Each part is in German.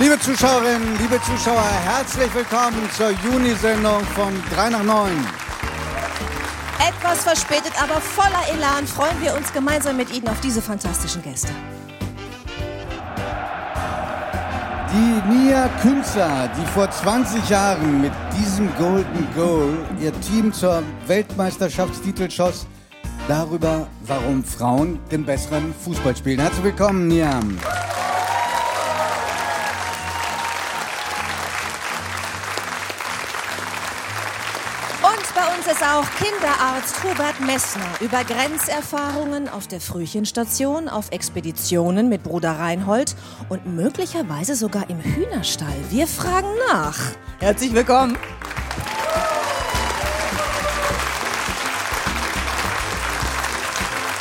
Liebe Zuschauerinnen, liebe Zuschauer, herzlich willkommen zur Juni-Sendung von 3 nach 9. Etwas verspätet, aber voller Elan freuen wir uns gemeinsam mit Ihnen auf diese fantastischen Gäste. Die Nia Künzer, die vor 20 Jahren mit diesem Golden Goal ihr Team zur Weltmeisterschaftstitel schoss, darüber, warum Frauen den besseren Fußball spielen. Herzlich willkommen, Nia. Ist auch Kinderarzt Hubert Messner über Grenzerfahrungen auf der Frühchenstation, auf Expeditionen mit Bruder Reinhold und möglicherweise sogar im Hühnerstall. Wir fragen nach. Herzlich willkommen.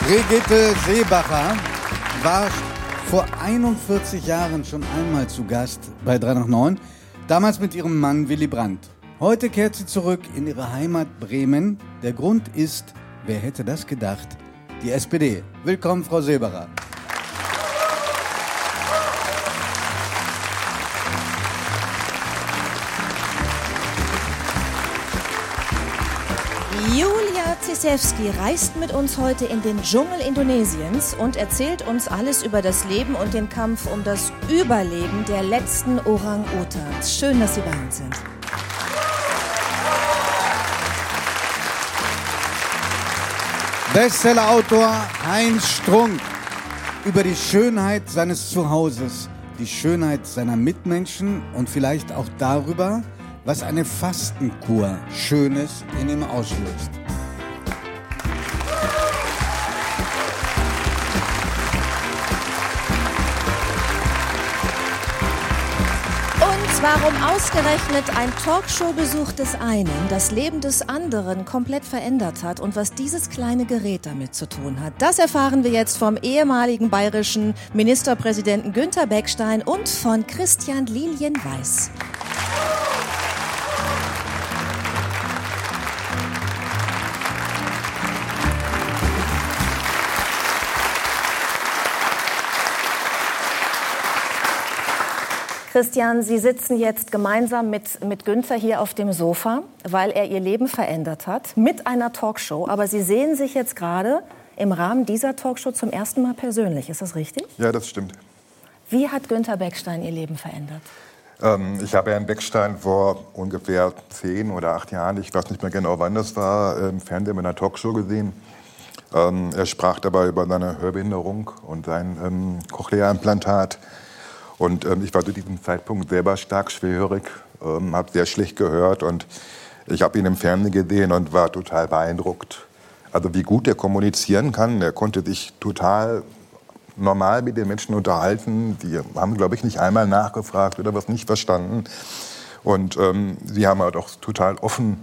Brigitte Seebacher war vor 41 Jahren schon einmal zu Gast bei 3 nach 9, damals mit ihrem Mann Willy Brandt. Heute kehrt sie zurück in ihre Heimat Bremen. Der Grund ist, wer hätte das gedacht, die SPD. Willkommen, Frau Seebacher. Julia Zisewski reist mit uns heute in den Dschungel Indonesiens und erzählt uns alles über das Leben und den Kampf um das Überleben der letzten Orang-Utans. Schön, dass Sie bei uns sind. Bestsellerautor Heinz Strunk über die Schönheit seines Zuhauses, die Schönheit seiner Mitmenschen und vielleicht auch darüber, was eine Fastenkur Schönes in ihm auslöst. Warum ausgerechnet ein Talkshow-Besuch des einen das Leben des anderen komplett verändert hat und was dieses kleine Gerät damit zu tun hat, das erfahren wir jetzt vom ehemaligen bayerischen Ministerpräsidenten Günther Beckstein und von Christian Lilienweiß. Christian, Sie sitzen jetzt gemeinsam mit, mit Günther hier auf dem Sofa, weil er Ihr Leben verändert hat, mit einer Talkshow. Aber Sie sehen sich jetzt gerade im Rahmen dieser Talkshow zum ersten Mal persönlich. Ist das richtig? Ja, das stimmt. Wie hat Günther Beckstein Ihr Leben verändert? Ähm, ich habe Herrn Beckstein vor ungefähr zehn oder acht Jahren, ich weiß nicht mehr genau wann das war, im Fernsehen mit einer Talkshow gesehen. Ähm, er sprach dabei über seine Hörbehinderung und sein ähm, Cochlea-Implantat. Und ähm, ich war zu diesem Zeitpunkt selber stark schwerhörig, ähm, habe sehr schlecht gehört und ich habe ihn im Fernsehen gesehen und war total beeindruckt. Also wie gut er kommunizieren kann. Er konnte sich total normal mit den Menschen unterhalten. Die haben, glaube ich, nicht einmal nachgefragt oder was nicht verstanden. Und ähm, sie haben halt auch total offen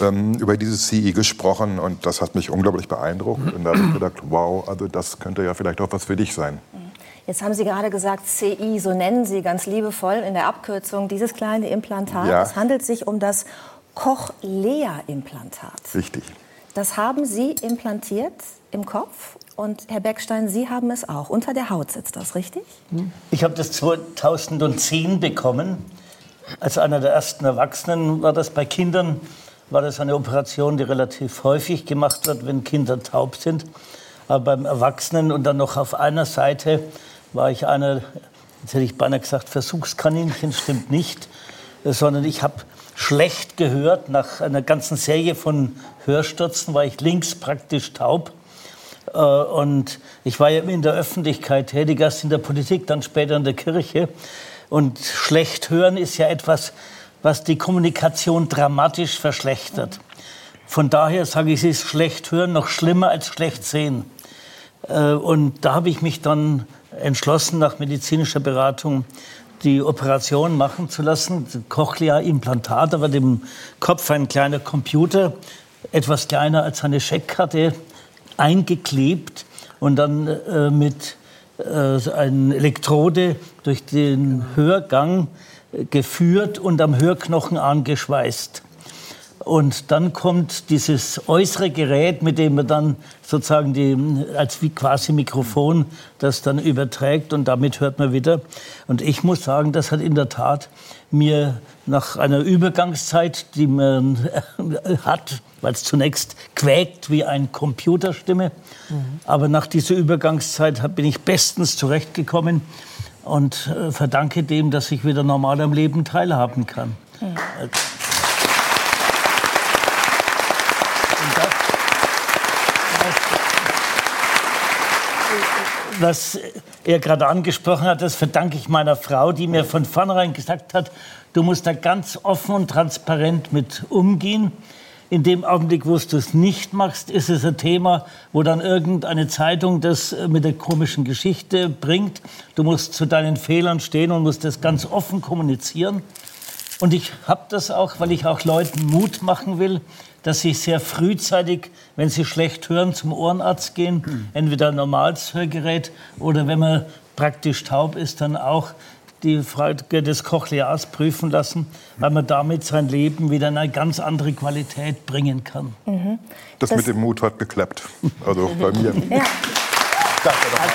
ähm, über dieses CI gesprochen und das hat mich unglaublich beeindruckt. Und da habe ich gedacht, wow, also das könnte ja vielleicht auch was für dich sein. Jetzt haben Sie gerade gesagt, CI, so nennen Sie ganz liebevoll in der Abkürzung dieses kleine Implantat. Ja. Es handelt sich um das Cochlea-Implantat. Richtig. Das haben Sie implantiert im Kopf und Herr Beckstein, Sie haben es auch. Unter der Haut sitzt das, richtig? Ich habe das 2010 bekommen. Als einer der ersten Erwachsenen war das bei Kindern, war das eine Operation, die relativ häufig gemacht wird, wenn Kinder taub sind. Aber beim Erwachsenen und dann noch auf einer Seite war ich einer, jetzt hätte ich beinahe gesagt, Versuchskaninchen, stimmt nicht, äh, sondern ich habe schlecht gehört. Nach einer ganzen Serie von Hörstürzen war ich links praktisch taub. Äh, Und ich war ja in der Öffentlichkeit tätig, erst in der Politik, dann später in der Kirche. Und schlecht hören ist ja etwas, was die Kommunikation dramatisch verschlechtert. Von daher sage ich, es ist schlecht hören noch schlimmer als schlecht sehen. Äh, Und da habe ich mich dann entschlossen, nach medizinischer Beratung die Operation machen zu lassen. Cochlea-Implantat, da wird im Kopf ein kleiner Computer, etwas kleiner als eine Scheckkarte, eingeklebt und dann äh, mit äh, einer Elektrode durch den Hörgang äh, geführt und am Hörknochen angeschweißt. Und dann kommt dieses äußere Gerät, mit dem man dann sozusagen die, als wie quasi Mikrofon das dann überträgt und damit hört man wieder. Und ich muss sagen, das hat in der Tat mir nach einer Übergangszeit, die man hat, weil es zunächst quäkt wie eine Computerstimme, mhm. aber nach dieser Übergangszeit bin ich bestens zurechtgekommen und äh, verdanke dem, dass ich wieder normal am Leben teilhaben kann. Mhm. Was er gerade angesprochen hat, das verdanke ich meiner Frau, die mir von vornherein gesagt hat, du musst da ganz offen und transparent mit umgehen. In dem Augenblick, wo du es nicht machst, ist es ein Thema, wo dann irgendeine Zeitung das mit der komischen Geschichte bringt. Du musst zu deinen Fehlern stehen und musst das ganz offen kommunizieren. Und ich habe das auch, weil ich auch Leuten Mut machen will, dass sie sehr frühzeitig, wenn sie schlecht hören, zum Ohrenarzt gehen. Mhm. Entweder ein normales Hörgerät oder wenn man praktisch taub ist, dann auch die Frage des Cochlears prüfen lassen, weil man damit sein Leben wieder in eine ganz andere Qualität bringen kann. Mhm. Das, das, mit dem Mut hat geklappt. Also bei mir. Ja. Danke nochmal.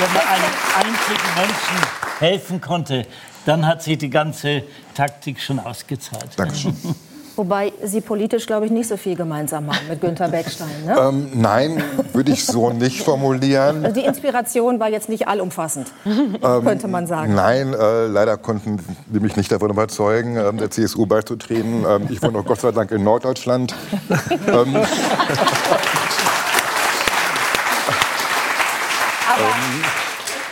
Wenn man einem einzigen Menschen helfen konnte, dann hat sich die ganze Taktik schon ausgezahlt. Dankeschön. Wobei Sie politisch, glaube ich, nicht so viel gemeinsam haben mit Günter Beckstein. Ne? Ähm, nein, würde ich so nicht formulieren. Also die Inspiration war jetzt nicht allumfassend, ähm, könnte man sagen. Nein, äh, leider konnten Sie mich nicht davon überzeugen, äh, der CSU beizutreten. Ähm, ich wohne auch Gott sei Dank in Norddeutschland. Ähm, Aber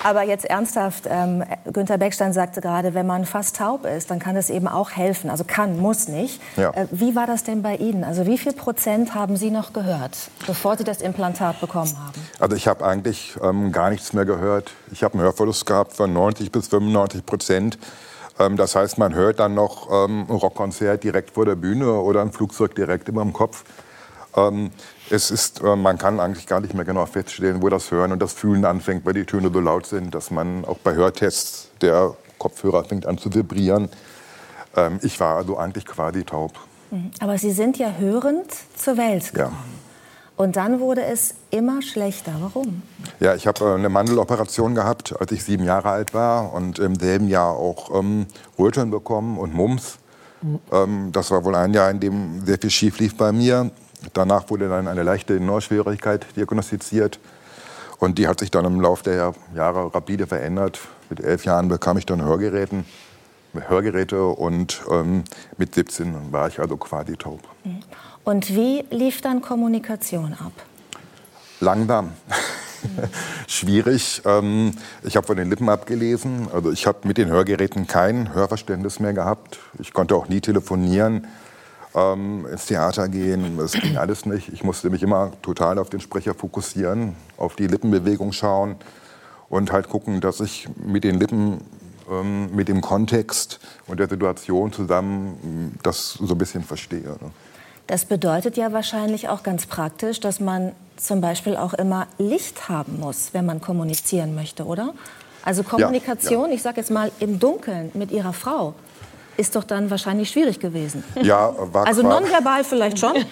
aber jetzt ernsthaft, ähm, Günter Beckstein sagte gerade, wenn man fast taub ist, dann kann das eben auch helfen. Also kann, muss nicht. Ja. Äh, wie war das denn bei Ihnen? Also wie viel Prozent haben Sie noch gehört, bevor Sie das Implantat bekommen haben? Also ich habe eigentlich ähm, gar nichts mehr gehört. Ich habe einen Hörverlust gehabt von 90 bis 95 Prozent. Ähm, das heißt, man hört dann noch ähm, ein Rockkonzert direkt vor der Bühne oder ein Flugzeug direkt immer im Kopf. Es ist, äh, man kann eigentlich gar nicht mehr genau feststellen, wo das Hören und das Fühlen anfängt, weil die Töne so laut sind, dass man auch bei Hörtests der Kopfhörer fängt an zu vibrieren. Ähm, ich war also eigentlich quasi taub. Mhm. Aber Sie sind ja hörend zur Welt gekommen. Ja. Und dann wurde es immer schlechter. Warum? Ja, ich habe äh, eine Mandeloperation gehabt, als ich sieben Jahre alt war und im selben Jahr auch ähm, Röteln bekommen und Mumps. Mhm. Ähm, das war wohl ein Jahr, in dem sehr viel schief lief bei mir. Danach wurde dann eine leichte Neuschwierigkeit diagnostiziert. Und die hat sich dann im Laufe der Jahre rapide verändert. Mit elf Jahren bekam ich dann Hörgeräten, Hörgeräte und ähm, mit 17 war ich also quasi taub. Mhm. Und wie lief dann Kommunikation ab? Langsam. Schwierig. Ähm, ich habe von den Lippen abgelesen. Also ich habe mit den Hörgeräten kein Hörverständnis mehr gehabt. Ich konnte auch nie telefonieren ähm, ins Theater gehen. Das ging alles nicht. Ich musste mich immer total auf den Sprecher fokussieren, auf die Lippenbewegung schauen und halt gucken, dass ich mit den Lippen, ähm, mit dem Kontext und der Situation zusammen ähm, das so ein bisschen verstehe. Ne? Das bedeutet ja wahrscheinlich auch ganz praktisch, dass man zum Beispiel auch immer Licht haben muss, wenn man kommunizieren möchte, oder? Also Kommunikation, ja, ja. ich sage jetzt mal im Dunkeln mit Ihrer Frau ist doch dann wahrscheinlich schwierig gewesen. Ja, war Also nonverbal vielleicht schon?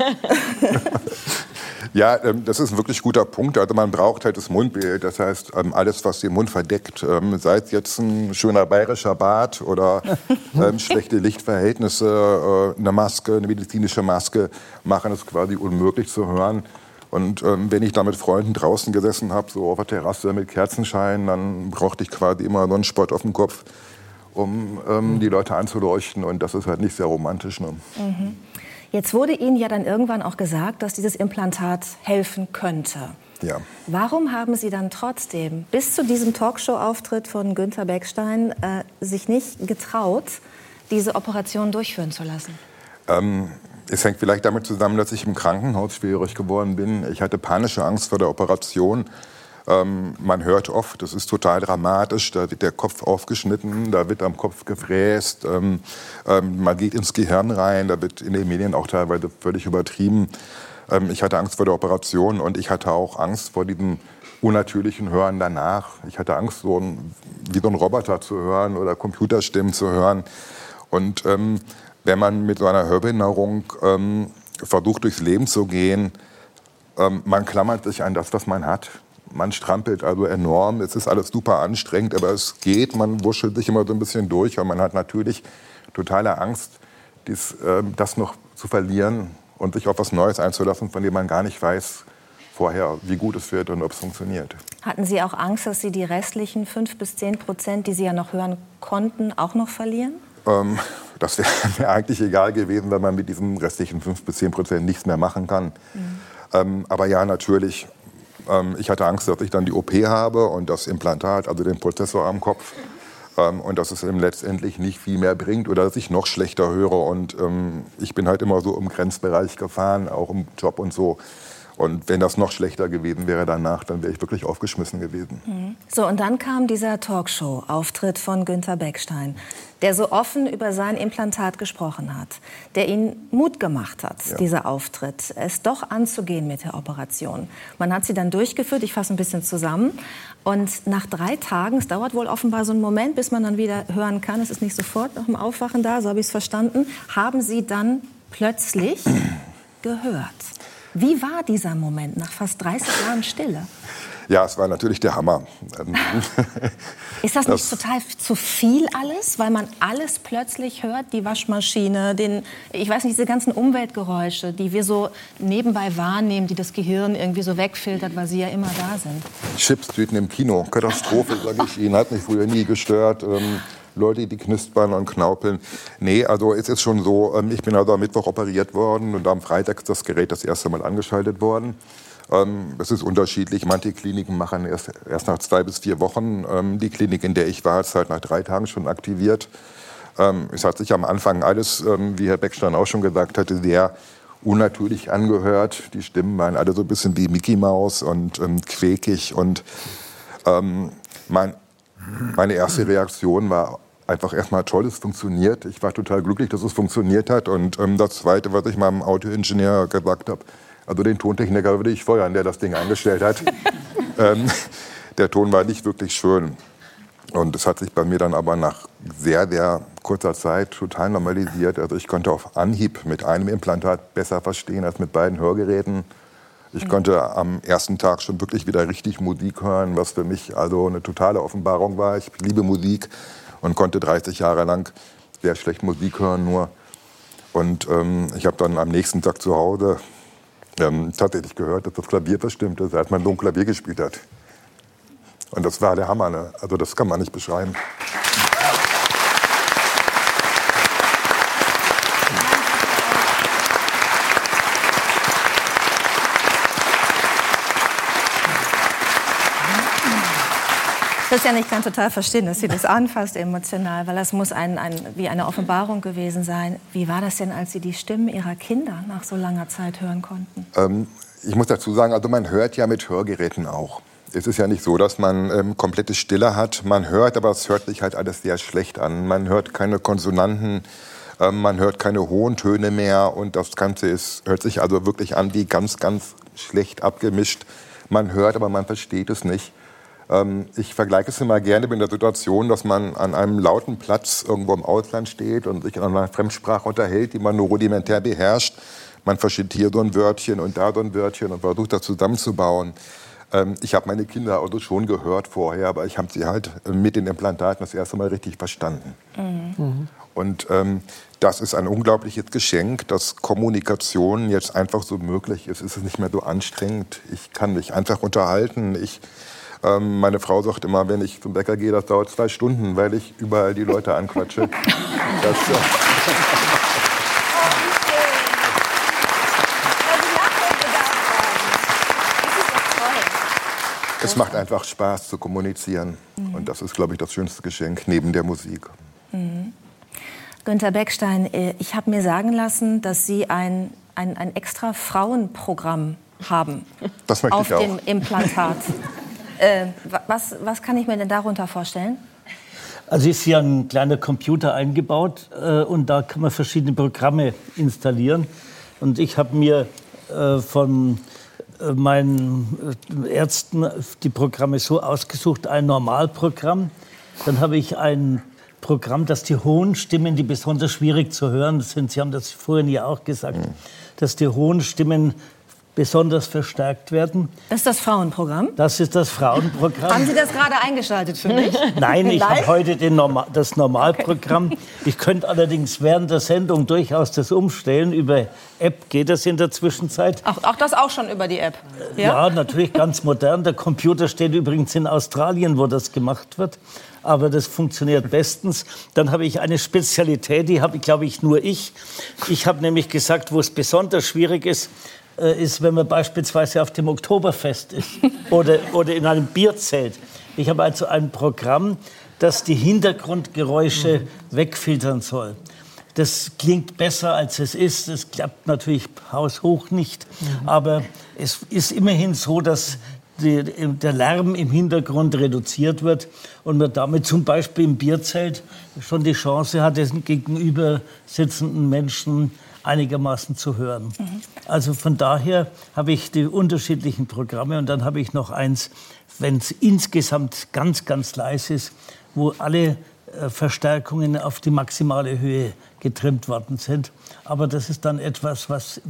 Ja, ähm, das ist ein wirklich guter Punkt. Also man braucht halt das Mundbild. Das heißt, ähm, alles, was den Mund verdeckt, ähm, sei es jetzt ein schöner bayerischer Bart oder schlechte Lichtverhältnisse, äh, eine Maske, eine medizinische Maske, machen es quasi unmöglich zu hören. Und wenn ich da mit Freunden draußen gesessen habe, so auf der Terrasse mit Kerzenschein, dann brauchte ich quasi immer so einen Spott auf dem Kopf um ähm, die Leute anzuleuchten. Und das ist halt nicht sehr romantisch. Ne? Mhm. Jetzt wurde Ihnen ja dann irgendwann auch gesagt, dass dieses Implantat helfen könnte. Ja. Warum haben Sie dann trotzdem bis zu diesem Talkshow-Auftritt von Günter Beckstein äh, sich nicht getraut, diese Operation durchführen zu lassen? Ähm, es hängt vielleicht damit zusammen, dass ich im Krankenhaus schwierig geworden bin. Ich hatte panische Angst vor der Operation. Ähm, man hört oft, das ist total dramatisch, da wird der Kopf aufgeschnitten, da wird am Kopf gefräst, ähm, ähm, man geht ins Gehirn rein, da wird in den Medien auch teilweise völlig übertrieben. Ähm, ich hatte Angst vor der Operation und ich hatte auch Angst vor diesem unnatürlichen Hören danach. Ich hatte Angst, so ein, wie so ein Roboter zu hören oder Computerstimmen zu hören. Und ähm, wenn man mit so einer Hörbehinderung ähm, versucht, durchs Leben zu gehen, man klammert sich an das, was man hat. Man strampelt also enorm. Es ist alles super anstrengend, aber es geht. Man wuschelt sich immer so ein bisschen durch und man hat natürlich totale Angst, dies, äh, das noch zu verlieren und sich auf was Neues einzulassen, von dem man gar nicht weiß vorher, wie gut es wird und ob es funktioniert. Hatten Sie auch Angst, dass Sie die restlichen fünf bis zehn Prozent, die Sie ja noch hören konnten, auch noch verlieren? Ähm, das wäre mir eigentlich egal gewesen, wenn man mit diesen restlichen fünf bis zehn Prozent nichts mehr machen kann. Mhm. Ähm, aber ja, natürlich. Ähm, ich hatte Angst, dass ich dann die OP habe und das Implantat, also den Prozessor am Kopf, ähm, und dass es eben letztendlich nicht viel mehr bringt oder dass ich noch schlechter höre. Und ähm, ich bin halt immer so im Grenzbereich gefahren, auch im Job und so. Und wenn das noch schlechter gewesen wäre danach, dann wäre ich wirklich aufgeschmissen gewesen. Mhm. So, und dann kam dieser Talkshow-Auftritt von Günter Beckstein, der so offen über sein Implantat gesprochen hat, der ihn Mut gemacht hat, ja. dieser Auftritt, es doch anzugehen mit der Operation. Man hat sie dann durchgeführt, ich fasse ein bisschen zusammen. Und nach drei Tagen, es dauert wohl offenbar so einen Moment, bis man dann wieder hören kann, es ist nicht sofort nach dem Aufwachen da, so habe ich es verstanden, haben Sie dann plötzlich gehört. Wie war dieser Moment nach fast 30 Jahren Stille? Ja, es war natürlich der Hammer. Ähm, Ist das, das, nicht total zu viel alles, weil man alles plötzlich hört, die Waschmaschine, den, ich weiß nicht, diese ganzen Umweltgeräusche, die wir so nebenbei wahrnehmen, die das Gehirn irgendwie so wegfiltert, weil sie ja immer da sind. Chipstüten im Kino, Katastrophe, sage ich Ihnen, hat mich früher nie gestört. Leute, die knispern und knaupeln. Nee, also es ist schon so, ähm, ich bin also am Mittwoch operiert worden und am Freitag ist das Gerät das erste Mal angeschaltet worden. Ähm, es ist unterschiedlich. Manche Kliniken machen erst, erst nach zwei bis vier Wochen. Ähm, die Klinik, in der ich war, es halt nach drei Tagen schon aktiviert. Es hat sich am Anfang alles, wie Herr Beckstein auch schon gesagt hatte, sehr unnatürlich angehört. Die Stimmen waren alle so ein bisschen wie Mickey Mouse und ähm, quäkig. Und ähm, mein, meine erste Reaktion war einfach erstmal toll, es funktioniert. Ich war total glücklich, dass es funktioniert hat. Und ähm, das Zweite, was ich meinem Autoingenieur gesagt habe, also den Tontechniker würde ich feuern, der das Ding eingestellt hat. ähm, der Ton war nicht wirklich schön. Und es hat sich bei mir dann aber nach sehr, sehr kurzer Zeit total normalisiert. Also ich konnte auf Anhieb mit einem Implantat besser verstehen als mit beiden Hörgeräten. Ich mhm. konnte am ersten Tag schon wirklich wieder richtig Musik hören, was für mich also eine totale Offenbarung war. Ich liebe Musik und konnte 30 Jahre lang sehr schlecht Musik hören nur. Und ähm, ich habe dann am nächsten Tag zu Hause ähm, tatsächlich gehört, dass das Klavier verstimmt ist, als mein Sohn Klavier gespielt hat. Und das war der Hammer. Ne? Also das kann man nicht beschreiben. Christian, ich kann total verstehen, dass Sie das anfasst emotional, weil das muss ein, ein, wie eine Offenbarung gewesen sein. Wie war das denn, als Sie die Stimmen Ihrer Kinder nach so langer Zeit hören konnten? Ähm, ich muss dazu sagen, also man hört ja mit Hörgeräten auch. Es ist ja nicht so, dass man ähm, komplette Stille hat. Man hört, aber es hört sich halt alles sehr schlecht an. Man hört keine Konsonanten, ähm, man hört keine hohen Töne mehr und das Ganze ist, hört sich also wirklich an wie ganz, ganz schlecht abgemischt. Man hört, aber man versteht es nicht. Ähm, ich vergleiche es immer gerne mit der Situation, dass man an einem lauten Platz irgendwo im Ausland steht und sich in einer Fremdsprache unterhält, die man nur rudimentär beherrscht. Man versteht hier so ein Wörtchen und da so ein Wörtchen und versucht das zusammenzubauen. Ähm, ich habe meine Kinder also schon gehört vorher, aber ich habe sie halt mit den Implantaten das erste Mal richtig verstanden. Mhm. Und ähm, das ist ein unglaubliches Geschenk, dass Kommunikation jetzt einfach so möglich ist. Es ist nicht mehr so anstrengend. Ich kann mich einfach unterhalten. Ich ähm, meine Frau sagt immer, wenn ich zum Bäcker gehe, das dauert zwei Stunden, weil ich überall die Leute anquatsche. das, äh Es macht einfach Spaß zu kommunizieren. Mhm. Und das ist, glaube ich, das schönste Geschenk neben der Musik. Mhm. Günter Beckstein, äh, ich habe mir sagen lassen, dass Sie ein, ein, ein extra Frauenprogramm haben. Das möchte auf ich auch. dem Implantat. Äh, was, was kann ich mir denn darunter vorstellen? Also ist hier ein kleiner Computer eingebaut äh, und da kann man verschiedene Programme installieren. Und ich habe mir äh, von äh, meinen äh, Ärzten die Programme so ausgesucht, ein Normalprogramm. Dann habe ich ein Programm, das die hohen Stimmen, die besonders schwierig zu hören sind, Sie haben das vorhin ja auch gesagt, dass die hohen Stimmen besonders verstärkt werden. Das ist das Frauenprogramm? Das ist das Frauenprogramm. Haben Sie das gerade eingeschaltet für mich? Nein, ich habe heute Normal, das Normalprogramm. Okay. Ich könnte allerdings während der Sendung durchaus das umstellen. Über App geht das in der Zwischenzeit. Ach, auch das auch schon über die App? Ja? ja, natürlich ganz modern. Der Computer steht übrigens in Australien, wo das gemacht wird aber das funktioniert bestens. Dann habe ich eine Spezialität, die habe, glaube ich, nur ich. Ich habe nämlich gesagt, wo es besonders schwierig ist, äh, ist, wenn man beispielsweise auf dem Oktoberfest ist oder, oder in einem Bierzelt. Ich habe also ein Programm, das die Hintergrundgeräusche wegfiltern soll. Das klingt besser, als es ist. Es klappt natürlich haushoch nicht. Aber es ist immerhin so, dass die, der Lärm im Hintergrund reduziert wird und man damit zum Beispiel im Bierzelt schon die Chance hat, den gegenüber sitzenden Menschen einigermaßen zu hören. Mhm. Also von daher habe ich die unterschiedlichen Programme und dann habe ich noch eins, wenn es insgesamt ganz, ganz leise ist, wo alle äh, Verstärkungen auf die maximale Höhe getrimmt worden sind. Aber das ist dann etwas, was,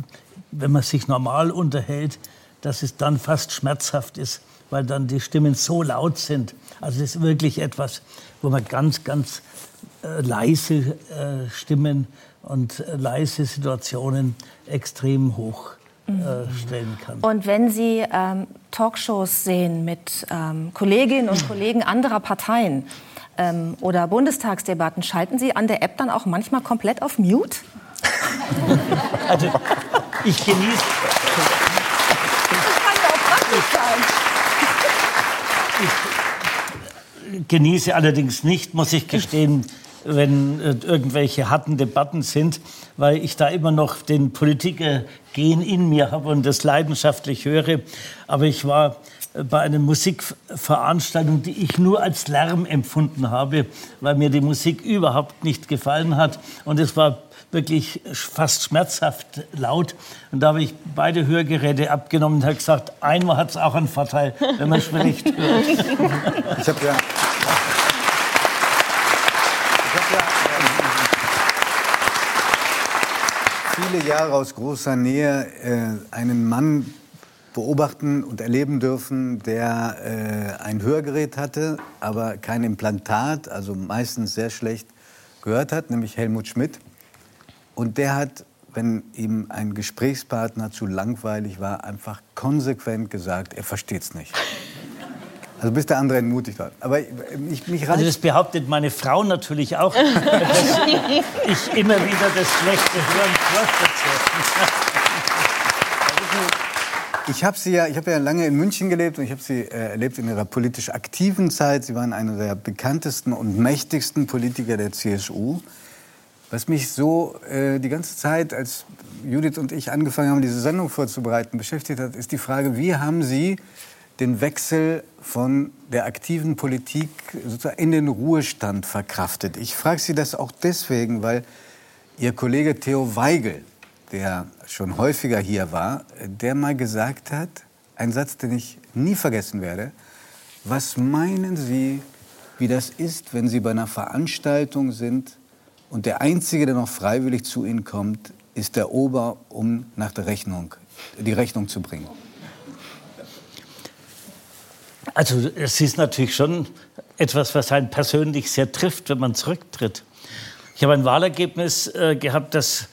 wenn man sich normal unterhält, dass es dann fast schmerzhaft ist, weil dann die Stimmen so laut sind. Also es ist wirklich etwas, wo man ganz, ganz äh, leise äh, Stimmen und leise Situationen extrem hoch äh, stellen kann. Und wenn Sie ähm, Talkshows sehen mit ähm, Kolleginnen und Kollegen anderer Parteien ähm, oder Bundestagsdebatten, schalten Sie an der App dann auch manchmal komplett auf Mute? also ich genieße. Das kann auch praktisch sein. Ich genieße allerdings nicht, muss ich gestehen, wenn äh, irgendwelche harten Debatten sind, weil ich da immer noch den Politikergehen in mir habe und das leidenschaftlich höre. Aber ich war äh, bei einer Musikveranstaltung, die ich nur als Lärm empfunden habe, weil mir die Musik überhaupt nicht gefallen hat. Und es war wirklich fast schmerzhaft laut. Und da habe ich beide Hörgeräte abgenommen und habe gesagt, einmal hat es auch einen Vorteil, wenn man hört. Ich habe ja viele Jahre aus großer Nähe äh, einen Mann beobachten und erleben dürfen, der äh, ein Hörgerät hatte, aber kein Implantat, also meistens sehr schlecht gehört hat, nämlich Helmut Schmidt. Und der hat, wenn ihm ein Gesprächspartner zu langweilig war, einfach konsequent gesagt, er versteht es nicht. Also bis der andere entmutigt hat. Aber ich, mich Also das behauptet meine Frau natürlich auch, dass ich immer wieder das schlechte Hören. Ich habe sie ja, ich habe ja lange in München gelebt und ich habe sie äh, erlebt in ihrer politisch aktiven Zeit. Sie waren einer der bekanntesten und mächtigsten Politiker der CSU. Was mich so äh, die ganze Zeit, als Judith und ich angefangen haben, diese Sendung vorzubereiten, beschäftigt hat, ist die Frage, wie haben Sie den Wechsel von der aktiven Politik sozusagen in den Ruhestand verkraftet. Ich frage Sie das auch deswegen, weil Ihr Kollege Theo Weigel, der schon häufiger hier war, der mal gesagt hat, ein Satz, den ich nie vergessen werde, was meinen Sie, wie das ist, wenn Sie bei einer Veranstaltung sind und der Einzige, der noch freiwillig zu Ihnen kommt, ist der Ober, um nach der Rechnung, die Rechnung zu bringen? Also es ist natürlich schon etwas, was einen persönlich sehr trifft, wenn man zurücktritt. Ich habe ein Wahlergebnis äh, gehabt, das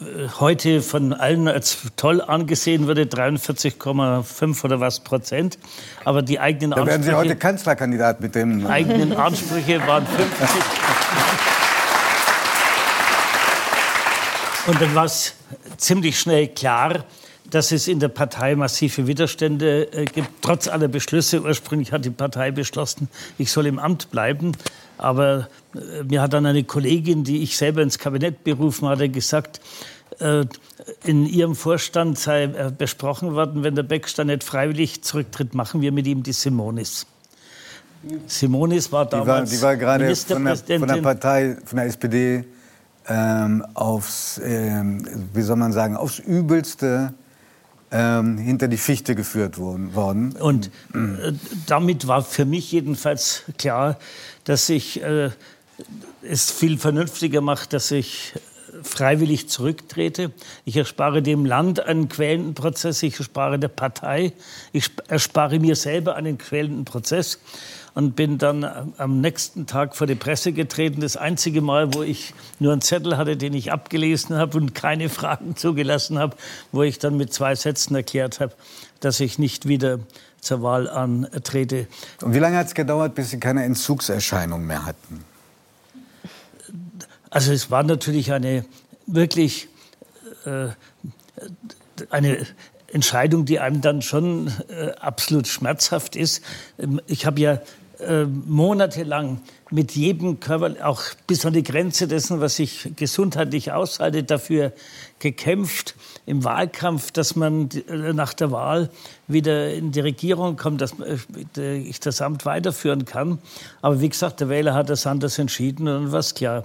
äh, heute von allen als toll angesehen wurde, 43,5 oder was Prozent. Aber die eigenen da werden Sie heute Kanzlerkandidat mit dem. Die eigenen Ansprüche waren 50. Und dann war es ziemlich schnell klar, dass es in der Partei massive Widerstände äh, gibt, trotz aller Beschlüsse. Ursprünglich hat die Partei beschlossen, ich soll im Amt bleiben. Aber äh, mir hat dann eine Kollegin, die ich selber ins Kabinett berufen hatte, gesagt, äh, in ihrem Vorstand sei besprochen worden, wenn der Beckstein nicht freiwillig zurücktritt, machen wir mit ihm die Simonis. Simonis war damals die war, die war gerade von der, von der Partei, von der SPD ähm, aufs, ähm, wie soll man sagen, aufs Übelste ähm, hinter die Fichte geführt worden. Und äh, damit war für mich jedenfalls klar, dass ich äh, es viel vernünftiger mache, dass ich freiwillig zurücktrete. Ich erspare dem Land einen quälenden Prozess, ich erspare der Partei, ich erspare mir selber einen quälenden Prozess und bin dann am nächsten Tag vor die Presse getreten. Das einzige Mal, wo ich nur einen Zettel hatte, den ich abgelesen habe und keine Fragen zugelassen habe, wo ich dann mit zwei Sätzen erklärt habe, dass ich nicht wieder zur Wahl antrete. Und wie lange hat es gedauert, bis Sie keine Entzugserscheinung mehr hatten? Also es war natürlich eine wirklich äh, eine Entscheidung, die einem dann schon äh, absolut schmerzhaft ist. Ähm, ich habe ja äh, monatelang mit jedem Körper, auch bis an die Grenze dessen, was ich gesundheitlich aushalte, dafür gekämpft im Wahlkampf, dass man äh, nach der Wahl wieder in die Regierung kommt, dass äh, ich das Amt weiterführen kann. Aber wie gesagt, der Wähler hat das anders entschieden und dann war es klar.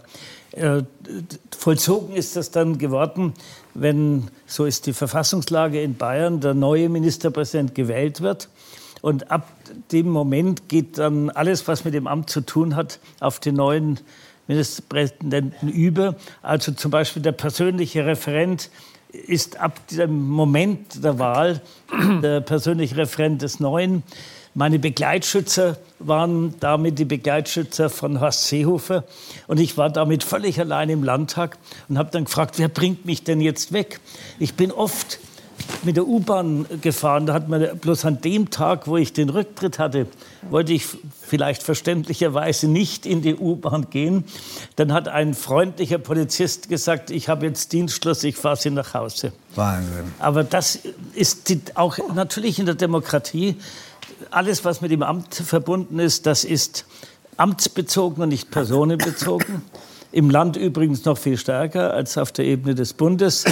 Vollzogen ist das dann geworden, wenn, so ist die Verfassungslage in Bayern, der neue Ministerpräsident gewählt wird. Und ab dem Moment geht dann alles, was mit dem Amt zu tun hat, auf den neuen Ministerpräsidenten über. Also zum Beispiel der persönliche Referent ist ab dem Moment der Wahl der persönliche Referent des Neuen. Meine Begleitschützer waren damit die Begleitschützer von Horst Seehofer. Und ich war damit völlig allein im Landtag und habe dann gefragt, wer bringt mich denn jetzt weg? Ich bin oft mit der U-Bahn gefahren. Da hat man bloß an dem Tag, wo ich den Rücktritt hatte, wollte ich vielleicht verständlicherweise nicht in die U-Bahn gehen. Dann hat ein freundlicher Polizist gesagt, ich habe jetzt Dienstschluss, ich fahre Sie nach Hause. Wahnsinn. Aber das ist die, auch natürlich in der Demokratie alles, was mit dem Amt verbunden ist, das ist amtsbezogen und nicht personenbezogen. Im Land übrigens noch viel stärker als auf der Ebene des Bundes.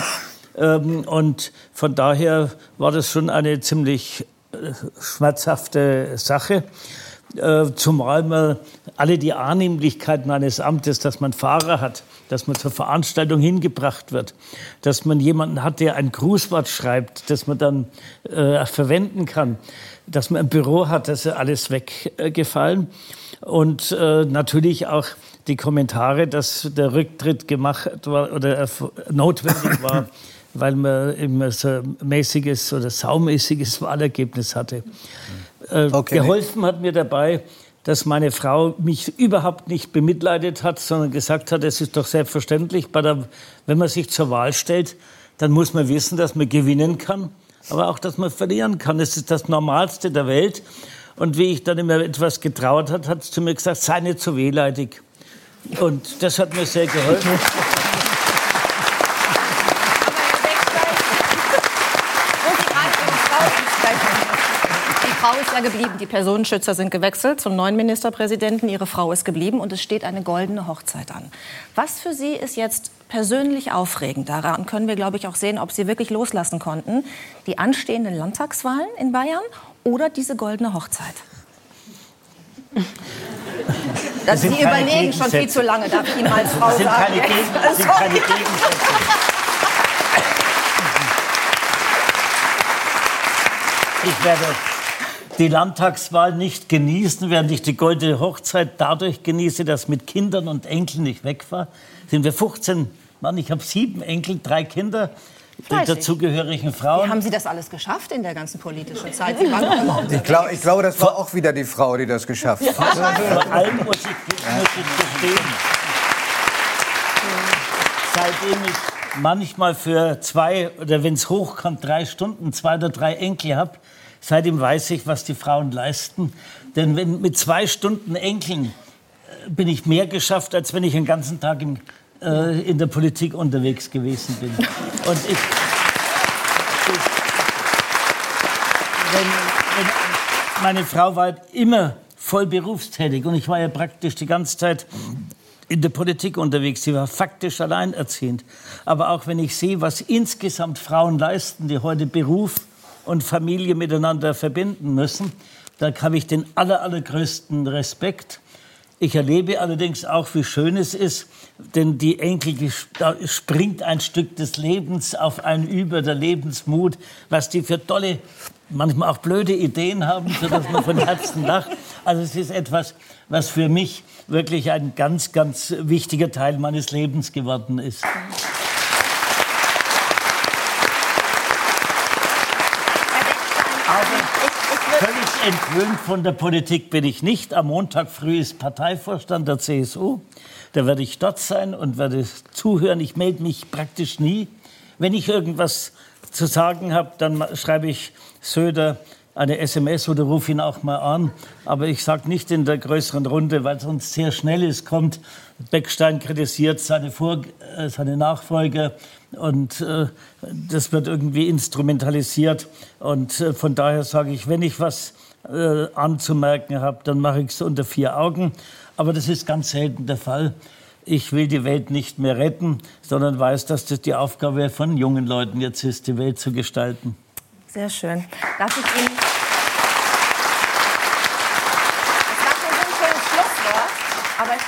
Ähm, und von daher war das schon eine ziemlich äh, schmerzhafte Sache. Äh, zumal man alle die Annehmlichkeiten eines Amtes, dass man Fahrer hat, dass man zur Veranstaltung hingebracht wird, dass man jemanden hat, der ein Grußwort schreibt, das man dann äh, verwenden kann, dass man ein Büro hat, das ist alles weggefallen. Und äh, natürlich auch die Kommentare, dass der Rücktritt gemacht war oder notwendig war, weil man immer so mäßiges oder saumäßiges Wahlergebnis hatte. Äh, okay. Geholfen hat mir dabei, dass meine Frau mich überhaupt nicht bemitleidet hat, sondern gesagt hat, es ist doch selbstverständlich, der, wenn man sich zur Wahl stellt, dann muss man wissen, dass man gewinnen kann, aber auch, dass man verlieren kann. Das ist das Normalste der Welt. Und wie ich dann immer etwas getraut hat, hat sie zu mir gesagt, sei nicht zu wehleidig. Und das hat mir sehr geholfen. Ja geblieben. Die Personenschützer sind gewechselt zum neuen Ministerpräsidenten. Ihre Frau ist geblieben und es steht eine goldene Hochzeit an. Was für Sie ist jetzt persönlich aufregend? Daran können wir, glaube ich, auch sehen, ob Sie wirklich loslassen konnten. Die anstehenden Landtagswahlen in Bayern oder diese goldene Hochzeit? Das Sie überlegen schon viel zu lange, darf ich Ihnen als Frau sind sagen. Keine Gegen, sind keine Gegensätze. Ich werde die Landtagswahl nicht genießen, während ich die goldene Hochzeit dadurch genieße, dass mit Kindern und Enkeln nicht weg war. Sind wir 15 Mann, ich habe sieben Enkel, drei Kinder. Die dazugehörigen Frauen. Wie haben Sie das alles geschafft in der ganzen politischen Zeit? ich, glaube, ich glaube, das war auch wieder die Frau, die das geschafft hat. Vor allem muss ich, muss ich gestehen, seitdem ich manchmal für zwei oder wenn es hochkommt, drei Stunden, zwei oder drei Enkel habe, Seitdem weiß ich, was die Frauen leisten. Denn wenn, mit zwei Stunden Enkeln äh, bin ich mehr geschafft, als wenn ich den ganzen Tag im, äh, in der Politik unterwegs gewesen bin. Und ich, ich wenn, wenn, meine Frau war immer voll berufstätig und ich war ja praktisch die ganze Zeit in der Politik unterwegs. Sie war faktisch alleinerziehend. Aber auch wenn ich sehe, was insgesamt Frauen leisten, die heute Beruf und Familie miteinander verbinden müssen. Da habe ich den aller, allergrößten Respekt. Ich erlebe allerdings auch, wie schön es ist, denn die Enkel, die, springt ein Stück des Lebens auf einen über, der Lebensmut, was die für tolle, manchmal auch blöde Ideen haben, sodass man von Herzen lacht. Also es ist etwas, was für mich wirklich ein ganz, ganz wichtiger Teil meines Lebens geworden ist. Völlig entwöhnt von der Politik bin ich nicht. Am Montag früh ist Parteivorstand der CSU. Da werde ich dort sein und werde zuhören. Ich melde mich praktisch nie. Wenn ich irgendwas zu sagen habe, dann schreibe ich Söder eine SMS oder rufe ihn auch mal an. Aber ich sage nicht in der größeren Runde, weil sonst sehr schnell ist, kommt. Beckstein kritisiert seine, Vor äh, seine Nachfolger und äh, das wird irgendwie instrumentalisiert. Und äh, von daher sage ich, wenn ich was äh, anzumerken habe, dann mache ich es unter vier Augen. Aber das ist ganz selten der Fall. Ich will die Welt nicht mehr retten, sondern weiß, dass das die Aufgabe von jungen Leuten jetzt ist, die Welt zu gestalten. Sehr schön. Darf ich Ihnen.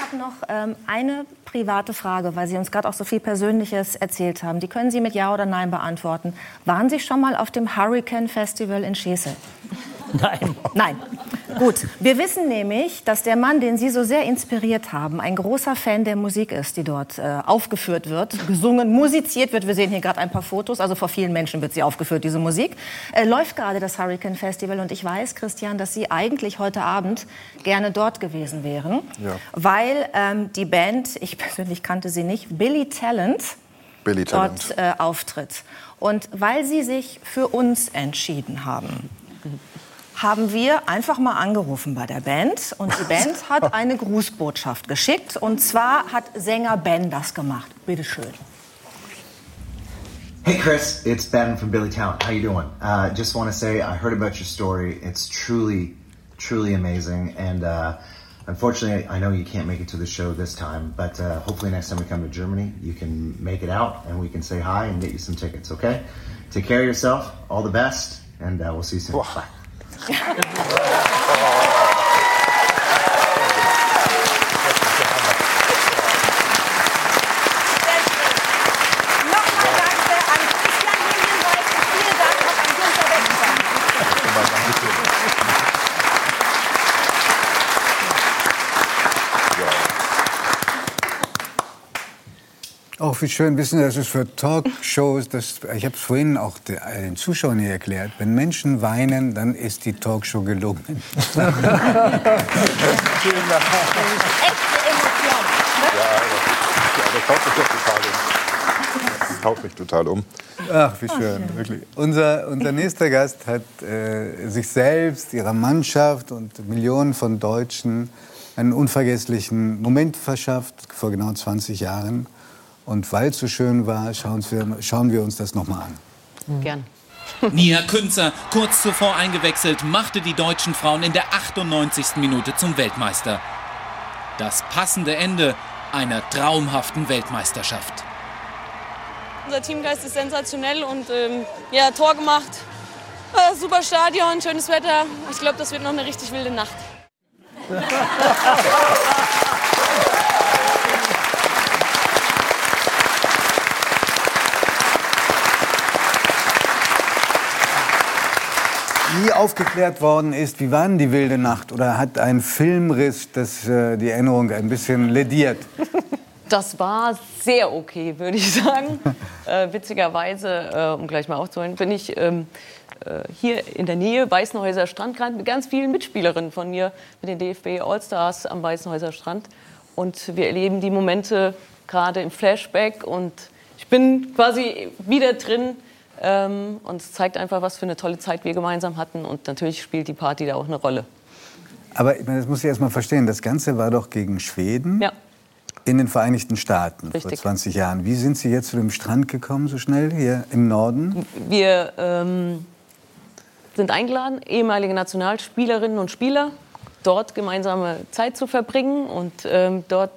Habe noch ähm, eine private Frage, weil Sie uns gerade auch so viel Persönliches erzählt haben. Die können Sie mit Ja oder Nein beantworten. Waren Sie schon mal auf dem Hurricane Festival in Schesel? Nein. Nein. Gut. Wir wissen nämlich, dass der Mann, den Sie so sehr inspiriert haben, ein großer Fan der Musik ist, die dort äh, aufgeführt wird, gesungen, musiziert wird. Wir sehen hier gerade ein paar Fotos. Also vor vielen Menschen wird sie aufgeführt, diese Musik. Äh, läuft gerade das Hurricane Festival. Und ich weiß, Christian, dass Sie eigentlich heute Abend gerne dort gewesen wären. Ja. Weil ähm, die Band, ich persönlich kannte sie nicht, Billy Talent, Billy Talent. dort äh, auftritt. Und weil Sie sich für uns entschieden haben, haben wir einfach mal angerufen bei der Band und die Band hat eine Grußbotschaft geschickt und zwar hat Sänger Ben das gemacht. Bitte schön. Hey Chris, it's Ben from Billy Talent. How you doing? Uh, just want to say I heard about your story. It's truly, truly amazing. And uh, unfortunately, I know you can't make it to the show this time, but uh, hopefully next time we come to Germany, you can make it out and we can say hi and get you some tickets. Okay? Take care of yourself. All the best, and uh, we'll see you soon. Bye. 哈哈哈哈哈哈。Auch wie schön wissen Sie, das ist für Talkshows, das, ich habe es vorhin auch de- den Zuschauern hier erklärt, wenn Menschen weinen, dann ist die Talkshow gelungen. Echte Emotion. Ja, das haut mich total um. Das haut mich total um. Ach, wie schön, wirklich. Unser, unser nächster Gast hat äh, sich selbst, ihrer Mannschaft und Millionen von Deutschen einen unvergesslichen Moment verschafft, vor genau 20 Jahren. Und weil es so schön war, schauen wir, schauen wir uns das nochmal an. Gern. Nia Künzer, kurz zuvor eingewechselt, machte die deutschen Frauen in der 98. Minute zum Weltmeister. Das passende Ende einer traumhaften Weltmeisterschaft. Unser Teamgeist ist sensationell und ähm, ja, Tor gemacht. Äh, super Stadion, schönes Wetter. Ich glaube, das wird noch eine richtig wilde Nacht. Nie aufgeklärt worden ist, wie war denn die wilde Nacht? Oder hat ein Filmriss das, äh, die Erinnerung ein bisschen lediert? Das war sehr okay, würde ich sagen. äh, witzigerweise, äh, um gleich mal aufzuholen, bin ich ähm, äh, hier in der Nähe, Weißenhäuser Strand, gerade mit ganz vielen Mitspielerinnen von mir, mit den DFB Allstars am Weißenhäuser Strand. Und wir erleben die Momente gerade im Flashback und ich bin quasi wieder drin. Ähm, und es zeigt einfach, was für eine tolle Zeit wir gemeinsam hatten. Und natürlich spielt die Party da auch eine Rolle. Aber ich meine, das muss ich erst mal verstehen. Das Ganze war doch gegen Schweden Ja. in den Vereinigten Staaten vor Richtig. 20 Jahren. Wie sind Sie jetzt zu dem Strand gekommen, so schnell hier im Norden? Wir ähm, sind eingeladen, ehemalige Nationalspielerinnen und Spieler, dort gemeinsame Zeit zu verbringen. Und ähm, dort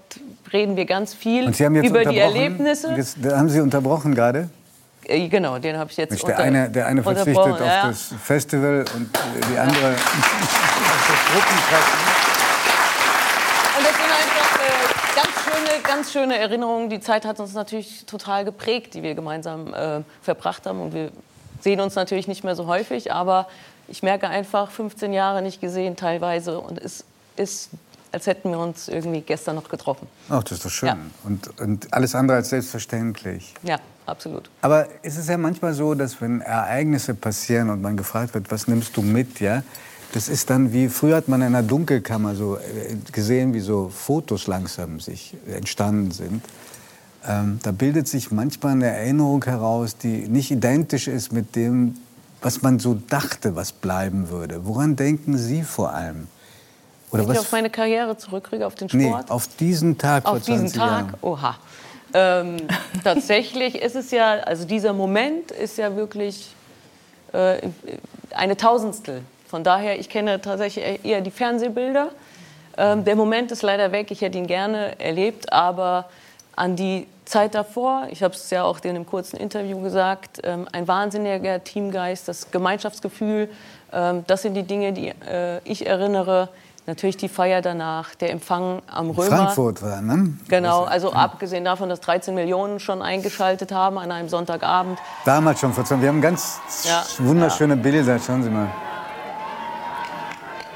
reden wir ganz viel jetzt über die. Erlebnisse. Da haben Sie unterbrochen gerade? Äh, genau, den habe ich jetzt Nicht, unter, der, eine, der eine verzichtet auf ja. das Festival und äh, die andere. Und deswegen ganz schöne Erinnerung. Die Zeit hat uns natürlich total geprägt, die wir gemeinsam äh, verbracht haben. Und wir sehen uns natürlich nicht mehr so häufig, aber ich merke einfach, 15 Jahre nicht gesehen teilweise und es ist, als hätten wir uns irgendwie gestern noch getroffen. Ach, das ist doch schön. Ja. Und, und alles andere als selbstverständlich. Ja, absolut. Aber es ist ja manchmal so, dass wenn Ereignisse passieren und man gefragt wird, was nimmst du mit, ja, das ist dann wie, früher hat man in einer Dunkelkammer so äh, gesehen, wie so Fotos langsam sich entstanden sind. Ähm, da bildet sich manchmal eine Erinnerung heraus, die nicht identisch ist mit dem, was man so dachte, was bleiben würde. Woran denken Sie vor allem? Oder Wenn ich auf meine Karriere zurückkriege, auf den nee, Sport. auf diesen Tag vor Auf diesen 20 Tag, Jahren. oha. Ähm, tatsächlich ist es ja, also dieser Moment ist ja wirklich äh, eine Tausendstel. Von daher, ich kenne tatsächlich eher die Fernsehbilder. Ähm, der Moment ist leider weg, ich hätte ihn gerne erlebt, aber an die Zeit davor, ich habe es ja auch in einem kurzen Interview gesagt, ähm, ein wahnsinniger Teamgeist, das Gemeinschaftsgefühl, ähm, das sind die Dinge, die äh, ich erinnere. Natürlich die Feier danach, der Empfang am Römer. Frankfurt war, ne? Genau, also abgesehen davon, dass 13 Millionen schon eingeschaltet haben an einem Sonntagabend. Damals schon vor 20 Wir haben ganz Ja. wunderschöne Bilder, schauen Sie mal.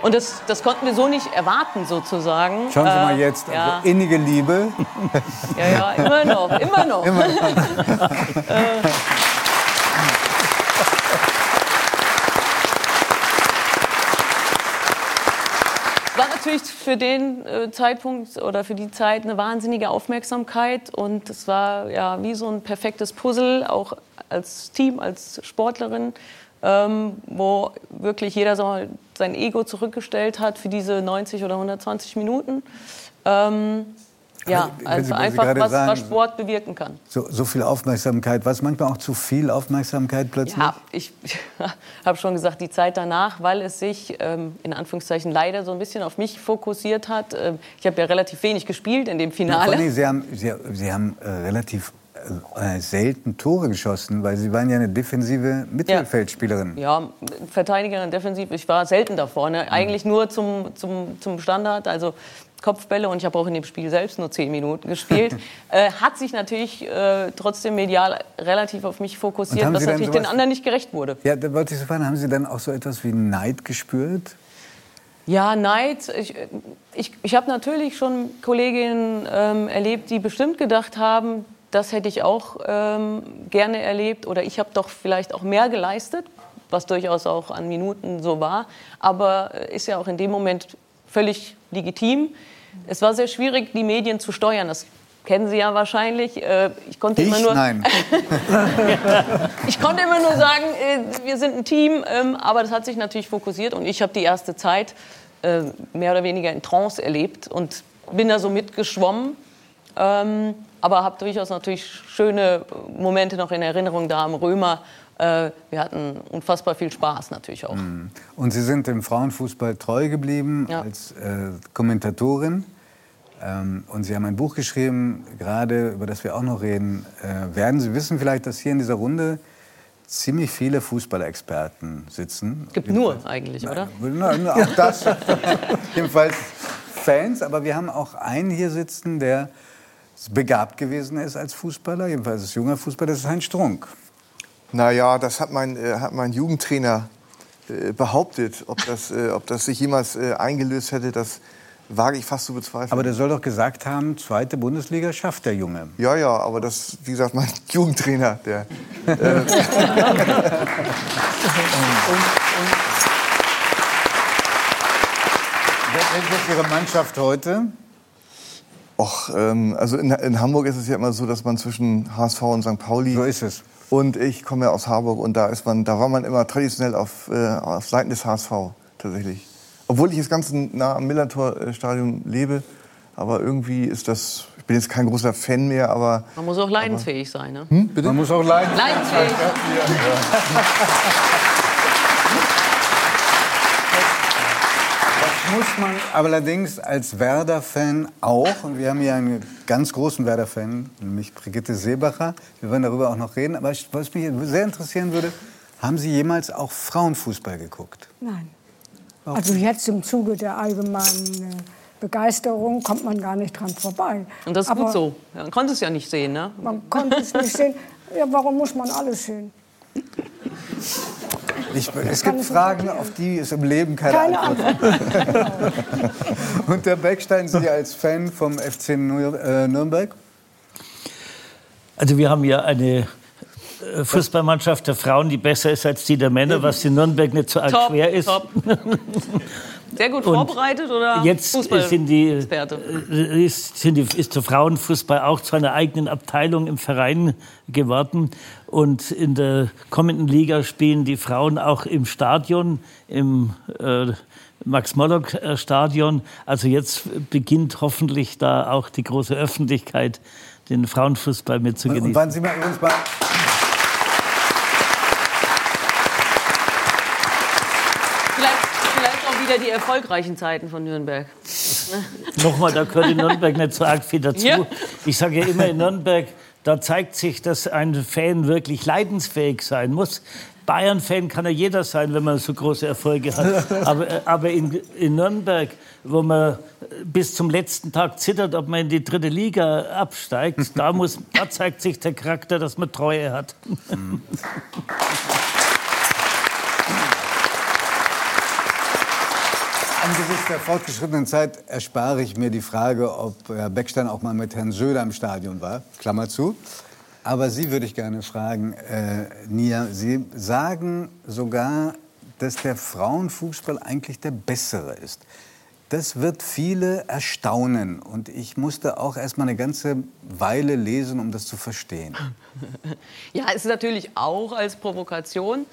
Und das, das konnten wir so nicht erwarten, sozusagen. Schauen Sie Äh, mal jetzt, Ja, also innige Liebe. ja, ja, immer noch, immer noch. Äh, war natürlich für den äh, Zeitpunkt oder für die Zeit eine wahnsinnige Aufmerksamkeit und es war ja wie so ein perfektes Puzzle, auch als Team, als Sportlerin, ähm, wo wirklich jeder so sein Ego zurückgestellt hat für diese 90 oder 120 Minuten. Ähm, ja, also einfach, was, sagen- was Sport bewirken kann. So, so viel Aufmerksamkeit. War es manchmal auch zu viel Aufmerksamkeit plötzlich? Ja, ich, ich habe schon gesagt, die Zeit danach, weil es sich ähm, in Anführungszeichen leider so ein bisschen auf mich fokussiert hat. Ähm, ich habe ja relativ wenig gespielt in dem Finale. Dingen, Sie haben, Sie, Sie haben äh, relativ äh, selten Tore geschossen, weil Sie waren ja eine defensive Mittelfeldspielerin. Ja, Verteidigerin, defensiv. Ich war selten da vorne. Eigentlich nur zum, zum, zum Standard, also Kopfbälle. Und ich habe auch in dem Spiel selbst nur zehn Minuten gespielt. äh, hat sich natürlich äh, trotzdem medial relativ auf mich fokussiert, was natürlich den anderen nicht gerecht wurde. Ja, da wollte ich Sie fragen, haben Sie dann auch so etwas wie Neid gespürt? Ja, Neid. Ich, ich, ich habe natürlich schon Kolleginnen ähm, erlebt, die bestimmt gedacht haben, das hätte ich auch ähm, gerne erlebt oder ich habe doch vielleicht auch mehr geleistet, was durchaus auch an Minuten so war. Aber äh, ist ja auch in dem Moment völlig legitim. Es war sehr schwierig, die Medien zu steuern. Das kennen Sie ja wahrscheinlich. Äh, Ich konnte immer Ich? nur Nein. ich konnte immer nur sagen, äh, wir sind ein Team, ähm, aber das hat sich natürlich fokussiert und ich habe die erste Zeit äh, mehr oder weniger in Trance erlebt und bin da so mitgeschwommen. Ähm, aber habe durchaus natürlich schöne Momente noch in Erinnerung da am Römer. Äh, wir hatten unfassbar viel Spaß natürlich auch. Und Sie sind dem Frauenfußball treu geblieben Ja. als äh, Kommentatorin. Ähm, und Sie haben ein Buch geschrieben, gerade über das wir auch noch reden. Äh, werden Sie wissen vielleicht, dass hier in dieser Runde ziemlich viele Fußballexperten sitzen? Gibt nur eigentlich, oder? Na, na, auch das. Jedenfalls Fans, aber wir haben auch einen hier sitzen, der begabt gewesen ist als Fußballer, jedenfalls als junger Fußballer, das ist Heinz Strunk. Naja, das hat mein, äh, hat mein Jugendtrainer äh, behauptet. Ob das, äh, ob das sich jemals äh, eingelöst hätte, das wage ich fast zu bezweifeln. Aber der soll doch gesagt haben, zweite Bundesliga schafft der Junge. ja, ja, aber das, wie gesagt, mein Jugendtrainer, der. Wer ist Ihre Mannschaft heute? Och, ähm, also in, in Hamburg ist es ja immer so, dass man zwischen HSV und St. Pauli. So ist es. Und ich komme ja aus Harburg und da ist man, da war man immer traditionell auf, äh, auf Seiten des HSV tatsächlich. Obwohl ich jetzt ganz nah am Millantor-Stadion lebe, aber irgendwie ist das. Ich bin jetzt kein großer Fan mehr, aber Man muss auch leidensfähig sein. Ne? Man muss auch leiden. Leidensfähig. Muss man allerdings als Werder-Fan auch, und wir haben hier einen ganz großen Werder-Fan, nämlich Brigitte Seebacher, wir werden darüber auch noch reden, aber was mich sehr interessieren würde, haben Sie jemals auch Frauenfußball geguckt? Nein. Also jetzt im Zuge der allgemeinen Begeisterung kommt man gar nicht dran vorbei. Und das ist Aber gut so. Man konnte es ja nicht sehen, ne? Man konnte es nicht sehen. Ja, warum muss man alles sehen? Ich, es gibt Fragen, auf die es im Leben keine, Keine Antwort gibt. Und der Beckstein, Sie als Fan vom FC äh, Nürnberg? Also wir haben ja eine äh, Fußballmannschaft der Frauen, die besser ist als die der Männer, was in Nürnberg nicht so arg Top, schwer ist. top. Sehr gut Und vorbereitet oder Jetzt Fußball sind die, äh, ist, sind die, ist der Frauenfußball auch zu einer eigenen Abteilung im Verein geworden. Und in der kommenden Liga spielen die Frauen auch im Stadion, im äh, Max-Morlock-Stadion. Also jetzt beginnt hoffentlich da auch die große Öffentlichkeit, den Frauenfußball Und, mitzugenießen. und waren Sie mal übrigens bei, Vielleicht, vielleicht auch wieder die erfolgreichen Zeiten von Nürnberg. Nochmal, da gehört in Nürnberg nicht so arg viel dazu. Ja. Ich sage ja immer in Nürnberg, da zeigt sich, dass ein Fan wirklich leidensfähig sein muss. Bayern-Fan kann ja jeder sein, wenn man so große Erfolge hat. Aber, äh, aber in, in Nürnberg, wo man bis zum letzten Tag zittert, ob man in die dritte Liga absteigt, da, muss, da zeigt sich der Charakter, dass man Treue hat. Angesichts der fortgeschrittenen Zeit erspare ich mir die Frage, ob Herr Beckstein auch mal mit Herrn Söder im Stadion war. Klammer zu. Aber Sie würde ich gerne fragen, äh, Nia, Sie sagen sogar, dass der Frauenfußball eigentlich der bessere ist. Das wird viele erstaunen. Und ich musste auch erst mal eine ganze Weile lesen, um das zu verstehen. Ja, ist natürlich auch als Provokation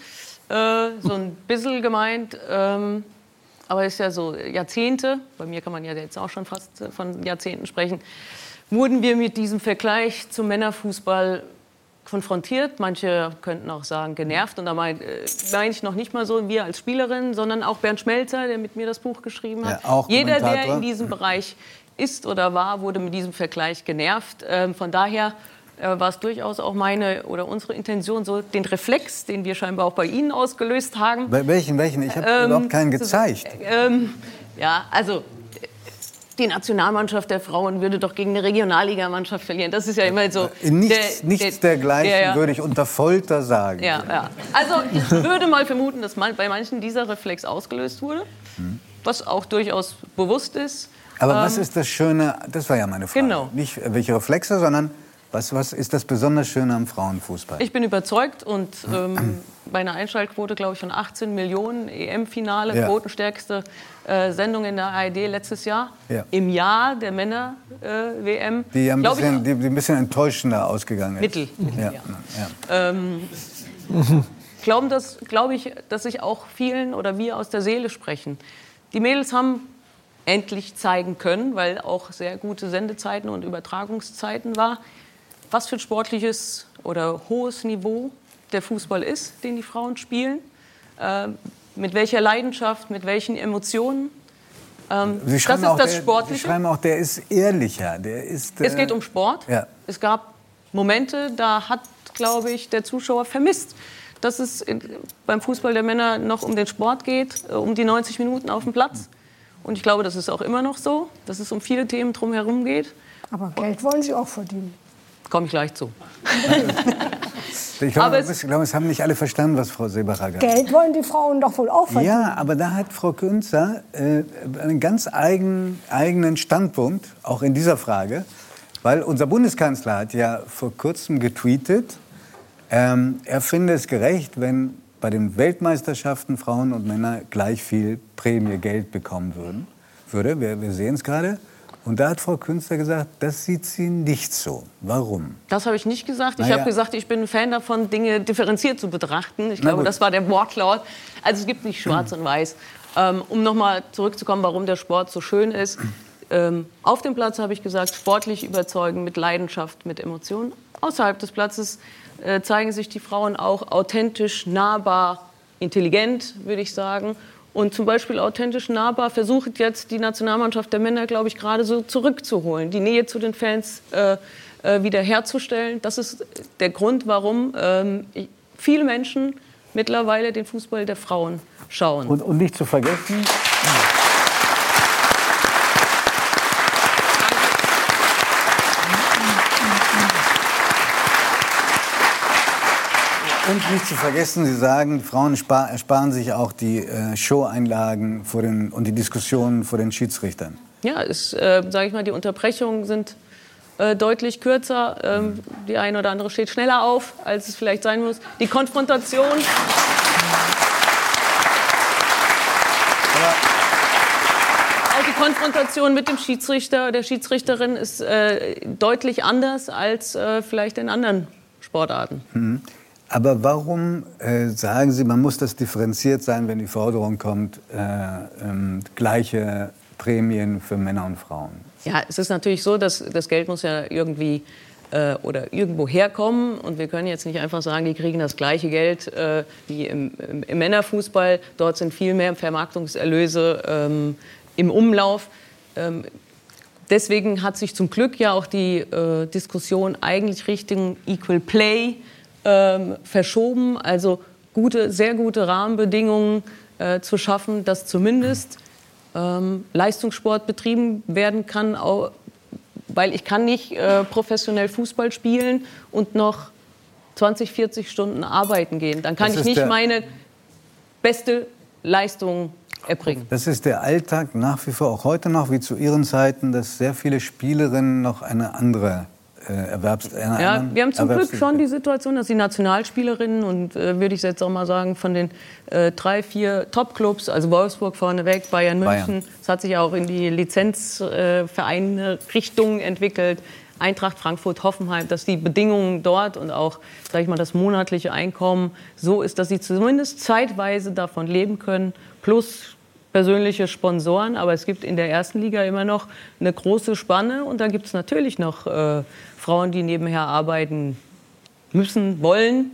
äh, so ein bisschen gemeint. Ähm, aber ist ja so Jahrzehnte, bei mir kann man ja jetzt auch schon fast äh, von Jahrzehnten sprechen, wurden wir mit diesem Vergleich zum Männerfußball konfrontiert. Manche könnten auch sagen genervt. Und da meine äh, mein ich noch nicht mal so wir als Spielerin, sondern auch Bernd Schmelzer, der mit mir das Buch geschrieben hat. Ja, Jeder, der in diesem Bereich ist oder war, wurde mit diesem Vergleich genervt. Ähm, von daher äh, war es durchaus auch meine oder unsere Intention, so den Reflex, den wir scheinbar auch bei Ihnen ausgelöst haben. Bei welchen, welchen? Ich habe Ähm, überhaupt keinen gezeigt. Ähm, ja, also äh, die Nationalmannschaft der Frauen würde doch gegen eine Regionalligamannschaft verlieren. Das ist ja immer so. Nichts, der- nichts der- dergleichen ja, ja. würde ich unter Folter sagen. Ja, ja. Also ich würde mal vermuten, dass man, bei manchen dieser Reflex ausgelöst wurde, was auch durchaus bewusst ist. Aber was Ähm, ist das Schöne, das war ja meine Frage. Genau. Nicht äh, welche Reflexe, sondern was, was ist das besonders Schöne am Frauenfußball? Ich bin überzeugt und ähm, bei einer Einschaltquote, glaube ich, von 18 Millionen EM-Finale, Ja. quotenstärkste äh, Sendung in der ARD letztes Jahr. Ja. Im Jahr der Männer-WM. die, ein Glaub ich, bisschen, die, die ein bisschen enttäuschender ausgegangen ist. Mittel. Ja. Ja. Ja. Ähm, glauben das, glaube ich, dass sich auch vielen oder wir aus der Seele sprechen. Die Mädels haben endlich zeigen können, weil auch sehr gute Sendezeiten und Übertragungszeiten war, was für ein sportliches oder hohes Niveau der Fußball ist, den die Frauen spielen, ähm, mit welcher Leidenschaft, mit welchen Emotionen. Ähm, Sie das schreiben ist auch, das der, Sie Sportliche. schreiben auch, der ist ehrlicher. Der ist, Es äh, geht um Sport. Ja. Es gab Momente, da hat, glaube ich, der Zuschauer vermisst, dass es in, beim Fußball der Männer noch um den Sport geht, äh, um die 90 Minuten auf dem Platz. Und ich glaube, das ist auch immer noch so, dass es um viele Themen drumherum geht. Aber Geld wollen Sie auch verdienen. Komme ich gleich zu. Ich glaube, Aber es, ich glaube, es haben nicht alle verstanden, was Frau Seebacher gesagt hat. Geld wollen die Frauen doch wohl auch verdienen. Ja, aber da hat Frau Künzer äh, einen ganz eigen, eigenen Standpunkt, auch in dieser Frage. Weil unser Bundeskanzler hat ja vor kurzem getweetet, ähm, er finde es gerecht, wenn bei den Weltmeisterschaften Frauen und Männer gleich viel Prämie Geld bekommen würden. Würde. Wir, wir sehen es gerade. Und da hat Frau Künstler gesagt, das sieht sie nicht so. Warum? Das habe ich nicht gesagt. Ich Naja. habe gesagt, ich bin ein Fan davon, Dinge differenziert zu betrachten. Ich glaube, das war der Wortlaut. Also es gibt nicht schwarz und weiß. Ähm, um nochmal zurückzukommen, warum der Sport so schön ist. Ähm, auf dem Platz habe ich gesagt, sportlich überzeugen, mit Leidenschaft, mit Emotionen. Außerhalb des Platzes äh, zeigen sich die Frauen auch authentisch, nahbar, intelligent, würde ich sagen. Und zum Beispiel authentisch nahbar versucht jetzt die Nationalmannschaft der Männer, glaube ich, gerade so zurückzuholen, die Nähe zu den Fans äh, äh, wieder herzustellen. Das ist der Grund, warum ähm, viele Menschen mittlerweile den Fußball der Frauen schauen. Und, und nicht zu vergessen, Und nicht zu vergessen, Sie sagen, Frauen spar ersparen sich auch die äh, Show-Einlagen und die Diskussionen vor den Schiedsrichtern. Ja, ist, äh, sage ich mal, die Unterbrechungen sind äh, deutlich kürzer. Ähm, die eine oder andere steht schneller auf, als es vielleicht sein muss. Die Konfrontation. Auch die Konfrontation mit dem Schiedsrichter, der Schiedsrichterin ist äh, deutlich anders als äh, vielleicht in anderen Sportarten. Mhm. Aber warum äh, sagen Sie, man muss das differenziert sein, wenn die Forderung kommt, äh, ähm, gleiche Prämien für Männer und Frauen? Ja, es ist natürlich so, dass das Geld muss ja irgendwie äh, oder irgendwo herkommen. Und wir können jetzt nicht einfach sagen, die kriegen das gleiche Geld äh, wie im, im, im, Männerfußball. Dort sind viel mehr Vermarktungserlöse ähm, im Umlauf. Ähm, deswegen hat sich zum Glück ja auch die äh, Diskussion eigentlich Richtung Equal Play ähm, verschoben. Also gute, sehr gute Rahmenbedingungen äh, zu schaffen, dass zumindest ähm, Leistungssport betrieben werden kann, auch, weil ich kann nicht äh, professionell Fußball spielen und noch 20, 40 Stunden arbeiten gehen. Dann kann ich nicht meine beste Leistung erbringen. Das ist der Alltag nach wie vor, auch heute noch, wie zu Ihren Zeiten, dass sehr viele Spielerinnen noch eine andere Erwerbs ja, wir haben zum Glück schon die Situation, dass die Nationalspielerinnen und äh, würde ich jetzt auch mal sagen von den äh, drei, vier Top-Clubs, also Wolfsburg vorneweg, Bayern München, das hat sich auch in die Lizenzvereine-Richtung äh, entwickelt. Eintracht Frankfurt, Hoffenheim, dass die Bedingungen dort und auch, sage ich mal, das monatliche Einkommen so ist, dass sie zumindest zeitweise davon leben können, plus persönliche Sponsoren, aber es gibt in der ersten Liga immer noch eine große Spanne und da gibt es natürlich noch äh, Frauen, die nebenher arbeiten müssen, wollen.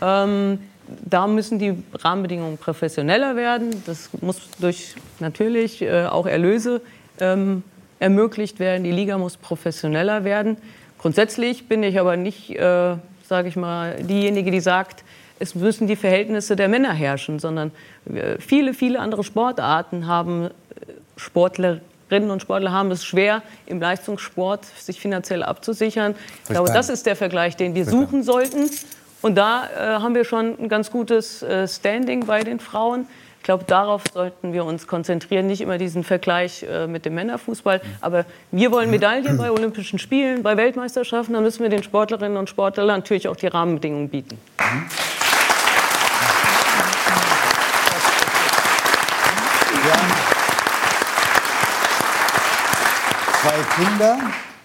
Ähm, da müssen die Rahmenbedingungen professioneller werden. Das muss durch natürlich äh, auch Erlöse ähm, ermöglicht werden. Die Liga muss professioneller werden. Grundsätzlich bin ich aber nicht, äh, sage ich mal, diejenige, die sagt, es müssen die Verhältnisse der Männer herrschen, sondern viele, viele andere Sportarten haben äh, Sportlerinnen und Sportler haben es schwer, im Leistungssport sich finanziell abzusichern. Ich glaube, das ist der Vergleich, den wir suchen sollten. Und da äh, haben wir schon ein ganz gutes äh, Standing bei den Frauen. Ich glaube, darauf sollten wir uns konzentrieren, nicht immer diesen Vergleich äh, mit dem Männerfußball. Aber wir wollen Medaillen bei Olympischen Spielen, bei Weltmeisterschaften. Da müssen wir den Sportlerinnen und Sportlern natürlich auch die Rahmenbedingungen bieten. Mhm. Zwei Kinder.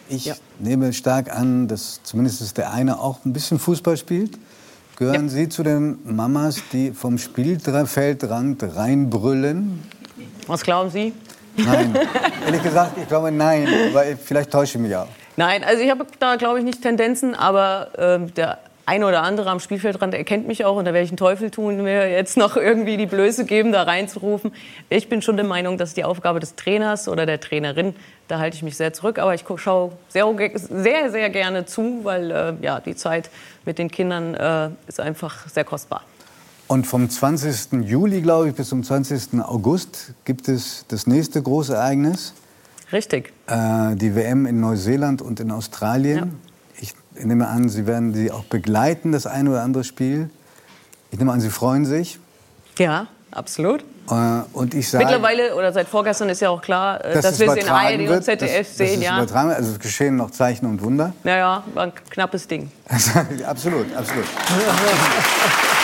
Ich ja. nehme stark an, dass zumindest der eine auch ein bisschen Fußball spielt. Gehören ja. Sie zu den Mamas, die vom Spielfeldrand reinbrüllen? Was glauben Sie? Nein, ehrlich gesagt, ich glaube nein, weil vielleicht täusche ich mich auch. Nein, also ich habe da glaube ich nicht Tendenzen, aber äh, der ein oder andere am Spielfeldrand erkennt mich auch und da werde ich einen Teufel tun, mir jetzt noch irgendwie die Blöße geben, da reinzurufen. Ich bin schon der Meinung, dass die Aufgabe des Trainers oder der Trainerin, da halte ich mich sehr zurück, aber ich schaue sehr, sehr, sehr gerne zu, weil äh, ja, die Zeit mit den Kindern äh, ist einfach sehr kostbar. Und vom 20. Juli, glaube ich, bis zum 20. August gibt es das nächste große Ereignis. Richtig. Äh, die WM in Neuseeland und in Australien. Ja. Ich nehme an, Sie werden sie auch begleiten, das eine oder andere Spiel. Ich nehme an, Sie freuen sich. Ja, absolut. Äh, und ich sage, Mittlerweile oder seit vorgestern ist ja auch klar, äh, dass, dass wir es in ARD und ZDF das, sehen. Das ja. Also es geschehen noch Zeichen und Wunder. Naja, war ein knappes Ding. absolut, absolut.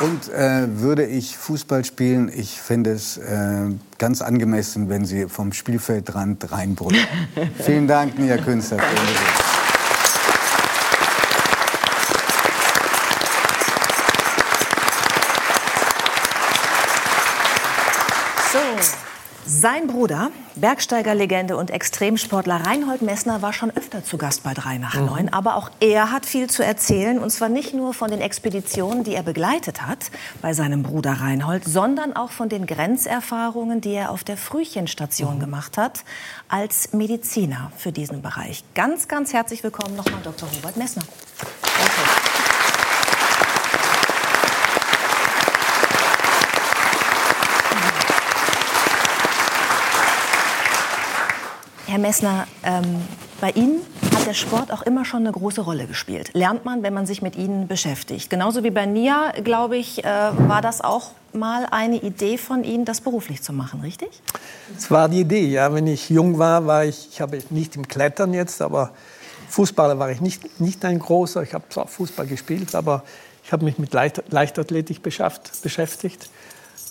Und äh, würde ich Fußball spielen, ich fände es äh, ganz angemessen, wenn Sie vom Spielfeldrand reinbrüllen. Vielen Dank, Nia Künstler. Sein Bruder, Bergsteigerlegende und Extremsportler Reinhold Messner, war schon öfter zu Gast bei 3 nach 9. Mhm. Aber auch er hat viel zu erzählen. Und zwar nicht nur von den Expeditionen, die er begleitet hat bei seinem Bruder Reinhold, sondern auch von den Grenzerfahrungen, die er auf der Frühchenstation mhm. gemacht hat, als Mediziner für diesen Bereich. Ganz, ganz herzlich willkommen nochmal Dr. Robert Messner. Danke. Herr Messner, ähm, bei Ihnen hat der Sport auch immer schon eine große Rolle gespielt. Lernt man, wenn man sich mit ihnen beschäftigt. Genauso wie bei Nia, glaube ich, äh, war das auch mal eine Idee von Ihnen, das beruflich zu machen, richtig? Es war die Idee, ja. Wenn ich jung war, war ich, ich habe nicht im Klettern jetzt, aber Fußballer war ich nicht, nicht ein großer. Ich habe zwar Fußball gespielt, aber ich habe mich mit Leicht, Leichtathletik beschäftigt.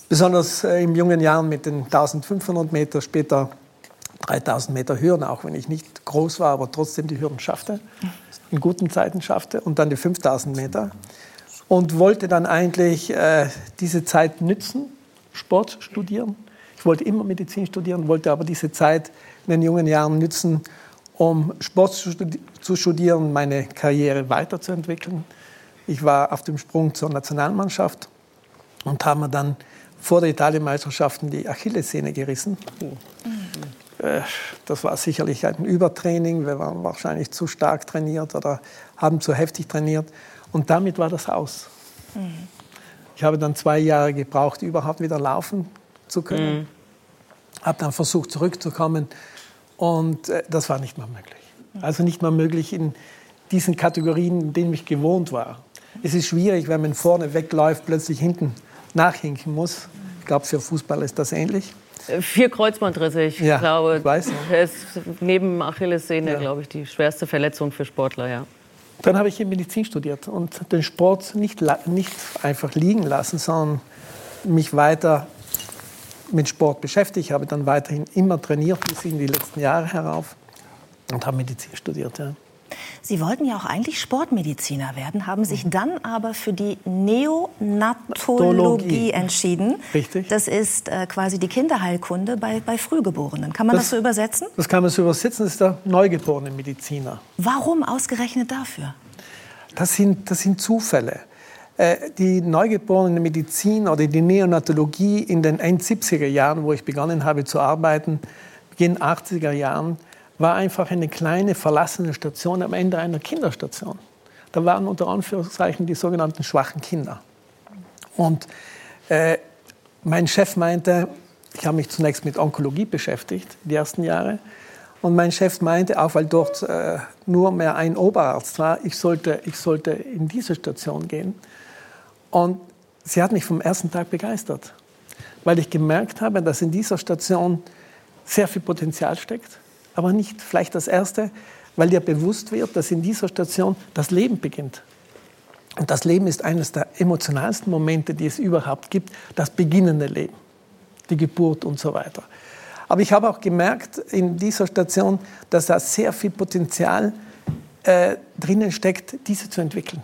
Besonders äh, in jungen Jahren mit den 1500 Meter, später 3000 Meter Hürden, auch wenn ich nicht groß war, aber trotzdem die Hürden schaffte, in guten Zeiten schaffte und dann die 5000 Meter. Und wollte dann eigentlich äh, diese Zeit nützen, Sport studieren. Ich wollte immer Medizin studieren, wollte aber diese Zeit in den jungen Jahren nützen, um Sport zu studieren, meine Karriere weiterzuentwickeln. Ich war auf dem Sprung zur Nationalmannschaft und habe mir dann vor der Italienmeisterschaften die Achillessehne gerissen. Äh, das war sicherlich ein Übertraining. Wir waren wahrscheinlich zu stark trainiert oder haben zu heftig trainiert. Und damit war das aus. Mhm. Ich habe dann zwei Jahre gebraucht, überhaupt wieder laufen zu können. Mhm. Habe dann versucht, zurückzukommen. Und äh, das war nicht mehr möglich. Also nicht mehr möglich in diesen Kategorien, in denen ich gewohnt war. Es ist schwierig, wenn man vorne wegläuft, plötzlich hinten nachhinken muss. Ich glaube, für Fußball ist das ähnlich. Vier Kreuzbandrisse, ich ja, glaube. Ich weiß. ist neben Achillessehne, ja. glaube ich, die schwerste Verletzung für Sportler, ja. Dann habe ich Medizin studiert und den Sport nicht, nicht einfach liegen lassen, sondern mich weiter mit Sport beschäftigt. Ich habe dann weiterhin immer trainiert bis in die letzten Jahre herauf und habe Medizin studiert. Ja. Sie wollten ja auch eigentlich Sportmediziner werden, haben sich mhm. dann aber für die Neonatologie entschieden. Richtig. Das ist äh, quasi die Kinderheilkunde bei, bei Frühgeborenen. Kann man das, das, so übersetzen? Das kann man so übersetzen, das ist der neugeborene Mediziner. Warum ausgerechnet dafür? Das sind, das sind Zufälle. Äh, die neugeborene Medizin oder die Neonatologie in den 70er Jahren, wo ich begonnen habe zu arbeiten, Beginn 80er Jahren, war einfach eine kleine verlassene Station am Ende einer Kinderstation. Da waren unter Anführungszeichen die sogenannten schwachen Kinder. Und äh, mein Chef meinte, ich habe mich zunächst mit Onkologie beschäftigt, die ersten Jahre. Und mein Chef meinte, auch weil dort äh, nur mehr ein Oberarzt war, ich sollte, ich sollte in diese Station gehen. Und sie hat mich vom ersten Tag begeistert, weil ich gemerkt habe, dass in dieser Station sehr viel Potenzial steckt aber nicht vielleicht das Erste, weil dir bewusst wird, dass in dieser Station das Leben beginnt. Und das Leben ist eines der emotionalsten Momente, die es überhaupt gibt, das beginnende Leben, die Geburt und so weiter. Aber ich habe auch gemerkt in dieser Station, dass da sehr viel Potenzial äh, drinnen steckt, diese zu entwickeln.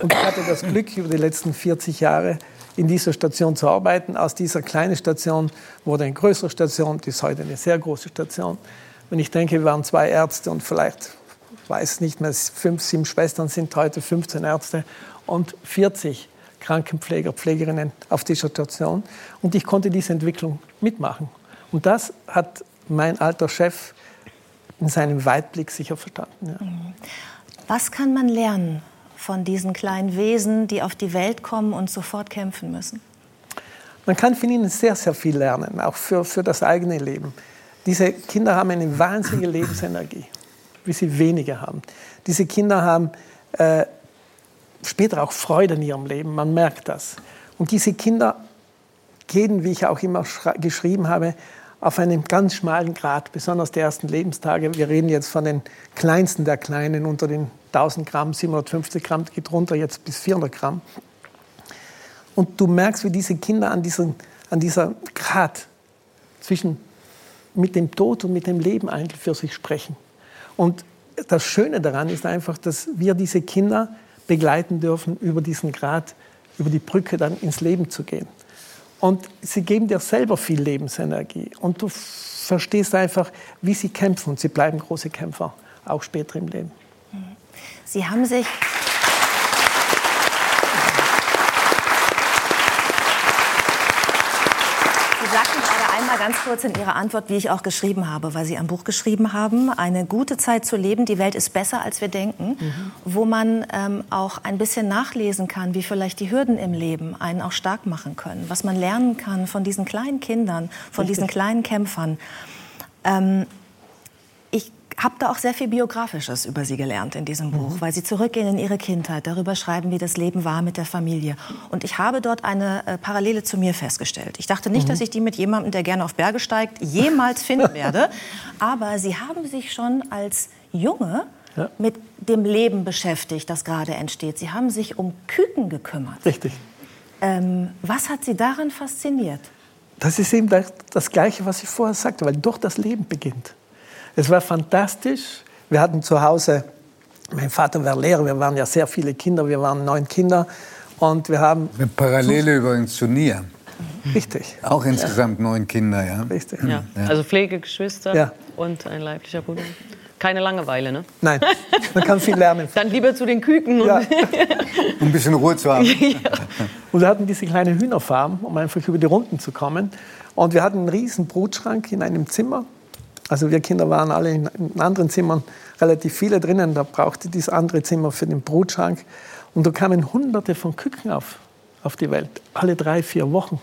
Und ich hatte das Glück, über die letzten 40 Jahre in dieser Station zu arbeiten. Aus dieser kleinen Station wurde eine größere Station, die ist heute eine sehr große Station. Wenn ich denke, wir waren zwei Ärzte und vielleicht, ich weiß nicht mehr, fünf, sieben Schwestern sind heute 15 Ärzte und 40 Krankenpfleger, Pflegerinnen auf dieser Station. Und ich konnte diese Entwicklung mitmachen. Und das hat mein alter Chef in seinem Weitblick sicher verstanden. Ja. Was kann man lernen von diesen kleinen Wesen, die auf die Welt kommen und sofort kämpfen müssen? Man kann von ihnen sehr, sehr viel lernen, auch für, für das eigene Leben. Diese Kinder haben eine wahnsinnige Lebensenergie, wie sie weniger haben. Diese Kinder haben äh, später auch Freude in ihrem Leben, man merkt das. Und diese Kinder gehen, wie ich auch immer geschrieben habe, auf einem ganz schmalen Grad, besonders die ersten Lebenstage. Wir reden jetzt von den kleinsten der Kleinen, unter den 1000 Gramm, 750 Gramm, geht runter jetzt bis 400 Gramm. Und du merkst, wie diese Kinder an, diesen, an dieser Grad zwischen mit dem Tod und mit dem Leben eigentlich für sich sprechen. Und das Schöne daran ist einfach, dass wir diese Kinder begleiten dürfen, über diesen Grad, über die Brücke dann ins Leben zu gehen. Und sie geben dir selber viel Lebensenergie. Und du verstehst einfach, wie sie kämpfen. Und sie bleiben große Kämpfer, auch später im Leben. Sie haben sich einmal ganz kurz in Ihrer Antwort, wie ich auch geschrieben habe, weil Sie ein Buch geschrieben haben, eine gute Zeit zu leben, die Welt ist besser, als wir denken, mhm. wo man ähm, auch ein bisschen nachlesen kann, wie vielleicht die Hürden im Leben einen auch stark machen können, was man lernen kann von diesen kleinen Kindern, von Richtig. diesen kleinen Kämpfern. Ähm, habe da auch sehr viel Biografisches über Sie gelernt in diesem Buch, weil Sie zurückgehen in Ihre Kindheit, darüber schreiben, wie das Leben war mit der Familie. Und ich habe dort eine äh, Parallele zu mir festgestellt. Ich dachte nicht, dass ich die mit jemandem, der gerne auf Berge steigt, jemals finden werde. Aber Sie haben sich schon als Junge Ja. mit dem Leben beschäftigt, das gerade entsteht. Sie haben sich um Küken gekümmert. Richtig. Ähm, was hat Sie daran fasziniert? Das ist eben das, das Gleiche, was ich vorher sagte, weil doch das Leben beginnt. Es war fantastisch. Wir hatten zu Hause, mein Vater war Lehrer, wir waren ja sehr viele Kinder, wir waren neun Kinder. Und wir haben. Eine Parallele übrigens zu Nia. Richtig. Auch insgesamt neun Kinder, ja. Richtig. Ja. Also Pflegegeschwister Ja. und ein leiblicher Bruder. Keine Langeweile, ne? Nein, man kann viel lernen. Dann lieber zu den Küken. Und Ja. Um ein bisschen Ruhe zu haben. Und wir hatten diese kleine Hühnerfarm, um einfach über die Runden zu kommen. Und wir hatten einen riesen Brutschrank in einem Zimmer. Also wir Kinder waren alle in, in anderen Zimmern, relativ viele drinnen. Da brauchte dieses andere Zimmer für den Brutschrank. Und da kamen hunderte von Küken auf, auf die Welt, alle drei, vier Wochen.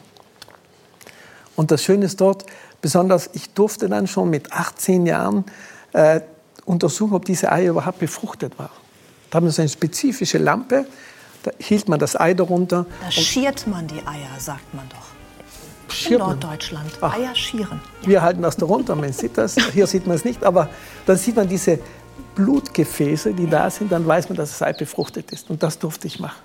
Und das Schöne ist dort, besonders ich durfte dann schon mit 18 Jahren äh, untersuchen, ob diese Eier überhaupt befruchtet waren. Da haben wir so eine spezifische Lampe, da hielt man das Ei darunter. Da schiert man die Eier, sagt man doch. In Schiert man? Norddeutschland. Ach. Eier schieren. Wir halten das darunter, man sieht das. Hier sieht man es nicht, aber dann sieht man diese Blutgefäße, die da sind, dann weiß man, dass das Ei befruchtet ist. Und das durfte ich machen.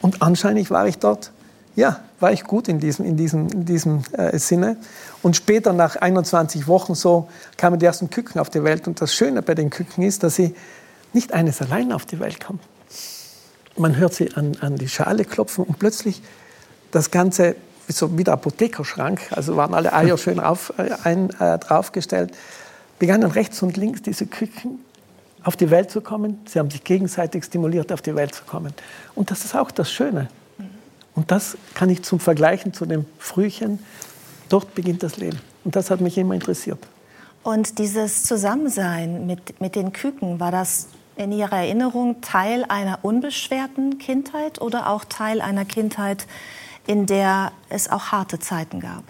Und anscheinend war ich dort, ja, war ich gut in diesem, in diesem, in diesem äh, Sinne. Und später, nach 21 Wochen so, kamen die ersten Küken auf die Welt. Und das Schöne bei den Küken ist, dass sie nicht eines allein auf die Welt kommen. Man hört sie an, an die Schale klopfen und plötzlich das Ganze so wie der Apothekerschrank, also waren alle Eier schön auf, äh, ein, äh, draufgestellt, begannen rechts und links diese Küken auf die Welt zu kommen. Sie haben sich gegenseitig stimuliert, auf die Welt zu kommen. Und das ist auch das Schöne. Und das kann ich zum Vergleichen zu dem Frühchen. Dort beginnt das Leben. Und das hat mich immer interessiert. Und dieses Zusammensein mit, mit den Küken, war das in Ihrer Erinnerung Teil einer unbeschwerten Kindheit oder auch Teil einer Kindheit, in der es auch harte Zeiten gab?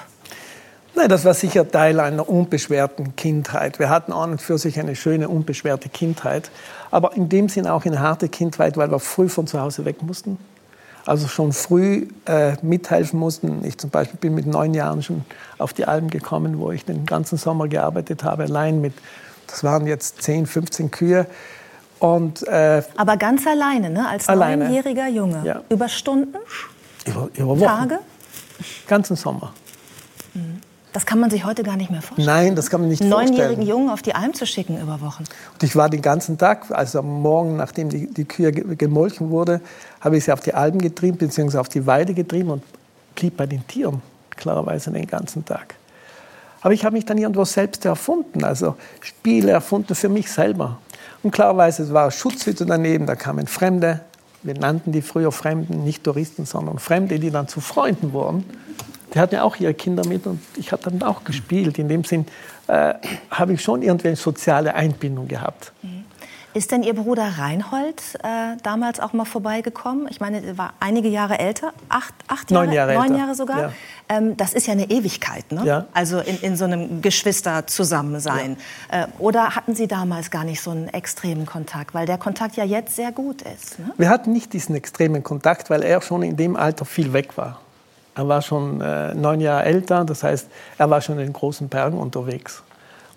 Nein, das war sicher Teil einer unbeschwerten Kindheit. Wir hatten an und für sich eine schöne, unbeschwerte Kindheit. Aber in dem Sinn auch eine harte Kindheit, weil wir früh von zu Hause weg mussten. Also schon früh äh, mithelfen mussten. Ich zum Beispiel bin mit neun Jahren schon auf die Alm gekommen, wo ich den ganzen Sommer gearbeitet habe, allein mit, das waren jetzt 10, 15 Kühe. Und äh, Aber ganz alleine, ne? als neunjähriger Junge. Ja. Über Stunden, über, über Wochen, Tage? ganzen Sommer. Das kann man sich heute gar nicht mehr vorstellen. Nein, das kann man nicht Einen neunjährigen vorstellen. Jungen auf die Alm zu schicken über Wochen. Und ich war den ganzen Tag, also am Morgen, nachdem die, die Kühe ge- gemolken wurde, habe ich sie auf die Alben getrieben, beziehungsweise auf die Weide getrieben und blieb bei den Tieren, klarerweise den ganzen Tag. Aber ich habe mich dann irgendwo selbst erfunden, also Spiele erfunden für mich selber. Und klarerweise es war Schutzhütte daneben, da kamen Fremde, wir nannten die früher Fremden, nicht Touristen, sondern Fremde, die dann zu Freunden wurden. Die hatten ja auch ihre Kinder mit und ich habe dann auch gespielt. In dem Sinn äh, habe ich schon irgendwie eine soziale Einbindung gehabt. Ist denn Ihr Bruder Reinhold äh, damals auch mal vorbeigekommen? Ich meine, er war einige Jahre älter, acht, acht Jahre, Neun Jahre neun älter, Jahre sogar. ja. Ähm, das ist ja eine Ewigkeit, ne? Ja. Also in, in so einem Geschwisterzusammensein. Äh, oder hatten Sie damals gar nicht so einen extremen Kontakt, weil der Kontakt ja jetzt sehr gut ist? Ne? Wir hatten nicht diesen extremen Kontakt, weil er schon in dem Alter viel weg war. Er war schon äh, neun Jahre älter, das heißt, er war schon in den großen Bergen unterwegs.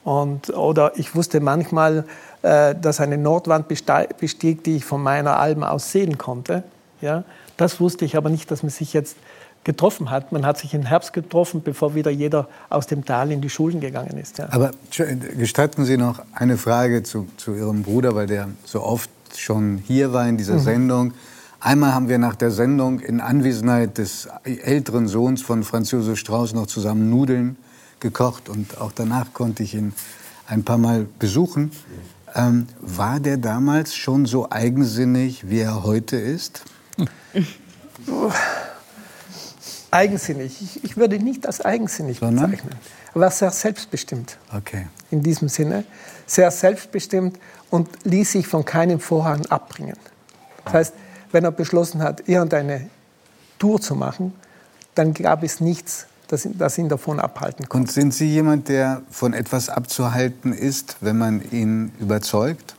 Und, oder ich wusste manchmal, äh, dass eine Nordwand bestieg, die ich von meiner Alm aus sehen konnte. Ja? Das wusste ich aber nicht, dass man sich jetzt getroffen hat. Man hat sich im Herbst getroffen, bevor wieder jeder aus dem Tal in die Schulen gegangen ist. Ja. Aber gestatten Sie noch eine Frage zu, zu Ihrem Bruder, weil der so oft schon hier war in dieser Mhm. Sendung. Einmal haben wir nach der Sendung in Anwesenheit des älteren Sohns von Franz Josef Strauß noch zusammen Nudeln gekocht und auch danach konnte ich ihn ein paar Mal besuchen. Ähm, war der damals schon so eigensinnig, wie er heute ist? Eigensinnig. Ich, ich würde nicht als eigensinnig bezeichnen. Er war sehr selbstbestimmt. Okay. in diesem Sinne, sehr selbstbestimmt und ließ sich von keinem Vorhang abbringen. Das heißt, wenn er beschlossen hat, irgendeine Tour zu machen, dann gab es nichts das, das ihn davon abhalten kann. Und sind Sie jemand, der von etwas abzuhalten ist, wenn man ihn überzeugt?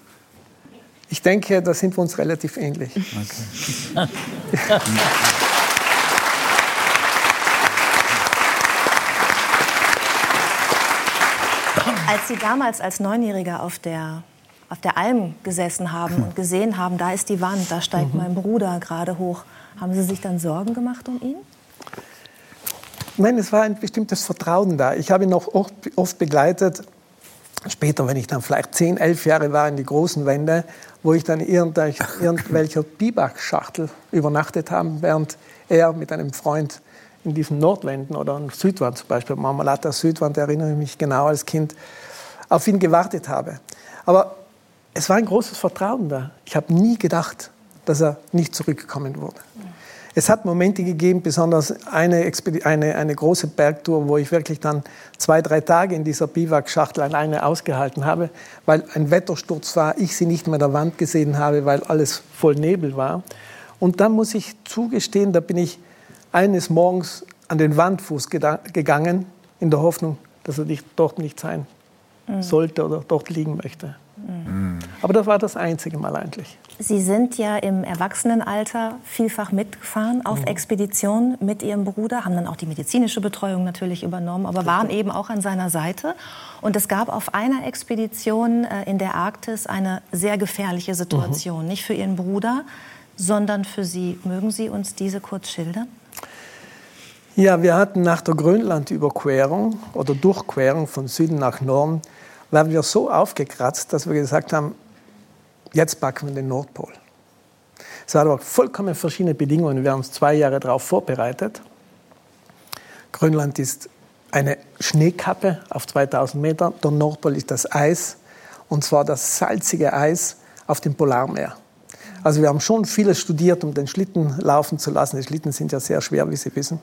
Ich denke, da sind wir uns relativ ähnlich. Okay. Als Sie damals als Neunjähriger auf der, auf der Alm gesessen haben und gesehen haben, da ist die Wand, da steigt Mhm. mein Bruder gerade hoch, haben Sie sich dann Sorgen gemacht um ihn? Nein, es war ein bestimmtes Vertrauen da. Ich habe ihn noch oft, oft begleitet, später, wenn ich dann vielleicht 10, 11 Jahre war, in die großen Wände, wo ich dann irgendwelcher Biwakschachtel übernachtet habe, während er mit einem Freund in diesen Nordwänden oder in Südwand zum Beispiel, Marmalata Südwand, erinnere ich mich genau als Kind, auf ihn gewartet habe. Aber es war ein großes Vertrauen da. Ich habe nie gedacht, dass er nicht zurückkommen würde. Es hat Momente gegeben, besonders eine, Expedi eine, eine große Bergtour, wo ich wirklich dann zwei, drei Tage in dieser Biwakschachtel alleine ausgehalten habe, weil ein Wettersturz war, ich sie nicht mehr an der Wand gesehen habe, weil alles voll Nebel war. Und dann muss ich zugestehen, da bin ich eines Morgens an den Wandfuß gegangen, in der Hoffnung, dass er nicht, dort nicht sein Mhm. sollte oder dort liegen möchte. Aber das war das einzige Mal eigentlich. Sie sind ja im Erwachsenenalter vielfach mitgefahren auf Expeditionen mit Ihrem Bruder, haben dann auch die medizinische Betreuung natürlich übernommen, aber waren eben auch an seiner Seite. Und es gab auf einer Expedition äh, in der Arktis eine sehr gefährliche Situation, nicht für Ihren Bruder, sondern für Sie. Mögen Sie uns diese kurz schildern? Ja, wir hatten nach der Grönlandüberquerung oder Durchquerung von Süden nach Norden, waren wir so aufgekratzt, dass wir gesagt haben, jetzt packen wir den Nordpol. Es waren aber vollkommen verschiedene Bedingungen. Wir haben uns zwei Jahre darauf vorbereitet. Grönland ist eine Schneekappe auf 2000 Meter. Der Nordpol ist das Eis, und zwar das salzige Eis auf dem Polarmeer. Also wir haben schon vieles studiert, um den Schlitten laufen zu lassen. Die Schlitten sind ja sehr schwer, wie Sie wissen.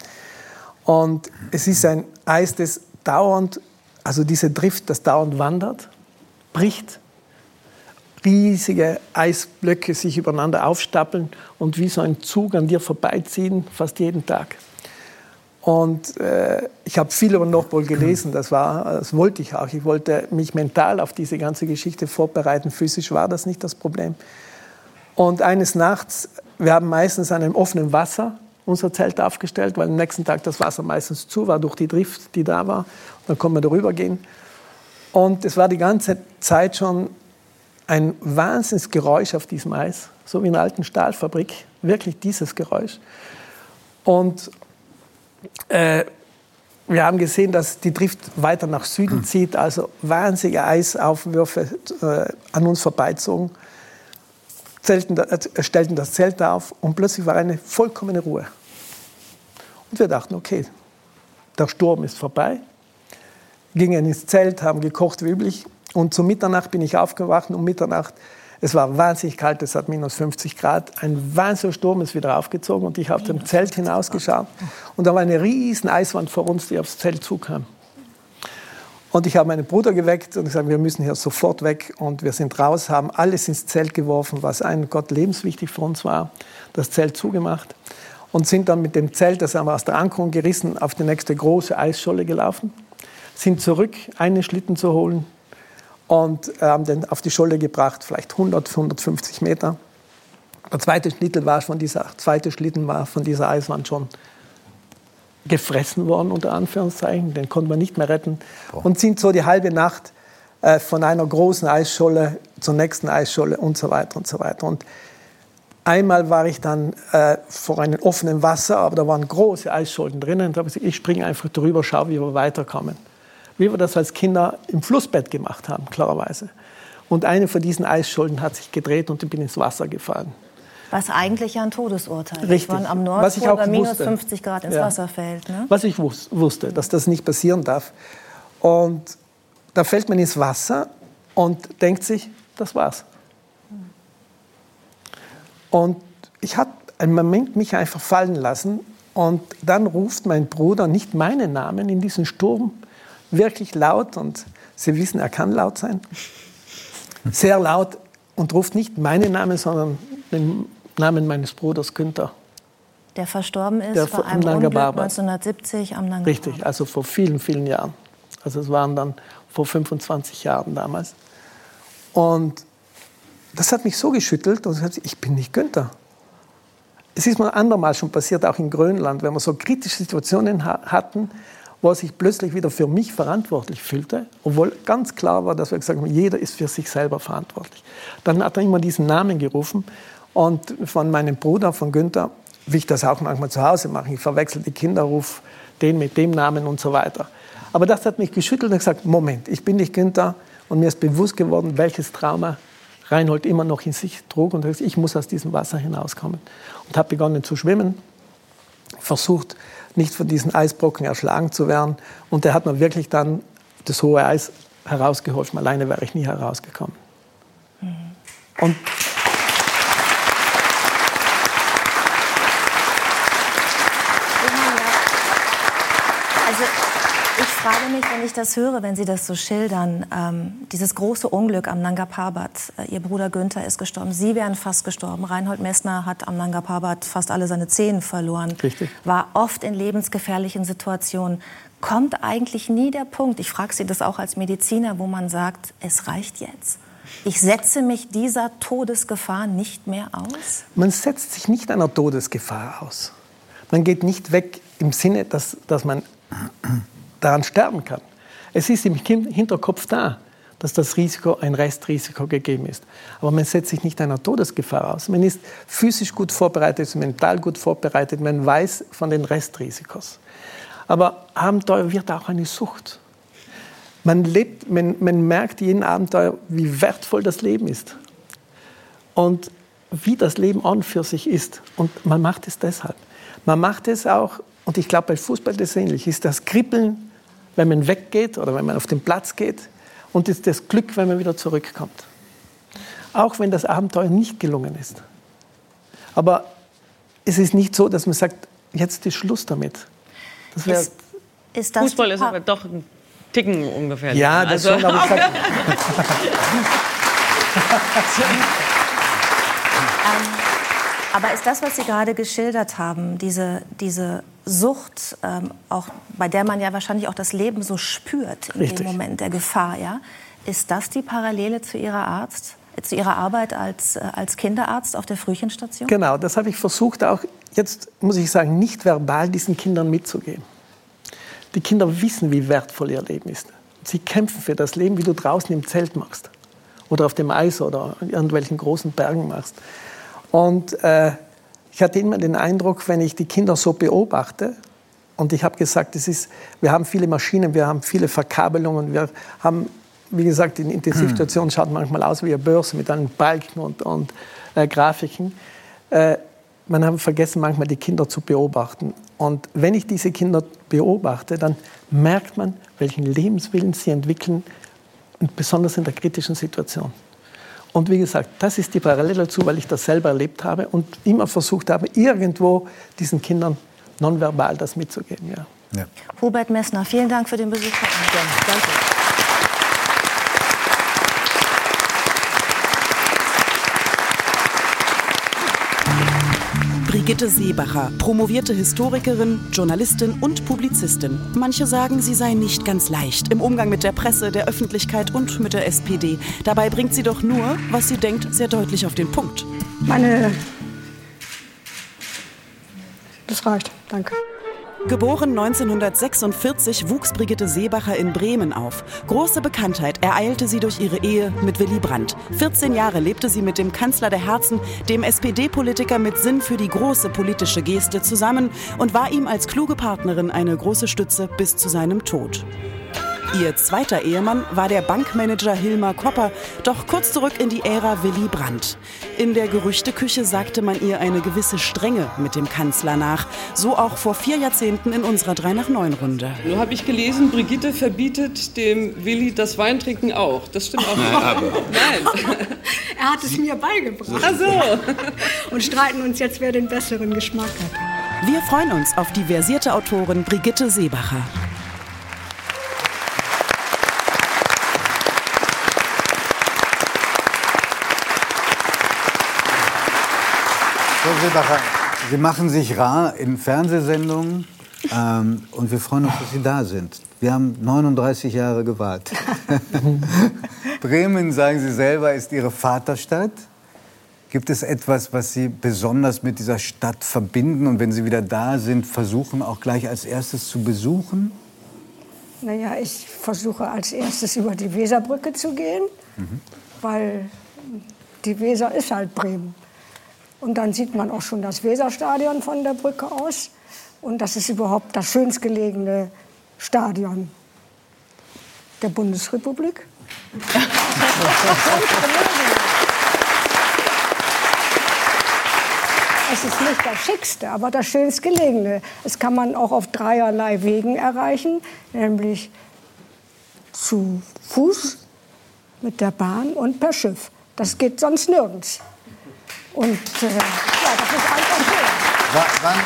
Und es ist ein Eis, das dauernd, also diese Drift, das dauernd wandert, bricht, riesige Eisblöcke sich übereinander aufstapeln und wie so ein Zug an dir vorbeiziehen, fast jeden Tag. Und äh, ich habe viel über Nordpol gelesen, das, war, das wollte ich auch. Ich wollte mich mental auf diese ganze Geschichte vorbereiten. Physisch war das nicht das Problem. Und eines Nachts, wir haben meistens an einem offenen Wasser unser Zelt aufgestellt, weil am nächsten Tag das Wasser meistens zu war durch die Drift, die da war. Dann konnte man darüber gehen. Und es war die ganze Zeit schon ein Wahnsinnsgeräusch auf diesem Eis, so wie in einer alten Stahlfabrik, wirklich dieses Geräusch. Und äh, wir haben gesehen, dass die Drift weiter nach Süden zieht, also wahnsinnige Eisaufwürfe äh, an uns vorbeizogen, zelten, äh, stellten das Zelt auf und plötzlich war eine vollkommene Ruhe. Und wir dachten, okay, der Sturm ist vorbei, gingen ins Zelt, haben gekocht wie üblich und zu Mitternacht bin ich aufgewacht. Um Mitternacht, es war wahnsinnig kalt, es hat minus 50 Grad. Ein wahnsinniger Sturm ist wieder aufgezogen und ich habe dem Zelt hinausgeschaut. Und da war eine riesen Eiswand vor uns, die aufs Zelt zukam. Und ich habe meinen Bruder geweckt und gesagt, wir müssen hier sofort weg. Und wir sind raus, haben alles ins Zelt geworfen, was ein Gott lebenswichtig für uns war, das Zelt zugemacht. Und sind dann mit dem Zelt, das haben wir aus der Ankerung gerissen, auf die nächste große Eisscholle gelaufen. Sind zurück, einen Schlitten zu holen, und haben den auf die Scholle gebracht, vielleicht 100, 150 Meter. Der zweite Schlitten war von dieser, zweite Schlitten war von dieser Eiswand schon gefressen worden, unter Anführungszeichen. Den konnte man nicht mehr retten. Und sind so die halbe Nacht äh, von einer großen Eisscholle zur nächsten Eisscholle und so weiter und so weiter. Und einmal war ich dann äh, vor einem offenen Wasser, aber da waren große Eisschollen drinnen. Und da habe ich gesagt, ich springe einfach drüber, schaue, wie wir weiterkommen wie wir das als Kinder im Flussbett gemacht haben, klarerweise. Und eine von diesen Eisschollen hat sich gedreht und ich bin ins Wasser gefallen. Was eigentlich ja ein Todesurteil ist, Richtig. wenn man am Nordpol bei minus wusste. 50 Grad ins Ja. Wasser fällt. Ne? Was ich wus wusste, dass das nicht passieren darf. Und da fällt man ins Wasser und denkt sich, das war's. Und ich habe einen Moment mich einfach fallen lassen und dann ruft mein Bruder nicht meinen Namen in diesen Sturm wirklich laut und Sie wissen, er kann laut sein, sehr laut und ruft nicht meinen Namen, sondern den Namen meines Bruders Günther. Der verstorben ist Der vor- einem Unglück Parbat. 1970 am Nanga Richtig, also vor vielen, vielen Jahren. Also es waren dann vor 25 Jahren damals. Und das hat mich so geschüttelt und ich ich bin nicht Günther. Es ist mal andermal schon passiert, auch in Grönland, wenn wir so kritische Situationen ha hatten, wo er sich plötzlich wieder für mich verantwortlich fühlte, obwohl ganz klar war, dass wir gesagt haben, jeder ist für sich selber verantwortlich. Dann hat er immer diesen Namen gerufen und von meinem Bruder, von Günther, wie ich das auch manchmal zu Hause mache, ich verwechsel die Kinder, ruf den mit dem Namen und so weiter. Aber das hat mich geschüttelt und gesagt, Moment, ich bin nicht Günther und mir ist bewusst geworden, welches Trauma Reinhold immer noch in sich trug und ich muss aus diesem Wasser hinauskommen. Und habe begonnen zu schwimmen, versucht, nicht von diesen Eisbrocken erschlagen zu werden. Und er hat mir wirklich dann das hohe Eis herausgeholfen. Alleine wäre ich nie herausgekommen. Und Also ich frage mich, wenn ich das höre, wenn Sie das so schildern, ähm, dieses große Unglück am Nanga Parbat. Äh, Ihr Bruder Günther ist gestorben, Sie wären fast gestorben. Reinhold Messner hat am Nanga Parbat fast alle seine Zehen verloren. Richtig. War oft in lebensgefährlichen Situationen. Kommt eigentlich nie der Punkt, ich frage Sie das auch als Mediziner, wo man sagt, es reicht jetzt. Ich setze mich dieser Todesgefahr nicht mehr aus? man setzt sich nicht einer Todesgefahr aus. Man geht nicht weg im Sinne, dass, dass man daran sterben kann. Es ist im Hin- Hinterkopf da, dass das Risiko, ein Restrisiko gegeben ist. Aber man setzt sich nicht einer Todesgefahr aus. Man ist physisch gut vorbereitet, ist mental gut vorbereitet, man weiß von den Restrisikos. Aber Abenteuer wird auch eine Sucht. Man, lebt, man, man merkt jeden Abenteuer, wie wertvoll das Leben ist. Und wie das Leben an für sich ist. Und man macht es deshalb. Man macht es auch, und ich glaube, bei Fußball ist ähnlich, ist das Kribbeln, wenn man weggeht oder wenn man auf den Platz geht und ist das Glück, wenn man wieder zurückkommt. Auch wenn das Abenteuer nicht gelungen ist. Aber es ist nicht so, dass man sagt, jetzt ist Schluss damit. Das wär, Ist, ist das Fußball ist aber doch ein Ticken ungefähr. ja, das also, schon, aber ich sag, Aber ist das, was Sie gerade geschildert haben, diese, diese Sucht, ähm, auch, bei der man ja wahrscheinlich auch das Leben so spürt in Richtig. dem Moment der Gefahr, ja? Ist das die Parallele zu Ihrer Arzt, äh, zu Ihrer Arbeit als, äh, als Kinderarzt auf der Frühchenstation? Genau, das habe ich versucht auch, jetzt muss ich sagen, nicht verbal diesen Kindern mitzugeben. Die Kinder wissen, wie wertvoll ihr Leben ist. Sie kämpfen für das Leben, wie du draußen im Zelt machst oder auf dem Eis oder in irgendwelchen großen Bergen machst. Und äh, ich hatte immer den Eindruck, wenn ich die Kinder so beobachte, und ich habe gesagt, es ist, wir haben viele Maschinen, wir haben viele Verkabelungen, wir haben, wie gesagt, die Intensivstation schaut manchmal aus wie eine Börse mit einem Balken und, und äh, Grafiken. Äh, man hat vergessen, manchmal die Kinder zu beobachten. Und wenn ich diese Kinder beobachte, dann merkt man, welchen Lebenswillen sie entwickeln, und besonders in der kritischen Situation. Und wie gesagt, das ist die Parallele dazu, weil ich das selber erlebt habe und immer versucht habe, irgendwo diesen Kindern nonverbal das mitzugeben. Ja. Hubert Messner, vielen Dank für den Besuch. Danke. Brigitte Seebacher, promovierte Historikerin, Journalistin und Publizistin. Manche sagen, sie sei nicht ganz leicht im Umgang mit der Presse, der Öffentlichkeit und mit der SPD. Dabei bringt sie doch nur, was sie denkt, sehr deutlich auf den Punkt. Meine. Das reicht. Danke. Geboren 1946 wuchs Brigitte Seebacher in Bremen auf. Große Bekanntheit ereilte sie durch ihre Ehe mit Willy Brandt. 14 Jahre lebte sie mit dem Kanzler der Herzen, dem SPD-Politiker mit Sinn für die große politische Geste, zusammen und war ihm als kluge Partnerin eine große Stütze bis zu seinem Tod. Ihr zweiter Ehemann war der Bankmanager Hilmar Kopper, doch kurz zurück in die Ära Willy Brandt. In der Gerüchteküche sagte man ihr eine gewisse Strenge mit dem Kanzler nach. So auch vor vier Jahrzehnten in unserer 3 nach 9 Runde. Nur habe ich gelesen, Brigitte verbietet dem Willi das Weintrinken auch. Das stimmt auch nicht. Nein, aber- Nein. Er hat es mir beigebracht. Ach so. Und streiten uns jetzt, wer den besseren Geschmack hat. Wir freuen uns auf die versierte Autorin Brigitte Seebacher. Sie machen sich rar in Fernsehsendungen ähm, und wir freuen uns, dass Sie da sind. Wir haben 39 Jahre gewartet. Bremen, sagen Sie selber, ist Ihre Vaterstadt. Gibt es etwas, was Sie besonders mit dieser Stadt verbinden und wenn Sie wieder da sind, versuchen auch gleich als erstes zu besuchen? Naja, ich versuche als erstes über die Weserbrücke zu gehen, Mhm. weil die Weser ist halt Bremen. Und dann sieht man auch schon das Weserstadion von der Brücke aus. Und das ist überhaupt das schönst gelegene Stadion der Bundesrepublik. Es ist nicht das Schickste, aber das schönst gelegene. Das kann man auch auf dreierlei Wegen erreichen, nämlich zu Fuß, mit der Bahn und per Schiff. Das geht sonst nirgends. Und äh, ja, das ist einfach schön. Wa- Wann,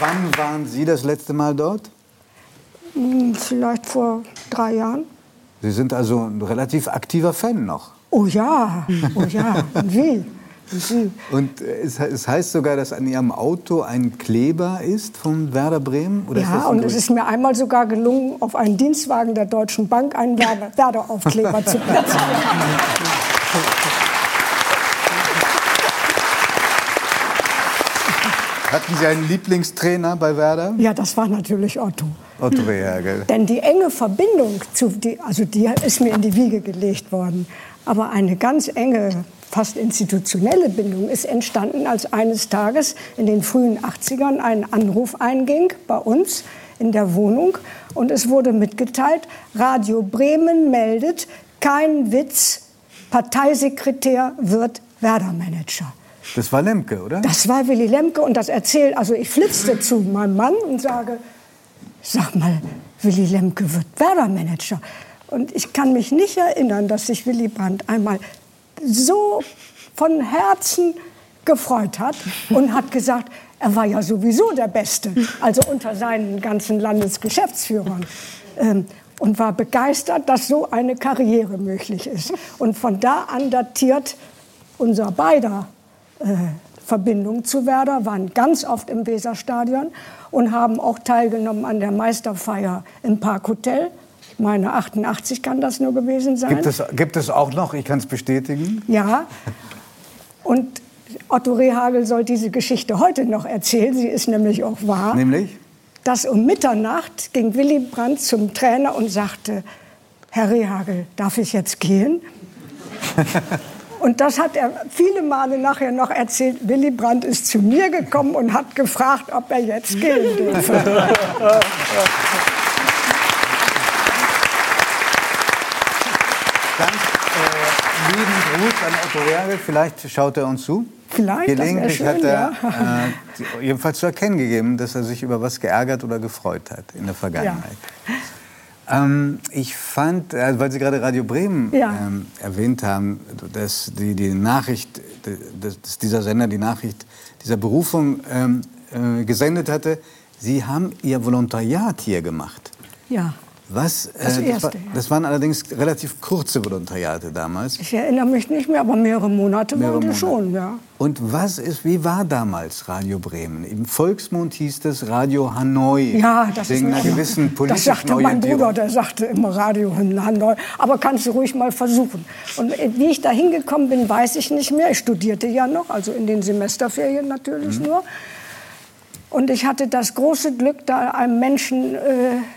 wann waren Sie das letzte Mal dort? Hm, Vielleicht vor drei Jahren. Sie sind also ein relativ aktiver Fan noch. Oh ja, oh ja, wie? Und äh, es, es heißt sogar, dass an Ihrem Auto ein Kleber ist von Werder Bremen? Oder Ja, und es ist mir einmal sogar gelungen, auf einen Dienstwagen der Deutschen Bank einen Werder- Werder-Aufkleber zu platzieren. Hatten Sie einen Lieblingstrainer bei Werder? Ja, das war natürlich Otto. Otto Rehagel. Denn die enge Verbindung, zu, die, also die ist mir in die Wiege gelegt worden. Aber eine ganz enge, fast institutionelle Bindung ist entstanden, als eines Tages in den frühen 80ern ein Anruf einging bei uns in der Wohnung. Und es wurde mitgeteilt, Radio Bremen meldet, kein Witz, Parteisekretär wird Werder-Manager. Das war Lemke, oder? Das war Willy Lemke und das erzählt, also ich flitzte zu meinem Mann und sage, sag mal, Willy Lemke wird Werder-Manager. Und ich kann mich nicht erinnern, dass sich Willy Brandt einmal so von Herzen gefreut hat und hat gesagt, er war ja sowieso der Beste, also unter seinen ganzen Landesgeschäftsführern. Ähm, und war begeistert, dass so eine Karriere möglich ist. Und von da an datiert unser beider Verbindung zu Werder, waren ganz oft im Weserstadion und haben auch teilgenommen an der Meisterfeier im Parkhotel. Meine, 88 kann das nur gewesen sein. Gibt es, gibt es auch noch, ich kann es bestätigen. Ja. Und Otto Rehagel soll diese Geschichte heute noch erzählen. Sie ist nämlich auch wahr. Nämlich? Dass um Mitternacht ging Willy Brandt zum Trainer und sagte, Herr Rehagel, darf ich jetzt gehen? Und das hat er viele Male nachher noch erzählt. Willy Brandt ist zu mir gekommen und hat gefragt, ob er jetzt gehen dürfe. Ganz äh, lieben Gruß an Otto Rehagel. Vielleicht schaut er uns zu. Vielleicht, Gelegentlich schön, hat er ja. äh, jedenfalls zu erkennen gegeben, dass er sich über was geärgert oder gefreut hat in der Vergangenheit. Ähm, ich fand, äh, weil Sie gerade Radio Bremen Ja. ähm, erwähnt haben, dass die, die Nachricht, dass dass dieser Sender die Nachricht dieser Berufung ähm, äh, gesendet hatte, Sie haben Ihr Volontariat hier gemacht. Ja, Was? Das äh, erste, war, ja. das waren allerdings relativ kurze Volontariate damals. ich erinnere mich nicht mehr, aber mehrere Monate Mehrere waren die Monate. schon, ja. Und was ist, wie war damals Radio Bremen? Im Volksmund hieß es Radio Hanoi. Ja, das Wegen ist einer gewissen Das politischen sagte mein. Bruder, der sagte immer Radio Hanoi. Aber kannst du ruhig mal versuchen. Und wie ich da hingekommen bin, weiß ich nicht mehr. Ich studierte ja noch, also in den Semesterferien natürlich Mhm. nur. Und ich hatte das große Glück, da einem Menschen äh,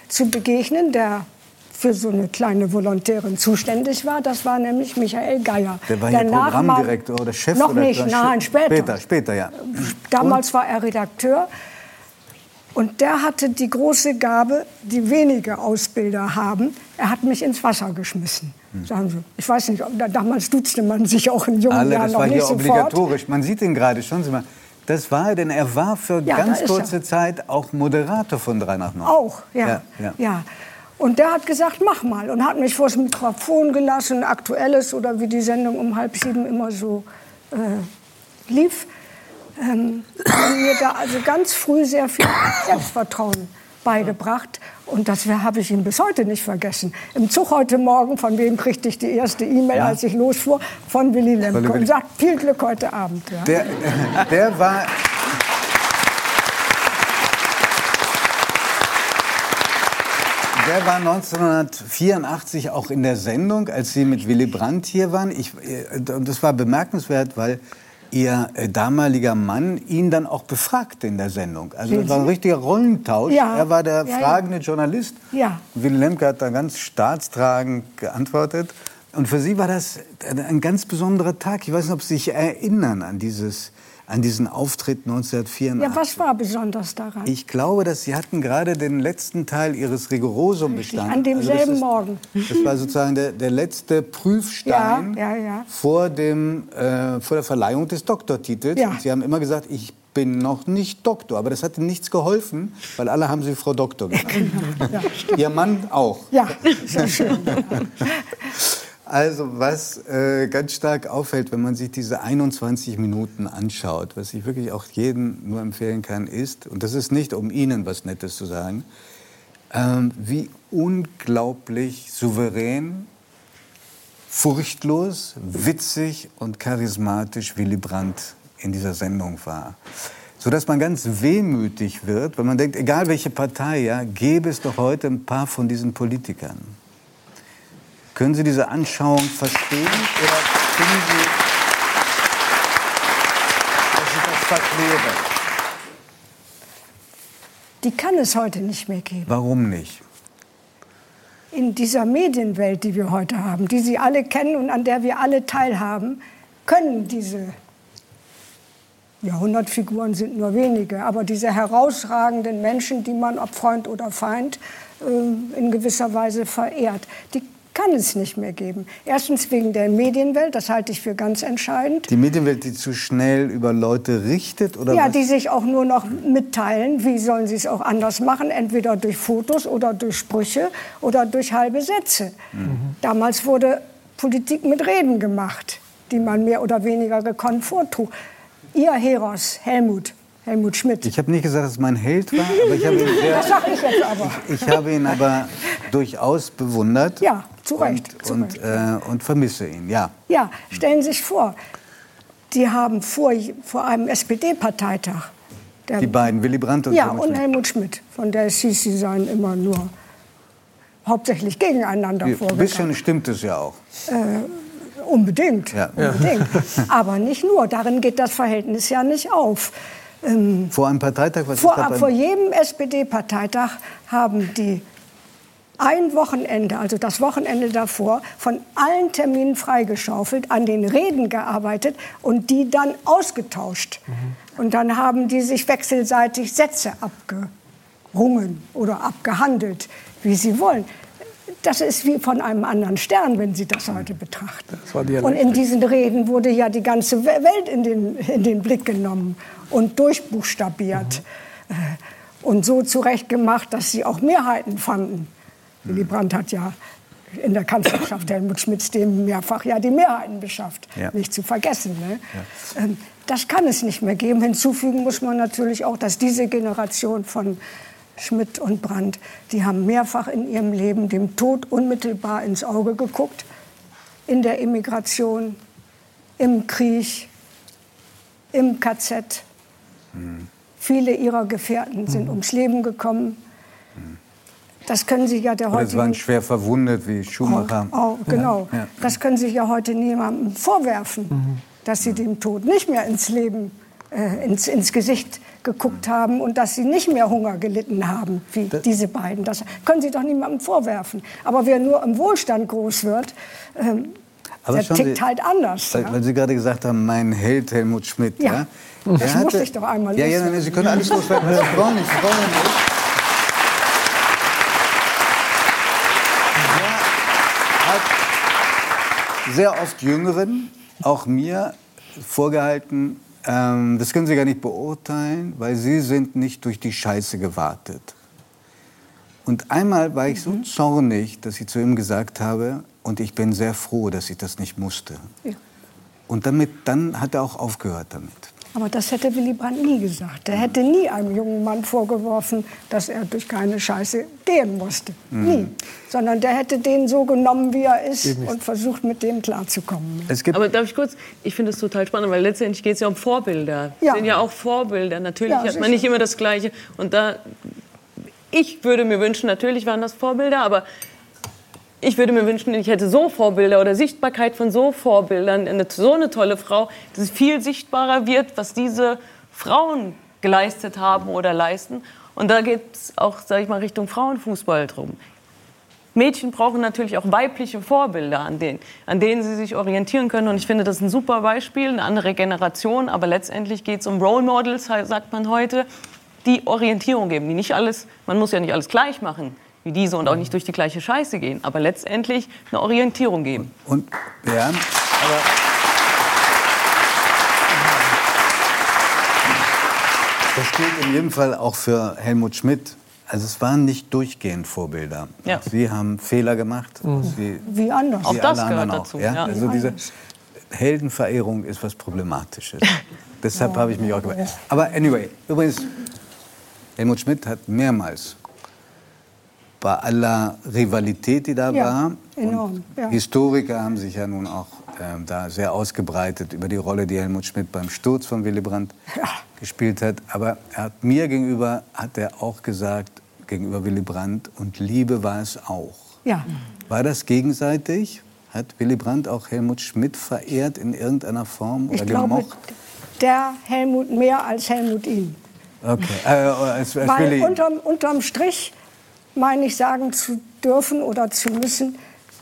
zu begegnen, der für so eine kleine Volontärin zuständig war. Das war nämlich Michael Geier. Der war hier Programmdirektor oder Chef? Noch oder nicht, nein, später. Später, später, ja. Damals war er Redakteur. Und der hatte die große Gabe, die wenige Ausbilder haben. Er hat mich ins Wasser geschmissen. Sagen Sie. Ich weiß nicht, damals duzte man sich auch in jungen Alle, Jahren das noch war nicht hier sofort. obligatorisch. Man sieht ihn gerade, schauen Sie mal. Das war er, denn er war für Ja, ganz kurze. Zeit auch Moderator von 3 nach 9. Auch, ja. Ja, ja. Und der hat gesagt, mach mal. Und hat mich vor das Mikrofon gelassen, aktuelles oder wie die Sendung um halb sieben immer so äh, lief. Ähm, hat mir da also ganz früh sehr viel Selbstvertrauen beigebracht. Und das habe ich ihm bis heute nicht vergessen. Im Zug heute Morgen, von wem kriegte ich die erste E-Mail, ja. als ich losfuhr? Von Willy Lemke. Und sagt, viel Glück heute Abend. Ja. Der, der war... Der war 1984 auch in der Sendung, als Sie mit Willy Brandt hier waren. Ich, äh, das war bemerkenswert, weil Ihr äh, damaliger Mann ihn dann auch befragte in der Sendung. Also das war ein richtiger Rollentausch. Ja. Er war der Ja, ja. fragende Journalist. Ja. Willy Lemke hat da ganz staatstragend geantwortet. Und für Sie war das ein ganz besonderer Tag. Ich weiß nicht, ob Sie sich erinnern an, dieses, an diesen Auftritt 1984. Ja, was war besonders daran? Ich glaube, dass Sie hatten gerade den letzten Teil Ihres Rigorosum bestanden. An demselben das, Morgen. das war sozusagen der, der letzte Prüfstein Ja, ja, ja. Vor, dem, äh, vor der Verleihung des Doktortitels. Und Sie haben immer gesagt, ich bin noch nicht Doktor. Aber das hat Ihnen nichts geholfen, weil alle haben Sie Frau Doktor genannt. Ja, Ihr Mann auch. ja sehr schön. Also was äh, ganz stark auffällt, wenn man sich diese 21 Minuten anschaut, was ich wirklich auch jedem nur empfehlen kann, ist, und das ist nicht, um Ihnen was Nettes zu sagen, ähm, wie unglaublich souverän, furchtlos, witzig und charismatisch Willy Brandt in dieser Sendung war. Sodass man ganz wehmütig wird, wenn man denkt, egal welche Partei, ja, gäbe es doch heute ein paar von diesen Politikern. Können Sie diese Anschauung verstehen oder finden Sie, dass ich das verkläre? Die kann es heute nicht mehr geben. Warum nicht? In dieser Medienwelt, die wir heute haben, die Sie alle kennen und an der wir alle teilhaben, können diese Jahrhundertfiguren sind nur wenige, aber diese herausragenden Menschen, die man, ob Freund oder Feind, äh, in gewisser Weise verehrt, die kann es nicht mehr geben. Erstens wegen der Medienwelt, das halte ich für ganz entscheidend. Die Medienwelt, die zu schnell über Leute richtet? Oder ja, was? die sich auch nur noch mitteilen. Wie sollen sie es auch anders machen? Entweder durch Fotos oder durch Sprüche oder durch halbe Sätze. Damals wurde Politik mit Reden gemacht, die man mehr oder weniger gekonnt vortrug. Ihr Heros, Helmut, Helmut Schmidt. Ich habe nicht gesagt, dass es mein Held war, aber ich habe ihn, sehr, Das sag ich jetzt aber. ich habe ihn aber durchaus bewundert. Ja, zu Recht. Und, zu und, Recht. äh, und vermisse ihn, ja. Ja, stellen Sie sich vor, die haben vor, vor einem SPD-Parteitag. Die beiden, Willy Brandt und Ja, Helmut und Schmidt. Helmut Schmidt. Von der es hieß, sie seien immer nur hauptsächlich gegeneinander Ein vorgegangen. bisschen stimmt es ja auch. Äh, unbedingt. Ja. unbedingt. Aber nicht nur. Darin geht das Verhältnis ja nicht auf. Ähm, Vor einem Parteitag, was vor, vor jedem SPD-Parteitag haben die ein Wochenende, also das Wochenende davor, von allen Terminen freigeschaufelt, an den Reden gearbeitet und die dann ausgetauscht. Und dann haben die sich wechselseitig Sätze abgerungen oder abgehandelt, wie sie wollen. Das ist wie von einem anderen Stern, wenn Sie das heute betrachten. war Und in diesen Reden wurde ja die ganze We- Welt in den, in den Blick genommen und durchbuchstabiert. Äh, Und so zurechtgemacht, dass sie auch Mehrheiten fanden. Willy Brandt hat ja in der Kanzlerschaft Helmut Schmidts dem mehrfach ja die Mehrheiten beschafft. Ja. Nicht zu vergessen. Ne? Ähm, Das kann es nicht mehr geben. Hinzufügen muss man natürlich auch, dass diese Generation von Schmidt und Brandt, die haben mehrfach in ihrem Leben dem Tod unmittelbar ins Auge geguckt. In der Immigration, im Krieg, im KZ. Viele ihrer Gefährten sind ums Leben gekommen. Das können Sie ja der Oder es heutigen waren schwer verwundet wie Schumacher. Oh, genau. Ja. Das können Sie ja heute niemandem vorwerfen, dass Sie dem Tod nicht mehr ins Leben, äh, ins, ins Gesicht geguckt haben und dass Sie nicht mehr Hunger gelitten haben, wie diese beiden. Das können Sie doch niemandem vorwerfen. Aber wer nur im Wohlstand groß wird, ähm, der tickt Sie, halt anders. Weil, ja. weil Sie gerade gesagt haben, mein Held Helmut Schmidt. Ja. Ja, Das Der musste ich doch einmal Ja, ja, nein, Sie können alles loswerden. Sie brauchen nicht. Sie brauchen nicht. Der hat sehr oft Jüngeren, auch mir, vorgehalten, ähm, das können Sie gar nicht beurteilen, weil Sie sind nicht durch die Scheiße gewartet. Und einmal war ich so Mhm. zornig, dass ich zu ihm gesagt habe, und ich bin sehr froh, dass ich das nicht musste. Ja. Und damit, dann hat er auch aufgehört damit. Aber das hätte Willy Brandt nie gesagt. Er hätte nie einem jungen Mann vorgeworfen, dass er durch keine Scheiße gehen musste. Mhm. Nie. Sondern der hätte den so genommen, wie er ist und versucht, mit dem klarzukommen. Aber darf ich kurz? Ich finde es total spannend, weil letztendlich geht es ja um Vorbilder. Ja. sind ja auch Vorbilder. Natürlich Ja, hat man nicht immer das Gleiche. Und da ich würde mir wünschen, natürlich waren das Vorbilder, aber ich würde mir wünschen, ich hätte so Vorbilder oder Sichtbarkeit von so Vorbildern, eine, so eine tolle Frau, dass es viel sichtbarer wird, was diese Frauen geleistet haben oder leisten. Und da geht es auch, sage ich mal, Richtung Frauenfußball drum. Mädchen brauchen natürlich auch weibliche Vorbilder, an denen, an denen sie sich orientieren können. Und ich finde, das ist ein super Beispiel, eine andere Generation. Aber letztendlich geht es um Role Models, sagt man heute, die Orientierung geben, die nicht alles, man muss ja nicht alles gleich machen wie diese und auch nicht durch die gleiche Scheiße gehen, aber letztendlich eine Orientierung geben. Und ja, aber das gilt in jedem Fall auch für Helmut Schmidt. Also es waren nicht durchgehend Vorbilder. Ja. Sie haben Fehler gemacht. Mhm. Sie, Wie anders. wie Auch das alle gehört anderen dazu, Auch, ja? ja. Also diese. Heldenverehrung ist was Problematisches. Deshalb habe ich mich auch gefragt. Aber anyway, übrigens, Helmut Schmidt hat mehrmals bei aller Rivalität, die da Ja, war, enorm. Ja. Historiker haben sich ja nun auch ähm, da sehr ausgebreitet über die Rolle, die Helmut Schmidt beim Sturz von Willy Brandt gespielt hat. Aber er hat mir gegenüber hat er auch gesagt, gegenüber Willy Brandt, und Liebe war es auch. Ja. War das gegenseitig? Hat Willy Brandt auch Helmut Schmidt verehrt in irgendeiner Form oder Ich glaube, gemocht? der Helmut mehr als Helmut ihn. Okay. Äh, als, als Weil Willy. unterm, unterm Strich meine ich sagen zu dürfen oder zu müssen,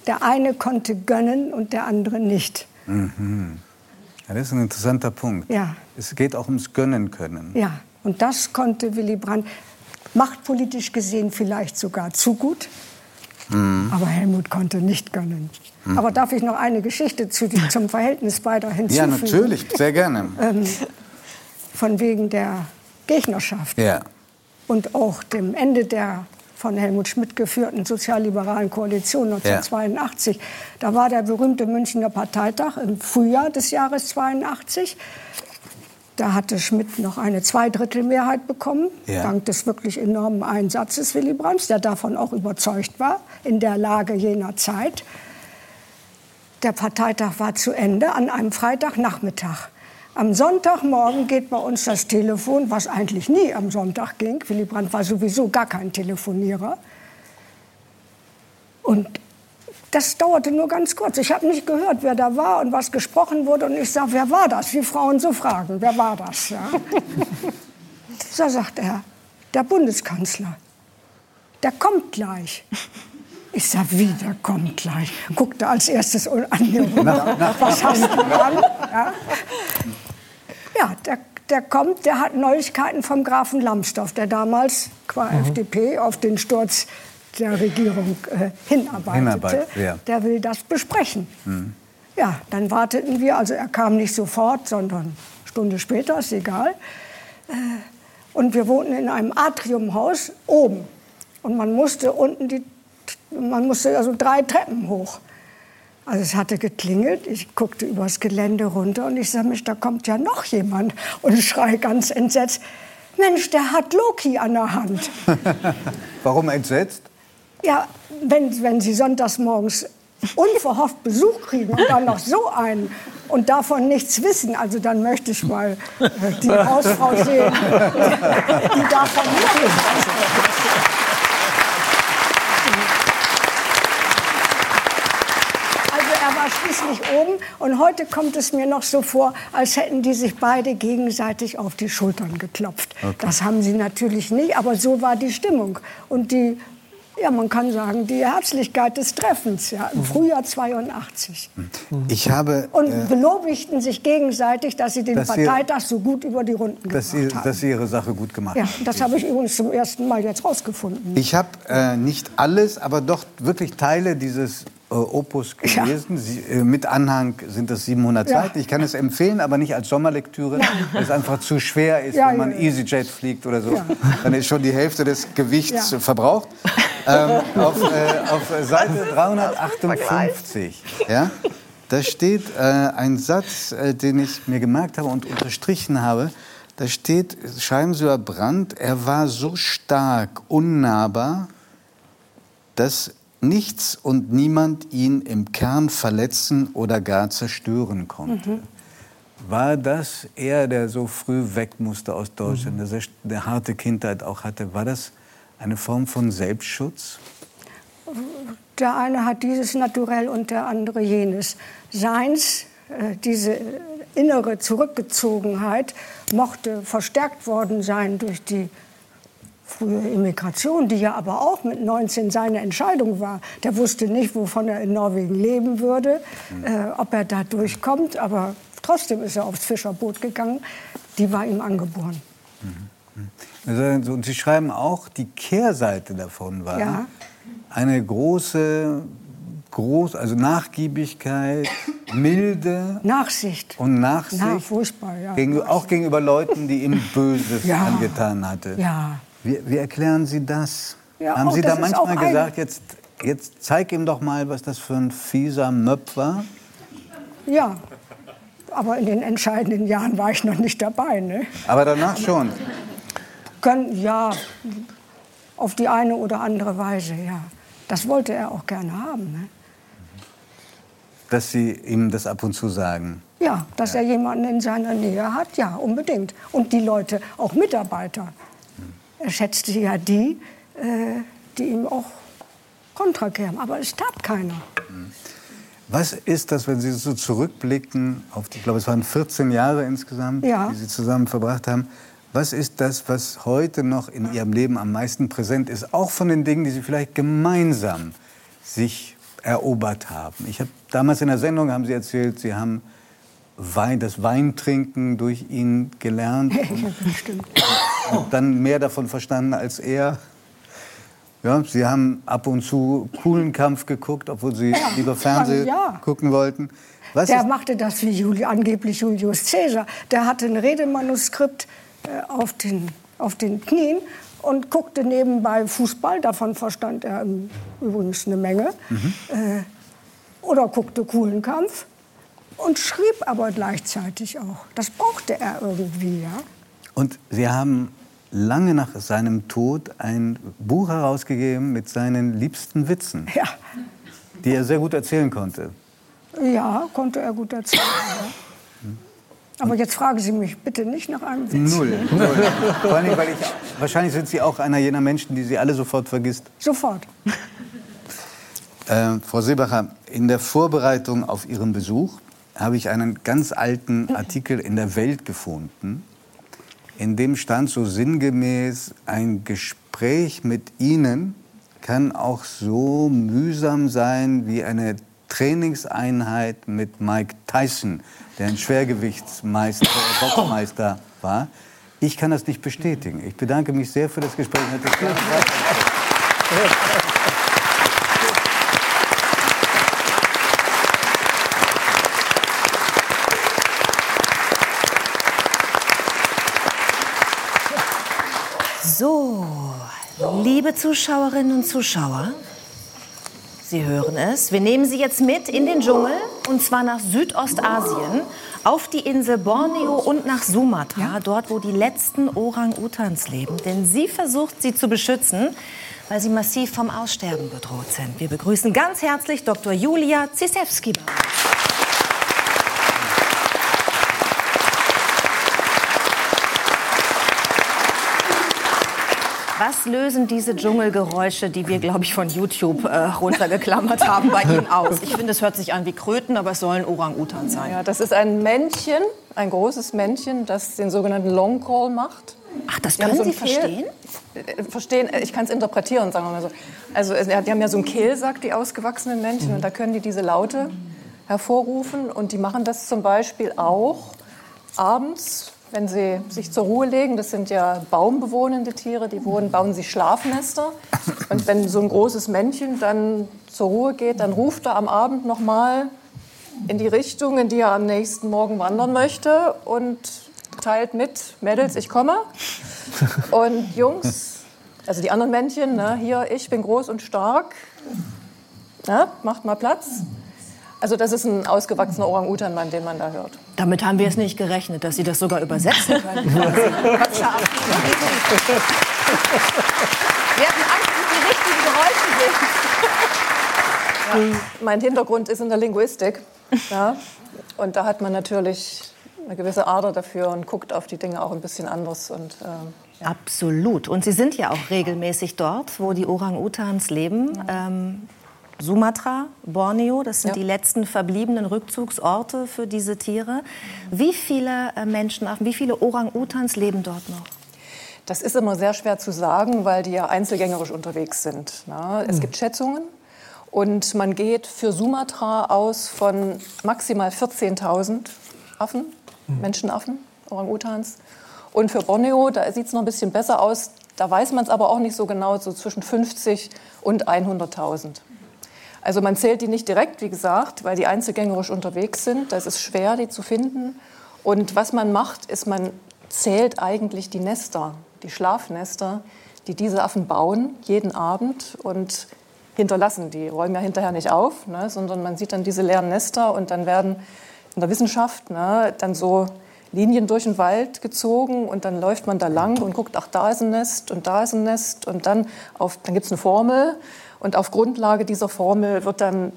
der eine konnte gönnen und der andere nicht. Mhm. Ja, das ist ein interessanter Punkt. Ja. Es geht auch ums Gönnen können. Ja, und das konnte Willy Brandt machtpolitisch gesehen vielleicht sogar zu gut, Mhm. aber Helmut konnte nicht gönnen. Mhm. Aber darf ich noch eine Geschichte zu, zum Verhältnis beider Ja, hinzufügen? natürlich, sehr gerne. Ähm, von wegen der Gegnerschaft Ja. und auch dem Ende der von Helmut Schmidt geführten sozialliberalen Koalition 1982. Da war der berühmte Münchner Parteitag im Frühjahr des Jahres 82. Da hatte Schmidt noch eine Zweidrittelmehrheit bekommen, Ja. dank des wirklich enormen Einsatzes Willy Brandts, der davon auch überzeugt war, in der Lage jener Zeit. Der Parteitag war zu Ende an einem Freitagnachmittag. Am Sonntagmorgen geht bei uns das Telefon, was eigentlich nie am Sonntag ging. Willy Brandt war sowieso gar kein Telefonierer. Und das dauerte nur ganz kurz. Ich habe nicht gehört, wer da war und was gesprochen wurde. Und ich sage, wer war das? Wie Frauen so fragen, wer war das? Ja. so sagt er, der Bundeskanzler. Der kommt gleich. Ich sag, wie, der kommt gleich. Guckte als erstes an mir runter. Was hast du an? Ja, ja der, der kommt, der hat Neuigkeiten vom Grafen Lambsdorff, der damals qua FDP auf den Sturz der Regierung äh, hinarbeitete. Hinarbeitet, ja. Der will das besprechen. Hm. Ja, dann warteten wir. Also er kam nicht sofort, sondern eine Stunde später, ist egal. Äh, Und wir wohnten in einem Atriumhaus oben. Und man musste unten die, man musste also drei Treppen hoch. Also es hatte geklingelt, ich guckte übers Gelände runter und ich sah, Mensch, da kommt ja noch jemand. Und ich schrei ganz entsetzt, Mensch, der hat Loki an der Hand. Warum entsetzt? Ja, wenn, wenn Sie sonntags morgens unverhofft Besuch kriegen und dann noch so einen und davon nichts wissen, also dann möchte ich mal äh, die Hausfrau sehen, die davon nichts weiß. Also er schließlich oben und heute kommt es mir noch so vor, als hätten die sich beide gegenseitig auf die Schultern geklopft. Okay. Das haben sie natürlich nicht, aber so war die Stimmung. Und die, ja, man kann sagen, die Herzlichkeit des Treffens ja, im Frühjahr 82. Ich habe, Und äh, belobigten sich gegenseitig, dass sie den Dass Parteitag so gut über die Runden dass, gebracht sie, haben. dass Sie Ihre Sache gut gemacht ja, haben. das habe ich übrigens zum ersten Mal jetzt rausgefunden. Ich habe äh, nicht alles, aber doch wirklich Teile dieses äh, Opus Ja. gelesen. Sie, äh, mit Anhang sind das 700 Ja. Seiten. Ich kann es empfehlen, aber nicht als Sommerlektüre, weil es einfach zu schwer ist, Ja, wenn man ja, ja. EasyJet fliegt oder so. Ja. Dann ist schon die Hälfte des Gewichts Ja. verbraucht. Ähm, auf, äh, auf Seite 358, ja, da steht äh, ein Satz, äh, den ich mir gemerkt habe und unterstrichen habe. Da steht, über Brandt, er war so stark, unnahbar, dass nichts und niemand ihn im Kern verletzen oder gar zerstören konnte. Mhm. War das er, der so früh weg musste aus Deutschland, der sehr, eine harte Kindheit auch hatte, war das eine Form von Selbstschutz? Der eine hat dieses Naturell und der andere jenes. Seins, äh, diese innere Zurückgezogenheit, mochte verstärkt worden sein durch die frühe Immigration, die ja aber auch mit 19 seine Entscheidung war. Der wusste nicht, wovon er in Norwegen leben würde, äh, ob er da durchkommt, aber trotzdem ist er aufs Fischerboot gegangen. Die war ihm angeboren. Also, und Sie schreiben auch, die Kehrseite davon war Ja. eine große, groß, also Nachgiebigkeit, Milde Nachsicht. und Nachsicht. Na, furchtbar, ja. Gegen, auch gegenüber Leuten, die ihm Böses Ja. angetan hatte. Ja. Wie, wie erklären Sie das? Ja, Haben auch Sie da manchmal gesagt, jetzt, jetzt zeig ihm doch mal, was das für ein fieser Möpf war? Ja, aber in den entscheidenden Jahren war ich noch nicht dabei. Ne? Aber danach schon. Können, ja, auf die eine oder andere Weise, ja. Das wollte er auch gerne haben. Ne? Dass Sie ihm das ab und zu sagen. Ja, dass er jemanden in seiner Nähe hat, ja, unbedingt. Und die Leute, auch Mitarbeiter. Er schätzte ja die, äh, die ihm auch kontra kämen. Aber es tat keiner. Was ist das, wenn Sie so zurückblicken auf, die- ich glaube, es waren 14 Jahre insgesamt, Ja. die Sie zusammen verbracht haben. Was ist das, was heute noch in Ihrem Leben am meisten präsent ist, auch von den Dingen, die Sie vielleicht gemeinsam sich erobert haben? Ich habe damals in der Sendung haben Sie erzählt, Sie haben Wein, das Weintrinken durch ihn gelernt und, Stimmt. Und dann mehr davon verstanden als er. Ja, Sie haben ab und zu coolen Kampf geguckt, obwohl Sie lieber Fernsehen ja. gucken wollten. Was der machte das wie Juli, angeblich Julius Caesar. Der hatte ein Redemanuskript äh, auf, den, auf den Knien und guckte nebenbei Fußball. Davon verstand er übrigens eine Menge. Mhm. Äh, oder guckte coolen Kampf und schrieb aber gleichzeitig auch. Das brauchte er irgendwie, ja. und Sie haben lange nach seinem Tod ein Buch herausgegeben mit seinen liebsten Witzen, Ja, die er sehr gut erzählen konnte. ja konnte er gut erzählen. Ja. Aber jetzt fragen Sie mich bitte nicht nach einem Witz. Null. Null. Vor allem, weil ich, wahrscheinlich sind Sie auch einer jener Menschen, die Sie alle sofort vergisst. Sofort. Äh, Frau Seebacher, in der Vorbereitung auf Ihren Besuch habe ich einen ganz alten Artikel in der Welt gefunden, in dem stand so sinngemäß, ein Gespräch mit Ihnen kann auch so mühsam sein wie eine Trainingseinheit mit Mike Tyson, der ein Schwergewichtsmeister, äh, Boxmeister war. Ich kann das nicht bestätigen. Ich bedanke mich sehr für das Gespräch. Mir hat das ganz Spaß gemacht. So, liebe Zuschauerinnen und Zuschauer, Sie hören es. Wir nehmen Sie jetzt mit in den Dschungel und zwar nach Südostasien, auf die Insel Borneo und nach Sumatra, dort wo die letzten Orang-Utans leben. Denn sie versucht, sie zu beschützen, weil sie massiv vom Aussterben bedroht sind. Wir begrüßen ganz herzlich Dr. Julia Zisewski. Was lösen diese Dschungelgeräusche, die wir, glaube ich, von YouTube äh, runtergeklammert haben, bei Ihnen aus? Ich finde, es hört sich an wie Kröten, aber es sollen Orang-Utan sein. Ja, das ist ein Männchen, ein großes Männchen, das den sogenannten Long Call macht. Ach, das können so Sie verstehen? Äh, Verstehen, äh, ich kann es interpretieren, sagen wir mal so. Also die haben ja so einen Kehlsack, die ausgewachsenen Männchen, und da können die diese Laute hervorrufen. Und die machen das zum Beispiel auch abends, wenn sie sich zur Ruhe legen. Das sind ja baumbewohnende Tiere, die wohnen, bauen sich Schlafnester. Und wenn so ein großes Männchen dann zur Ruhe geht, dann ruft er am Abend noch mal in die Richtung, in die er am nächsten Morgen wandern möchte und teilt mit, Mädels, ich komme. Und Jungs, also die anderen Männchen, ne, hier, ich bin groß und stark, ne, macht mal Platz. Also das ist ein ausgewachsener Orang-Utan-Mann, den man da hört. Damit haben wir es nicht gerechnet, dass Sie das sogar übersetzen können. wir hatten Angst, dass die richtigen Geräusche sind. Ja, mein Hintergrund ist in der Linguistik. Ja, und da hat man natürlich eine gewisse Ader dafür und guckt auf die Dinge auch ein bisschen anders. Und äh, Absolut. Und Sie sind ja auch regelmäßig dort, wo die Orang-Utans leben. Ähm, Sumatra, Borneo, das sind Ja. die letzten verbliebenen Rückzugsorte für diese Tiere. Wie viele äh, Menschen, wie viele Orang-Utans leben dort noch? Das ist immer sehr schwer zu sagen, weil die ja einzelgängerisch unterwegs sind. Ne? Es gibt Schätzungen und man geht für Sumatra aus von maximal 14.000 Affen, Menschenaffen, Orang-Utans. Und für Borneo, da sieht es noch ein bisschen besser aus. Da weiß man es aber auch nicht so genau, so zwischen 50 und 100.000. Also man zählt die nicht direkt, wie gesagt, weil die einzelgängerisch unterwegs sind. Da ist es schwer, die zu finden. Und was man macht, ist, man zählt eigentlich die Nester, die Schlafnester, die diese Affen bauen, jeden Abend und hinterlassen. Die räumen ja hinterher nicht auf, ne, sondern man sieht dann diese leeren Nester und dann werden in der Wissenschaft ne, dann so Linien durch den Wald gezogen und dann läuft man da lang und guckt, ach, da ist ein Nest und da ist ein Nest und dann, dann gibt es eine Formel und auf Grundlage dieser Formel wird dann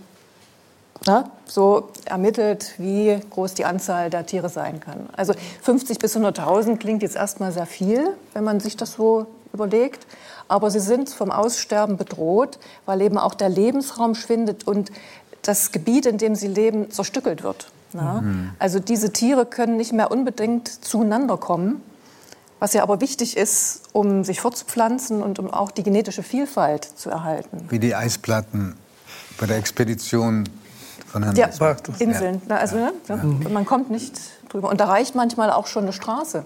na, so ermittelt, wie groß die Anzahl der Tiere sein kann. Also 50 bis 100.000 klingt jetzt erstmal sehr viel, wenn man sich das so überlegt. Aber sie sind vom Aussterben bedroht, weil eben auch der Lebensraum schwindet und das Gebiet, in dem sie leben, zerstückelt wird. Na? Mhm. Also diese Tiere können nicht mehr unbedingt zueinander kommen, was ja aber wichtig ist, um sich fortzupflanzen und um auch die genetische Vielfalt zu erhalten. Wie die Eisplatten bei der Expedition von Herrn Ja. Inseln. Na, Also, ne? ja. Man kommt nicht drüber. Und da reicht manchmal auch schon eine Straße,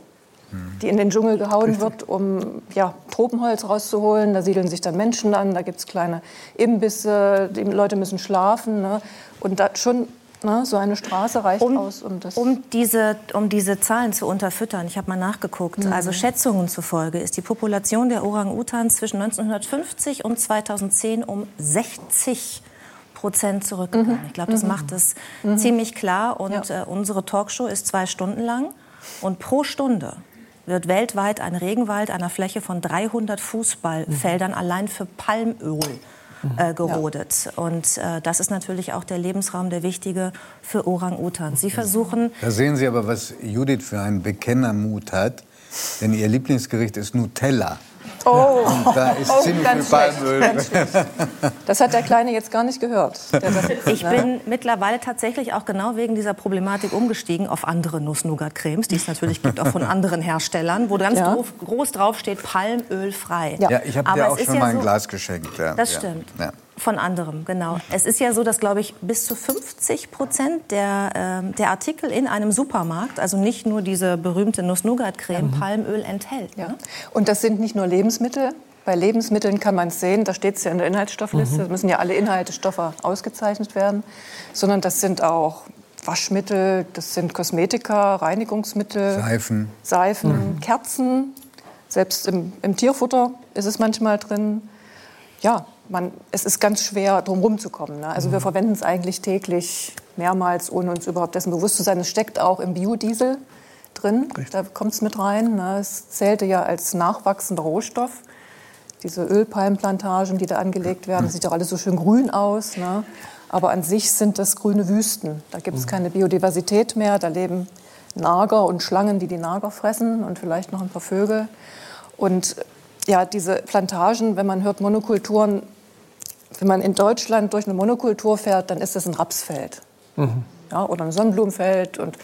die in den Dschungel gehauen wird, um ja, Tropenholz rauszuholen. Da siedeln sich dann Menschen an, da gibt es kleine Imbisse, die Leute müssen schlafen. Ne? Und da schon ne, so eine Straße reicht aus, um das... Um diese, um diese Zahlen zu unterfüttern, ich habe mal nachgeguckt, Mhm. also Schätzungen zufolge ist die Population der Orang-Utans zwischen 1950 und 2010 um 60 Prozent zurückgegangen. Ich glaube, das Mhm. macht es Mhm. ziemlich klar. Und äh, unsere Talkshow ist zwei Stunden lang. Und pro Stunde wird weltweit ein Regenwald einer Fläche von 300 Fußballfeldern allein für Palmöl äh, gerodet. Und äh, das ist natürlich auch der Lebensraum, der wichtige für Orang-Utans. Sie versuchen Da sehen Sie aber, was Judith für einen Bekennermut hat. Denn ihr Lieblingsgericht ist Nutella. Oh, Und da ist oh, ziemlich ganz viel schlecht, Palmöl. Das hat der Kleine jetzt gar nicht gehört. Ich ne? bin mittlerweile tatsächlich auch genau wegen dieser Problematik umgestiegen auf andere Nuss-Nougat-Cremes, die es natürlich gibt, auch von anderen Herstellern, wo ganz Ja. drauf, groß drauf steht, palmölfrei. Ja, ich habe dir auch ist schon mal ein so- Glas geschenkt. Ja. Das ja. stimmt. Von anderem, genau. Es ist ja so, dass, glaube ich, bis zu 50 Prozent der, ähm, der Artikel in einem Supermarkt, also nicht nur diese berühmte Nuss-Nougat-Creme, Palmöl enthält. Ja. Und das sind nicht nur Lebensmittel. Bei Lebensmitteln kann man es sehen, da steht es ja in der Inhaltsstoffliste, Mhm. da müssen ja alle Inhaltsstoffe ausgezeichnet werden, sondern das sind auch Waschmittel, das sind Kosmetika, Reinigungsmittel, Seifen. Seifen, Kerzen, selbst im, im Tierfutter ist es manchmal drin. Ja, man, es ist ganz schwer, drum rumzukommen. Ne? Also wir verwenden es eigentlich täglich mehrmals, ohne uns überhaupt dessen bewusst zu sein. Es steckt auch im Biodiesel drin, da kommt es mit rein. Ne? Es zählte ja als nachwachsender Rohstoff. Diese Ölpalmplantagen, die da angelegt werden, sieht doch alles so schön grün aus. Ne? Aber an sich sind das grüne Wüsten. Da gibt es keine Biodiversität mehr. Da leben Nager und Schlangen, die die Nager fressen und vielleicht noch ein paar Vögel. Und ja, diese Plantagen, wenn man hört Monokulturen, wenn man in Deutschland durch eine Monokultur fährt, dann ist das ein Rapsfeld ja, oder ein Sonnenblumenfeld. Und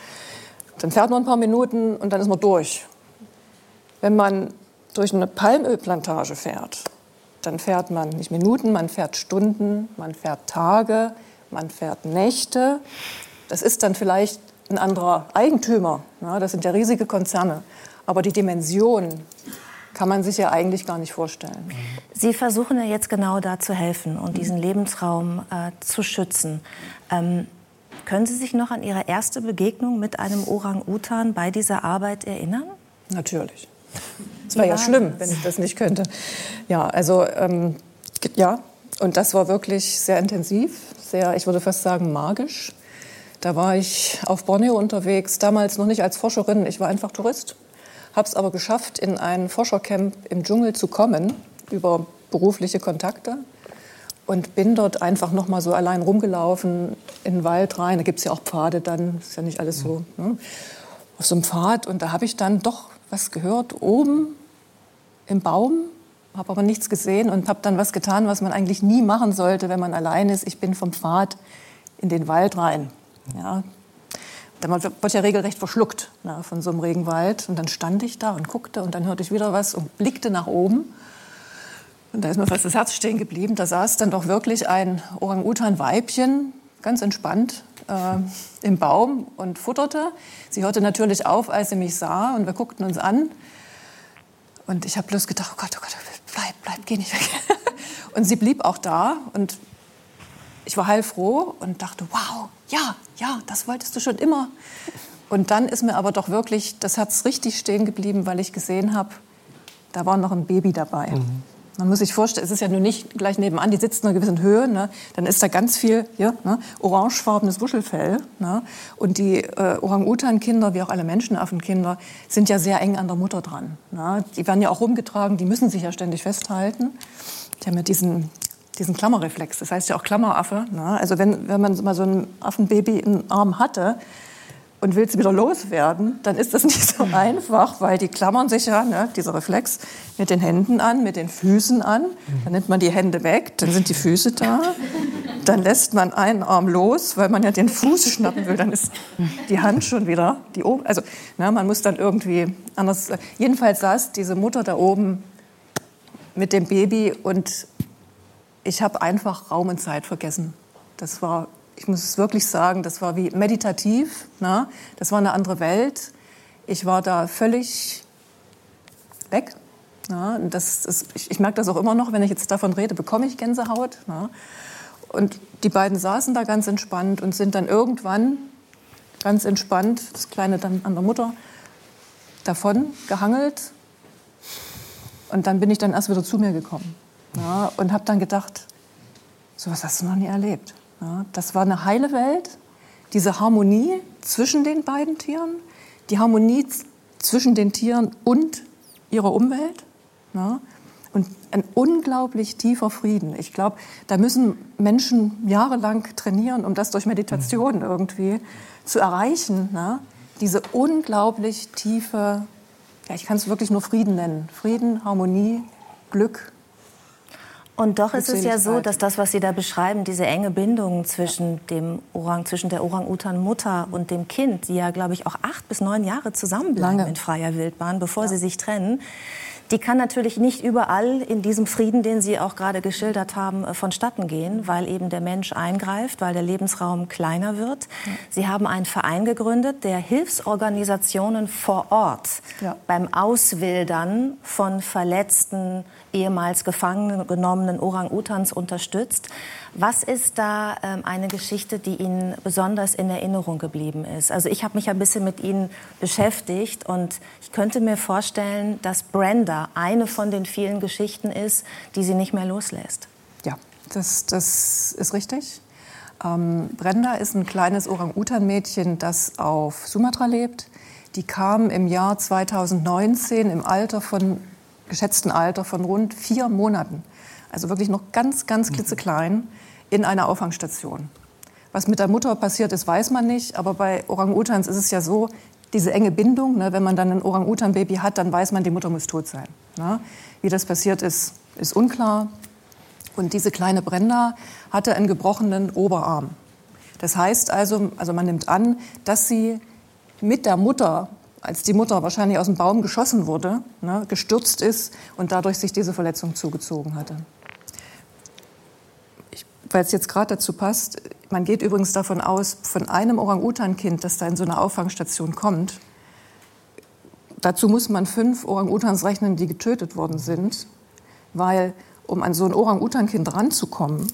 dann fährt man ein paar Minuten und dann ist man durch. Wenn man durch eine Palmölplantage fährt, dann fährt man nicht Minuten, man fährt Stunden, man fährt Tage, man fährt Nächte. Das ist dann vielleicht ein anderer Eigentümer. Ja, das sind ja riesige Konzerne. Aber die Dimension kann man sich ja eigentlich gar nicht vorstellen. Sie versuchen ja jetzt genau da zu helfen und diesen Lebensraum äh, zu schützen. Ähm, können Sie sich noch an Ihre erste Begegnung mit einem Orang-Utan bei dieser Arbeit erinnern? Natürlich. Es wäre ja schlimm, wenn ich das nicht könnte. Ja, also ähm, ja, und das war wirklich sehr intensiv, sehr, ich würde fast sagen, magisch. Da war ich auf Borneo unterwegs, damals noch nicht als Forscherin, ich war einfach Tourist. Habe es aber geschafft, in ein Forschercamp im Dschungel zu kommen, über berufliche Kontakte. Und bin dort einfach noch mal so allein rumgelaufen in den Wald rein. Da gibt es ja auch Pfade dann, ist ja nicht alles so. Ne? Auf so einem Pfad. Und da habe ich dann doch was gehört, oben im Baum, habe aber nichts gesehen und habe dann was getan, was man eigentlich nie machen sollte, wenn man allein ist. Ich bin vom Pfad in den Wald rein. Ja. Man wird ja regelrecht verschluckt na, von so einem Regenwald. Und dann stand ich da und guckte und dann hörte ich wieder was und blickte nach oben. Und da ist mir fast das Herz stehen geblieben. Da saß dann doch wirklich ein Orang-Utan-Weibchen, ganz entspannt, äh, im Baum und futterte. Sie hörte natürlich auf, als sie mich sah und wir guckten uns an. Und ich habe bloß gedacht, oh Gott, oh Gott, bleib, bleib, geh nicht weg. und sie blieb auch da und ich war heilfroh und dachte, wow, ja, ja, das wolltest du schon immer. Und dann ist mir aber doch wirklich das Herz richtig stehen geblieben, weil ich gesehen habe, da war noch ein Baby dabei. Mhm. Man muss sich vorstellen, es ist ja nur nicht gleich nebenan, die sitzt in einer gewissen Höhe, ne? dann ist da ganz viel ja, ne? orangefarbenes Wuschelfell. Ne? Und die äh, Orang-Utan-Kinder, wie auch alle Menschenaffenkinder, sind ja sehr eng an der Mutter dran. Ne? Die werden ja auch rumgetragen, die müssen sich ja ständig festhalten. Die haben ja diesen, diesen Klammerreflex, das heißt ja auch Klammeraffe. Ne? Also wenn, wenn man mal so ein Affenbaby im Arm hatte, und willst wieder loswerden, dann ist das nicht so einfach, weil die klammern sich ja, ne, dieser Reflex, mit den Händen an, mit den Füßen an. Dann nimmt man die Hände weg, dann sind die Füße da. Dann lässt man einen Arm los, weil man ja den Fuß schnappen will. Dann ist die Hand schon wieder die oben. Also ne, man muss dann irgendwie anders. Jedenfalls saß diese Mutter da oben mit dem Baby und ich habe einfach Raum und Zeit vergessen. Das war ich muss es wirklich sagen, das war wie meditativ. Ne? Das war eine andere Welt. Ich war da völlig weg. Ne? Das, das, ich, ich merke das auch immer noch, wenn ich jetzt davon rede, bekomme ich Gänsehaut. Ne? Und die beiden saßen da ganz entspannt und sind dann irgendwann ganz entspannt, das Kleine dann an der Mutter, davon gehangelt. Und dann bin ich dann erst wieder zu mir gekommen ja, und habe dann gedacht, so was hast du noch nie erlebt. Ja, das war eine heile Welt, diese Harmonie zwischen den beiden Tieren, die Harmonie zwischen den Tieren und ihrer Umwelt. Ja, und ein unglaublich tiefer Frieden. Ich glaube, da müssen Menschen jahrelang trainieren, um das durch Meditation mhm. irgendwie zu erreichen. Ne? Diese unglaublich tiefe, ja, ich kann es wirklich nur Frieden nennen. Frieden, Harmonie, Glück, und doch ist es ja so, dass das, was Sie da beschreiben, diese enge Bindung zwischen, dem Orang, zwischen der Orang-Utan-Mutter und dem Kind, die ja, glaube ich, auch acht bis neun Jahre zusammenbleiben Lange. in freier Wildbahn, bevor ja. sie sich trennen, die kann natürlich nicht überall in diesem Frieden, den Sie auch gerade geschildert haben, äh, vonstatten gehen, weil eben der Mensch eingreift, weil der Lebensraum kleiner wird. Ja. Sie haben einen Verein gegründet, der Hilfsorganisationen vor Ort ja. beim Auswildern von verletzten, ehemals gefangen genommenen Orang-Utans unterstützt. Was ist da ähm, eine Geschichte, die Ihnen besonders in Erinnerung geblieben ist? Also ich habe mich ein bisschen mit Ihnen beschäftigt und ich könnte mir vorstellen, dass Brenda eine von den vielen Geschichten ist, die Sie nicht mehr loslässt. Ja, das, das ist richtig. Ähm, Brenda ist ein kleines Orang-Utan-Mädchen, das auf Sumatra lebt. Die kam im Jahr 2019 im Alter von, geschätzten Alter von rund vier Monaten. Also wirklich noch ganz, ganz klitzeklein in einer Auffangstation. Was mit der Mutter passiert ist, weiß man nicht. Aber bei Orang-Utans ist es ja so, diese enge Bindung, ne, wenn man dann ein Orang-Utan-Baby hat, dann weiß man, die Mutter muss tot sein. Ne? Wie das passiert ist, ist unklar. Und diese kleine Brenda hatte einen gebrochenen Oberarm. Das heißt also, also man nimmt an, dass sie mit der Mutter, als die Mutter wahrscheinlich aus dem Baum geschossen wurde, ne, gestürzt ist und dadurch sich diese Verletzung zugezogen hatte weil es jetzt gerade dazu passt, man geht übrigens davon aus, von einem Orang-Utan-Kind, das da in so eine Auffangstation kommt, dazu muss man fünf Orang-Utans rechnen, die getötet worden sind, weil um an so ein Orang-Utan-Kind ranzukommen,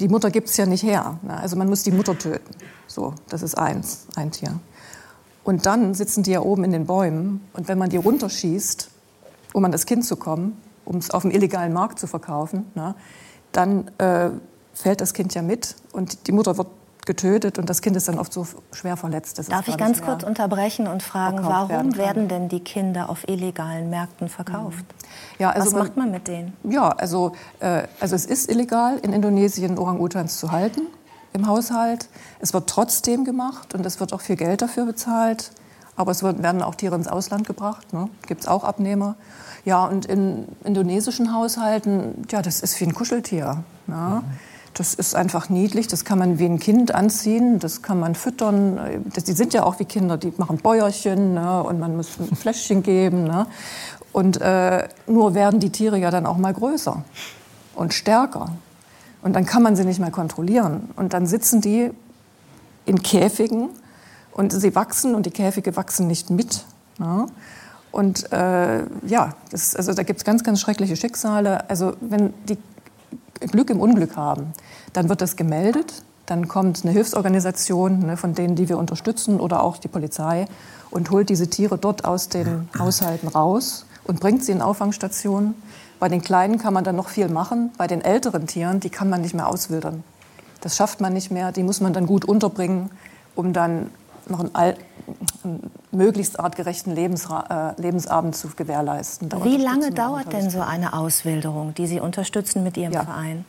die Mutter gibt es ja nicht her. Ne? Also man muss die Mutter töten. So, das ist eins, ein Tier. Und dann sitzen die ja oben in den Bäumen und wenn man die runterschießt, um an das Kind zu kommen, um es auf dem illegalen Markt zu verkaufen, ne, dann äh, fällt das Kind ja mit und die Mutter wird getötet und das Kind ist dann oft so schwer verletzt. Darf ich ganz kurz unterbrechen und fragen, warum werden, werden, denn die Kinder auf illegalen Märkten verkauft? Ja, also Was macht man mit denen? Ja, also, äh, also es ist illegal, in Indonesien Orang-Utans zu halten im Haushalt. Es wird trotzdem gemacht und es wird auch viel Geld dafür bezahlt. aber es werden auch Tiere ins Ausland gebracht. Ne? Gibt es auch Abnehmer. Ja, und in indonesischen Haushalten, ja, das ist wie ein Kuscheltier. Ne? Das ist einfach niedlich, das kann man wie ein Kind anziehen, das kann man füttern. Die sind ja auch wie Kinder, die machen Bäuerchen ne? und man muss ein Fläschchen geben. Ne? Und äh, nur werden die Tiere ja dann auch mal größer und stärker. Und dann kann man sie nicht mehr kontrollieren. Und dann sitzen die in Käfigen und sie wachsen und die Käfige wachsen nicht mit. Ne? Und äh, ja, das, also da gibt es ganz, ganz schreckliche Schicksale. Also wenn die Glück im Unglück haben, dann wird das gemeldet. Dann kommt eine Hilfsorganisation, ne, von denen, die wir unterstützen, oder auch die Polizei und holt diese Tiere dort aus den Haushalten raus und bringt sie in Auffangstationen. Bei den Kleinen kann man dann noch viel machen. Bei den älteren Tieren, die kann man nicht mehr auswildern. Das schafft man nicht mehr. Die muss man dann gut unterbringen, um dann noch einen, einen möglichst artgerechten Lebensra äh, Lebensabend zu gewährleisten. Da Wie lange dauert denn so eine Auswilderung, die Sie unterstützen mit Ihrem ja. Verein?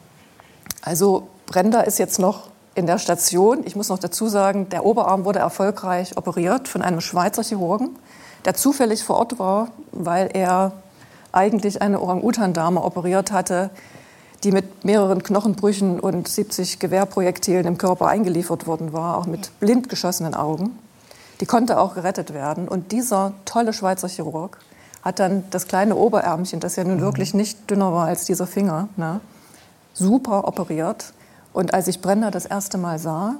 Also Brenda ist jetzt noch in der Station. Ich muss noch dazu sagen, der Oberarm wurde erfolgreich operiert von einem Schweizer Chirurgen, der zufällig vor Ort war, weil er eigentlich eine Orang-Utan-Dame operiert hatte, die mit mehreren Knochenbrüchen und 70 Gewehrprojektilen im Körper eingeliefert worden war, auch mit blind geschossenen Augen. Die konnte auch gerettet werden. Und dieser tolle Schweizer Chirurg hat dann das kleine Oberärmchen, das ja nun mhm. wirklich nicht dünner war als dieser Finger, ne, super operiert. Und als ich Brenda das erste Mal sah,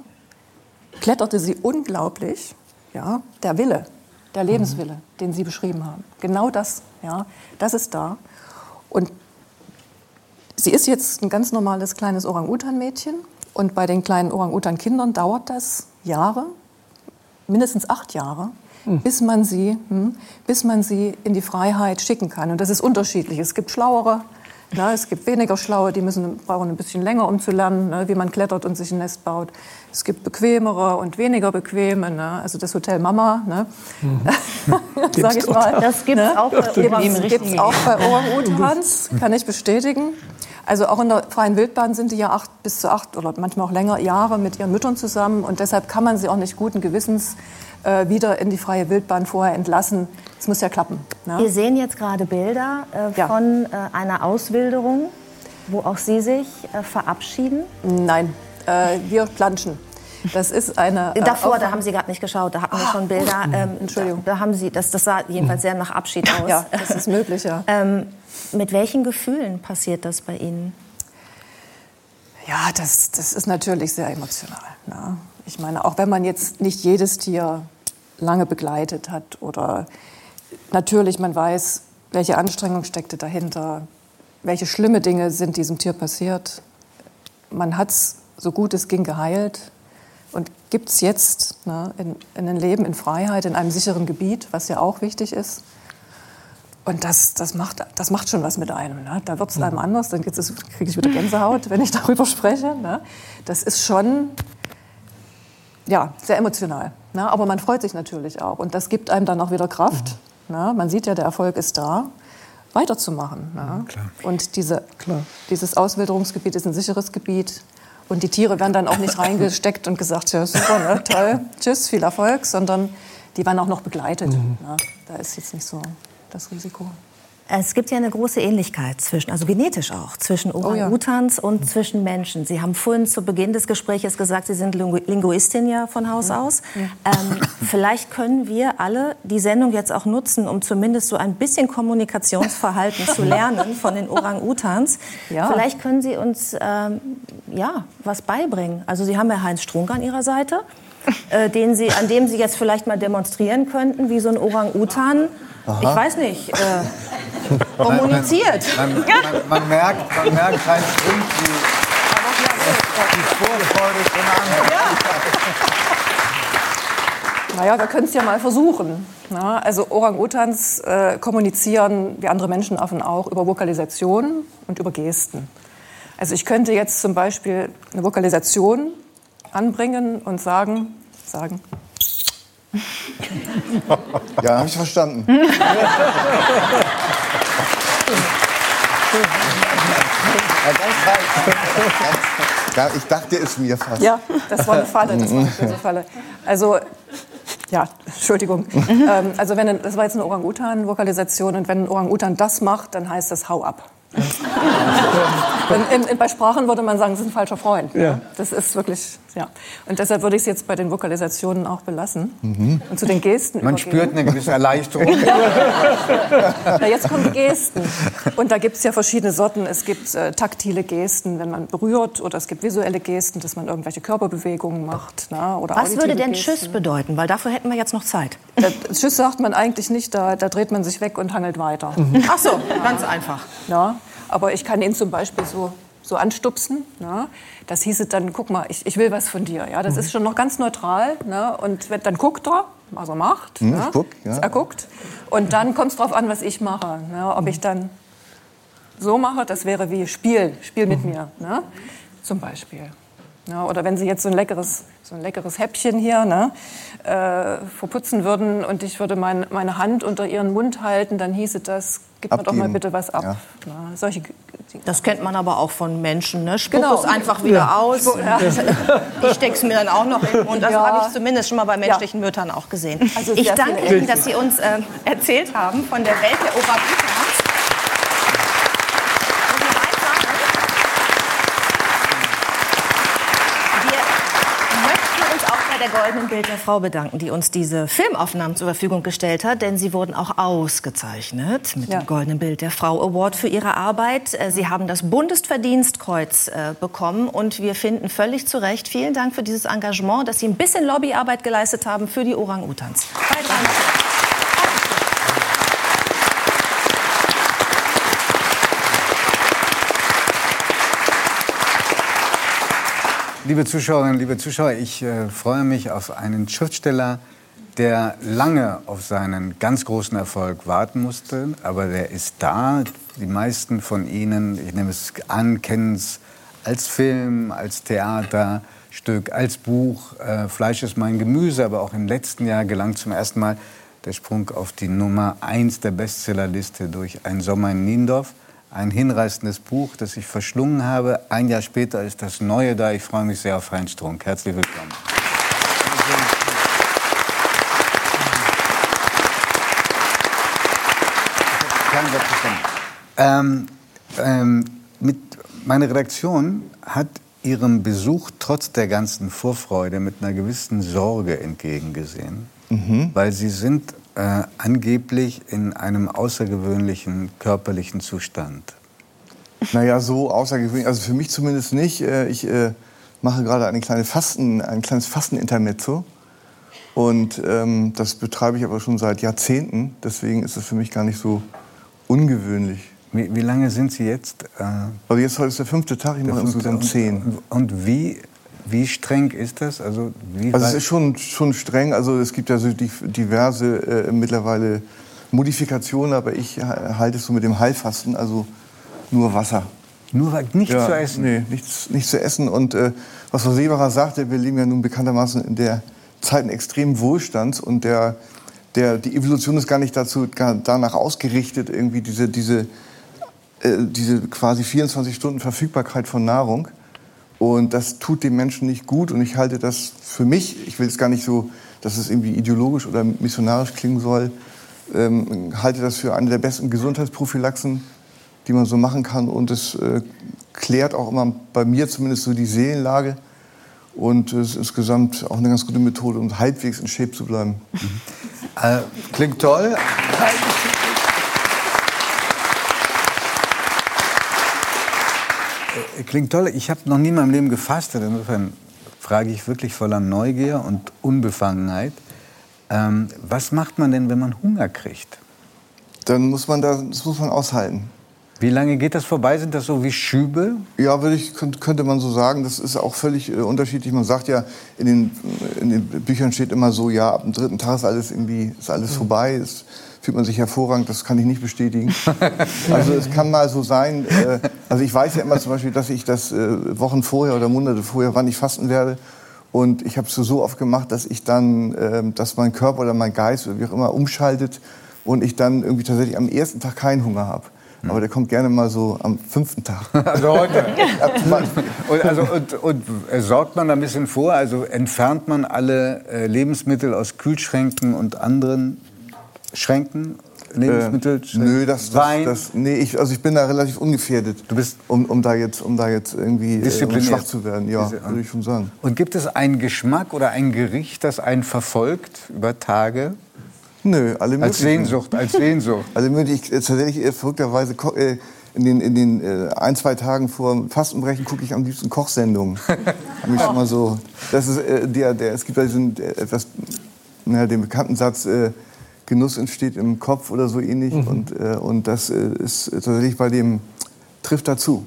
kletterte sie unglaublich. Ja, der Wille, der Lebenswille, mhm. den Sie beschrieben haben. Genau das, ja, das ist da. Und Sie ist jetzt ein ganz normales kleines Orang-Utan-Mädchen und bei den kleinen Orang-Utan-Kindern dauert das Jahre, mindestens acht Jahre, hm. bis, man sie, hm, bis man sie in die Freiheit schicken kann. Und das ist unterschiedlich. Es gibt Schlauere, na, es gibt weniger Schlaue, die müssen, brauchen ein bisschen länger, um zu lernen, ne, wie man klettert und sich ein Nest baut. Es gibt bequemere und weniger bequeme. Ne? Also das Hotel Mama, ne? Mhm. sag ich mal. Das gibt es ne? auch bei Orang-Utans, kann ich bestätigen. Also auch in der freien Wildbahn sind die ja acht bis zu acht oder manchmal auch länger Jahre mit ihren Müttern zusammen und deshalb kann man sie auch nicht guten Gewissens äh, wieder in die freie Wildbahn vorher entlassen. Es muss ja klappen. Ne? Wir sehen jetzt gerade Bilder äh, ja. von äh, einer Auswilderung, wo auch Sie sich äh, verabschieden. Nein, äh, wir planschen. Das ist eine. Äh, Davor, da haben Sie gerade nicht geschaut, da hatten wir schon Bilder. Ähm, Entschuldigung. Da, da, haben Sie, das, das sah jedenfalls sehr nach Abschied aus. Ja, das ist möglich, ja. ähm, mit welchen Gefühlen passiert das bei Ihnen? Ja, das, das ist natürlich sehr emotional. Ne? Ich meine, auch wenn man jetzt nicht jedes Tier lange begleitet hat oder natürlich man weiß, welche Anstrengung steckte dahinter, welche schlimme Dinge sind diesem Tier passiert. Man hat es so gut es ging geheilt und gibt es jetzt ne, in, in ein Leben in Freiheit, in einem sicheren Gebiet, was ja auch wichtig ist. Und das, das, macht, das macht schon was mit einem. Ne? Da wird es einem anders, dann kriege ich wieder Gänsehaut, wenn ich darüber spreche. Ne? Das ist schon ja, sehr emotional. Ne? Aber man freut sich natürlich auch. Und das gibt einem dann auch wieder Kraft. Mhm. Ne? Man sieht ja, der Erfolg ist da, weiterzumachen. Ne? Ja, und diese, dieses Auswilderungsgebiet ist ein sicheres Gebiet. Und die Tiere werden dann auch nicht reingesteckt und gesagt, ja, super, ne, toll, tschüss, viel Erfolg, sondern die werden auch noch begleitet. Mhm. Ne? Da ist jetzt nicht so das Risiko. Es gibt ja eine große Ähnlichkeit zwischen, also genetisch auch, zwischen Orang-Utans oh ja. und zwischen Menschen. Sie haben vorhin zu Beginn des Gesprächs gesagt, Sie sind Linguistin ja von Haus ja. aus. Ja. Ähm, vielleicht können wir alle die Sendung jetzt auch nutzen, um zumindest so ein bisschen Kommunikationsverhalten zu lernen von den Orang-Utans. Vielleicht können Sie uns ähm, ja, was beibringen. Also Sie haben ja Heinz Strunk an Ihrer Seite, äh, den Sie, an dem Sie jetzt vielleicht mal demonstrieren könnten, wie so ein Orang-Utan ich weiß nicht, äh, kommuniziert. Man, man, man, man, merkt, man merkt keinen Sprung, die, Vorfreude von anderen. Ja. Naja, wir können es ja mal versuchen. Na, also Orang-Utans äh, kommunizieren, wie andere Menschenaffen auch, über Vokalisation und über Gesten. Also ich könnte jetzt zum Beispiel eine Vokalisation anbringen und sagen, sagen, ja, habe ich verstanden. Ja, ich dachte es mir fast. Ja, das war eine Falle. Das war eine Falle. Also Ja, Entschuldigung. ähm, also wenn, ein- das war jetzt eine Orang-Utan-Vokalisation und wenn ein Orang-Utan das macht, dann heißt das Hau ab. in, in, in, bei Sprachen würde man sagen, das ist ein falscher Freund. Ja. Das ist wirklich, ja. Und deshalb würde ich es jetzt bei den Vokalisationen auch belassen. Mhm. Und zu den Gesten Man übergehen. spürt eine gewisse Erleichterung. Na, jetzt kommen die Gesten. Und da gibt es ja verschiedene Sorten. Es gibt äh, taktile Gesten, wenn man berührt, oder es gibt visuelle Gesten, dass man irgendwelche Körperbewegungen macht. Na, oder Was würde denn Gesten. Tschüss bedeuten? Weil dafür hätten wir jetzt noch Zeit. Äh, Tschüss sagt man eigentlich nicht, da, da dreht man sich weg und hangelt weiter. Ach so, ganz einfach. Ja, aber ich kann ihn zum Beispiel so, so anstupsen. Ja. Das hieße dann, guck mal, ich, ich will was von dir. Ja. Das ist schon noch ganz neutral. Ne. Und wenn, dann guckt er, was er macht. Hm, ne. guck, ja. Er guckt. Und dann kommt es darauf an, was ich mache. Ne. Ob ich dann so mache, das wäre wie Spiel, Spiel mit mir. Ne. Zum Beispiel. Ja, oder wenn Sie jetzt so ein leckeres, so ein leckeres Häppchen hier ne, äh, verputzen würden und ich würde mein, meine Hand unter Ihren Mund halten, dann hieße das, gib mir doch mal bitte was ab. Ja. Na, solche, Das kennt man aber auch von Menschen. Ne? Spuck Genau. es einfach wieder Ja. aus. Ja. Ich steck's mir dann auch noch in den Mund. Das Ja. habe ich zumindest schon mal bei menschlichen Müttern auch gesehen. Also ich danke Ihnen, dass Sie uns äh, erzählt haben von der Welt der Orang-Utans. Wir möchten uns auch bei der Goldenen Bild der Frau bedanken, die uns diese Filmaufnahmen zur Verfügung gestellt hat, denn sie wurden auch ausgezeichnet mit dem Goldenen Bild der Frau Award für ihre Arbeit. Äh, Sie haben das Bundesverdienstkreuz äh, bekommen und wir finden völlig zu Recht, vielen Dank für dieses Engagement, dass Sie ein bisschen Lobbyarbeit geleistet haben für die Orang-Utans. Liebe Zuschauerinnen, liebe Zuschauer, ich äh, freue mich auf einen Schriftsteller, der lange auf seinen ganz großen Erfolg warten musste, aber der ist da. Die meisten von Ihnen, ich nehme es an, kennen es als Film, als Theaterstück, als Buch. Äh, Fleisch ist mein Gemüse, aber auch im letzten Jahr gelang zum ersten Mal der Sprung auf die Nummer 1 der Bestsellerliste durch Ein Sommer in Niendorf. Ein hinreißendes Buch, das ich verschlungen habe. Ein Jahr später ist das Neue da. Ich freue mich sehr auf Heinz Strunk. Herzlich willkommen. Ähm, ähm, mit, meine Redaktion hat Ihrem Besuch trotz der ganzen Vorfreude mit einer gewissen Sorge entgegengesehen, Mhm. weil Sie sind äh, angeblich in einem außergewöhnlichen körperlichen Zustand. Naja, so außergewöhnlich, also für mich zumindest nicht. Äh, Ich äh, mache gerade eine kleine Fasten, ein kleines Fastenintermezzo. Und ähm, das betreibe ich aber schon seit Jahrzehnten. Deswegen ist es für mich gar nicht so ungewöhnlich. Wie, wie lange sind Sie jetzt? Äh, also jetzt heute ist der fünfte Tag, ich der mache insgesamt zehn. Und, und wie, wie streng ist das? Also, Also es ist schon, schon streng. Also es gibt ja so diverse äh, mittlerweile Modifikationen, aber ich ha- halte es so mit dem Heilfasten, also nur Wasser. Nur nichts ja, zu essen? Nee, nichts, nichts zu essen. Und äh, was Frau Seebacher sagte, wir leben ja nun bekanntermaßen in der Zeit extremen Wohlstands und der, der, die Evolution ist gar nicht dazu, gar, danach ausgerichtet, irgendwie diese, diese, äh, diese quasi 24 Stunden Verfügbarkeit von Nahrung. Und das tut dem Menschen nicht gut. Und ich halte das für mich, ich will es gar nicht so, dass es irgendwie ideologisch oder missionarisch klingen soll, ähm, halte das für eine der besten Gesundheitsprophylaxen, die man so machen kann. Und es äh, klärt auch immer bei mir zumindest so die Seelenlage. Und es ist insgesamt auch eine ganz gute Methode, um halbwegs in Shape zu bleiben. Äh, klingt toll. Klingt toll. Ich habe noch nie in meinem Leben gefastet. Insofern frage ich wirklich voller Neugier und Unbefangenheit. Ähm, was macht man denn, wenn man Hunger kriegt? Dann muss man da, das muss man aushalten. Wie lange geht das vorbei? Sind das so wie Schübe? Ja, würde ich, könnte, man so sagen. Das ist auch völlig äh, unterschiedlich. Man sagt ja, in den, in den Büchern steht immer so, ja, ab dem dritten Tag ist alles irgendwie ist alles vorbei. Es fühlt man sich hervorragend. Das kann ich nicht bestätigen. also es kann mal so sein. Äh, also ich weiß ja immer zum Beispiel, dass ich das äh, Wochen vorher oder Monate vorher, wann ich fasten werde. Und ich habe es so oft gemacht, dass ich dann, ähm, dass mein Körper oder mein Geist oder wie auch immer umschaltet und ich dann irgendwie tatsächlich am ersten Tag keinen Hunger habe. Aber der kommt gerne mal so am fünften Tag. Also heute. und, also, und, und äh, sorgt man da ein bisschen vor? Also entfernt man alle äh, Lebensmittel aus Kühlschränken und anderen Schränken? Lebensmittel? Äh, nö, das, das, Wein? Das, nee, ich, also ich bin da relativ ungefährdet. Du bist um, um da jetzt, um da jetzt irgendwie äh, schwach zu werden. Ja, würde ich schon sagen. Und gibt es einen Geschmack oder ein Gericht, das einen verfolgt über Tage? Nö, alle Als möglichen. Sehnsucht, als Sehnsucht. Also ich, tatsächlich äh, verrückterweise äh, in den, in den äh, ein, zwei Tagen vor dem Fastenbrechen gucke ich am liebsten Kochsendungen. Mich schon mal so, das ist äh, der, der, es gibt ja diesen etwas, naja, den bekannten Satz, äh, Genuss entsteht im Kopf oder so ähnlich. Und, äh, und das äh, ist tatsächlich bei dem, trifft dazu.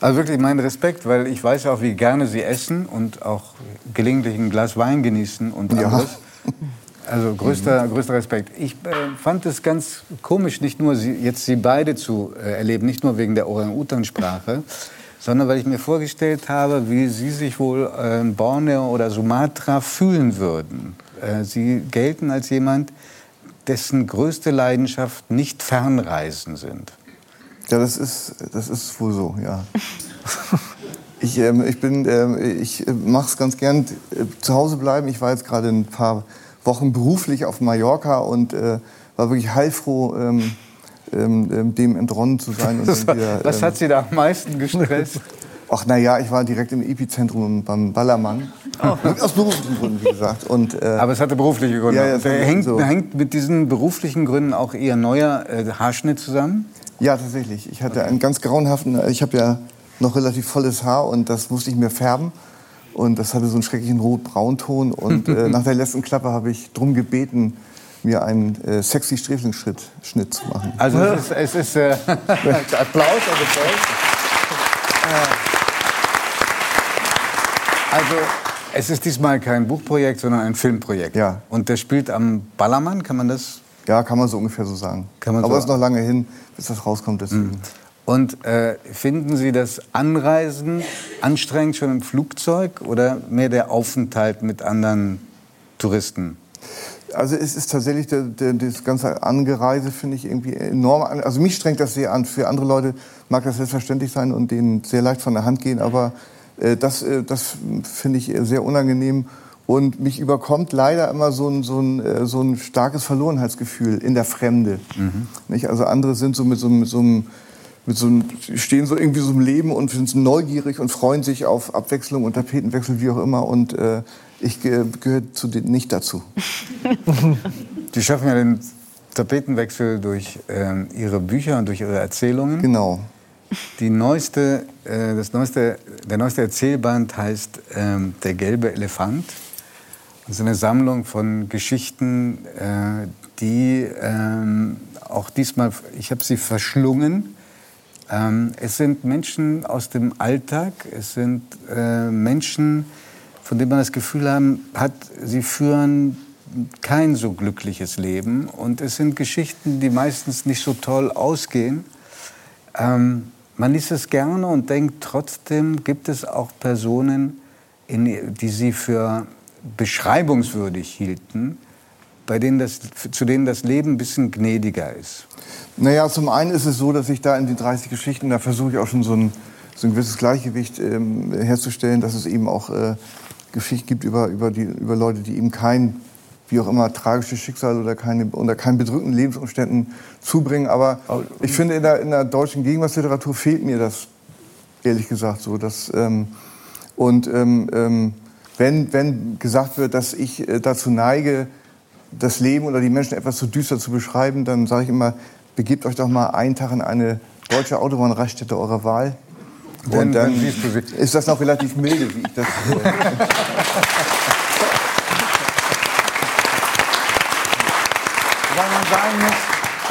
Also wirklich mein Respekt, weil ich weiß auch, wie gerne Sie essen und auch gelegentlich ein Glas Wein genießen und Ja. anderes. Also größter, größter Respekt. Ich äh, fand es ganz komisch, nicht nur Sie, jetzt Sie beide zu äh, erleben, nicht nur wegen der Orang-Utan-Sprache, sondern weil ich mir vorgestellt habe, wie Sie sich wohl äh, in Borneo oder Sumatra fühlen würden. Äh, Sie gelten als jemand, dessen größte Leidenschaft nicht Fernreisen sind. Ja, das ist, das ist wohl so, ja. Ich, ähm, ich, bin, ähm, ich mache es ganz gern, äh, zu Hause bleiben. Ich war jetzt gerade ein paar Wochen beruflich auf Mallorca und äh, war wirklich heilfroh, ähm, ähm, ähm, dem entronnen zu sein. Und dann wieder, Was ähm, hat Sie da am meisten gestresst? Ach na ja, ich war direkt im Epizentrum beim Ballermann. Aus beruflichen Gründen, wie gesagt. Und, äh, Aber es hatte berufliche Gründe. Ja, ja, äh, hängt, so. hängt mit diesen beruflichen Gründen auch Ihr neuer äh, Haarschnitt zusammen? Ja, tatsächlich. Ich hatte einen ganz grauenhaften, ich habe ja noch relativ volles Haar und das musste ich mir färben. Und das hatte so einen schrecklichen Rot-Braunton. Und äh, nach der letzten Klappe habe ich drum gebeten, mir einen äh, sexy Sträflingsschnitt Schnitt zu machen. Also es ist, es ist äh, Applaus, also Applaus. Also es ist diesmal kein Buchprojekt, sondern ein Filmprojekt. Ja. Und der spielt am Ballermann, kann man das? Ja, kann man so ungefähr so sagen. Kann man Aber so- es ist noch lange hin, bis das rauskommt. Deswegen. Und äh, finden Sie das Anreisen anstrengend schon im Flugzeug oder mehr der Aufenthalt mit anderen Touristen? Also es ist tatsächlich der, der, das ganze Angereise finde ich irgendwie enorm an. Also mich strengt das sehr an. Für andere Leute mag das selbstverständlich sein und denen sehr leicht von der Hand gehen, aber das, äh, das finde ich sehr unangenehm. Und mich überkommt leider immer so ein, so ein, äh, so ein starkes Verlorenheitsgefühl in der Fremde. Nicht? Also andere sind so mit so, mit so einem mit so einem, stehen so irgendwie so im Leben und sind neugierig und freuen sich auf Abwechslung und Tapetenwechsel, wie auch immer. Und äh, ich äh, gehöre zu nicht dazu. Die schaffen ja den Tapetenwechsel durch ähm, ihre Bücher und durch ihre Erzählungen. Genau. Die neueste, äh, das neueste, der neueste Erzählband heißt ähm, Der gelbe Elefant. Das ist eine Sammlung von Geschichten, äh, die ähm, auch diesmal, ich habe sie verschlungen. Ähm, es sind Menschen aus dem Alltag, es sind äh, Menschen, von denen man das Gefühl haben, hat, sie führen kein so glückliches Leben. Und es sind Geschichten, die meistens nicht so toll ausgehen. Ähm, man liest es gerne und denkt, trotzdem gibt es auch Personen, in, die sie für beschreibungswürdig hielten, bei denen das, zu denen das Leben ein bisschen gnädiger ist. Naja, zum einen ist es so, dass ich da in den 30 Geschichten, da versuche ich auch schon so ein, so ein gewisses Gleichgewicht ähm, herzustellen, dass es eben auch äh, Geschichten gibt über, über, die, über Leute, die eben kein, wie auch immer, tragisches Schicksal oder keine, unter keinen bedrückenden Lebensumständen zubringen. Aber ich finde, in der, in der deutschen Gegenwartsliteratur fehlt mir das, ehrlich gesagt, so. Dass, ähm, und ähm, ähm, wenn, wenn gesagt wird, dass ich äh, dazu neige, das Leben oder die Menschen etwas zu düster zu beschreiben, dann sage ich immer, begebt euch doch mal einen Tag in eine deutsche Autobahnraststätte eurer Wahl. Und dann dann ist das noch relativ milde, wie ich das. Äh, Weil man sagen muss,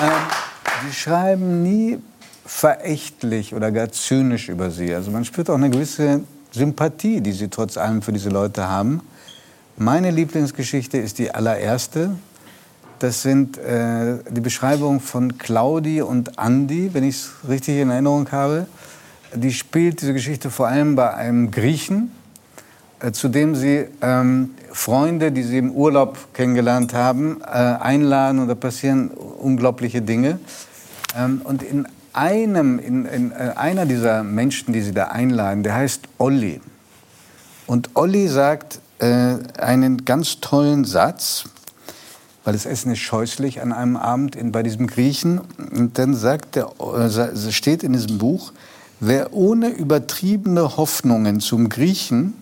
ähm, sie schreiben nie verächtlich oder gar zynisch über sie. Also man spürt auch eine gewisse Sympathie, die sie trotz allem für diese Leute haben. Meine Lieblingsgeschichte ist die allererste. Das sind äh, die Beschreibungen von Claudi und Andi, wenn ich es richtig in Erinnerung habe. Die spielt diese Geschichte vor allem bei einem Griechen, äh, zu dem sie ähm, Freunde, die sie im Urlaub kennengelernt haben, äh, einladen und da passieren unglaubliche Dinge. Ähm, und in einem, in, in, äh, einer dieser Menschen, die Sie da einladen, der heißt Olli. Und Olli sagt äh, einen ganz tollen Satz, weil das Essen ist scheußlich an einem Abend in, bei diesem Griechen. Und dann sagt der, äh, steht in diesem Buch, wer ohne übertriebene Hoffnungen zum Griechen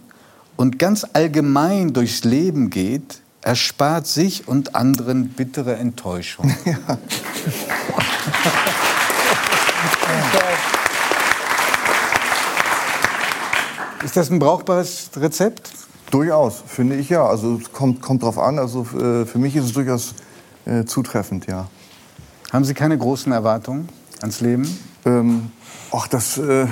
und ganz allgemein durchs Leben geht, erspart sich und anderen bittere Enttäuschung. Ja. Ist das ein brauchbares Rezept? Durchaus, finde ich ja. Also es kommt, kommt drauf an. Also äh, für mich ist es durchaus äh, zutreffend, ja. Haben Sie keine großen Erwartungen ans Leben? Ähm, ach, das. Äh,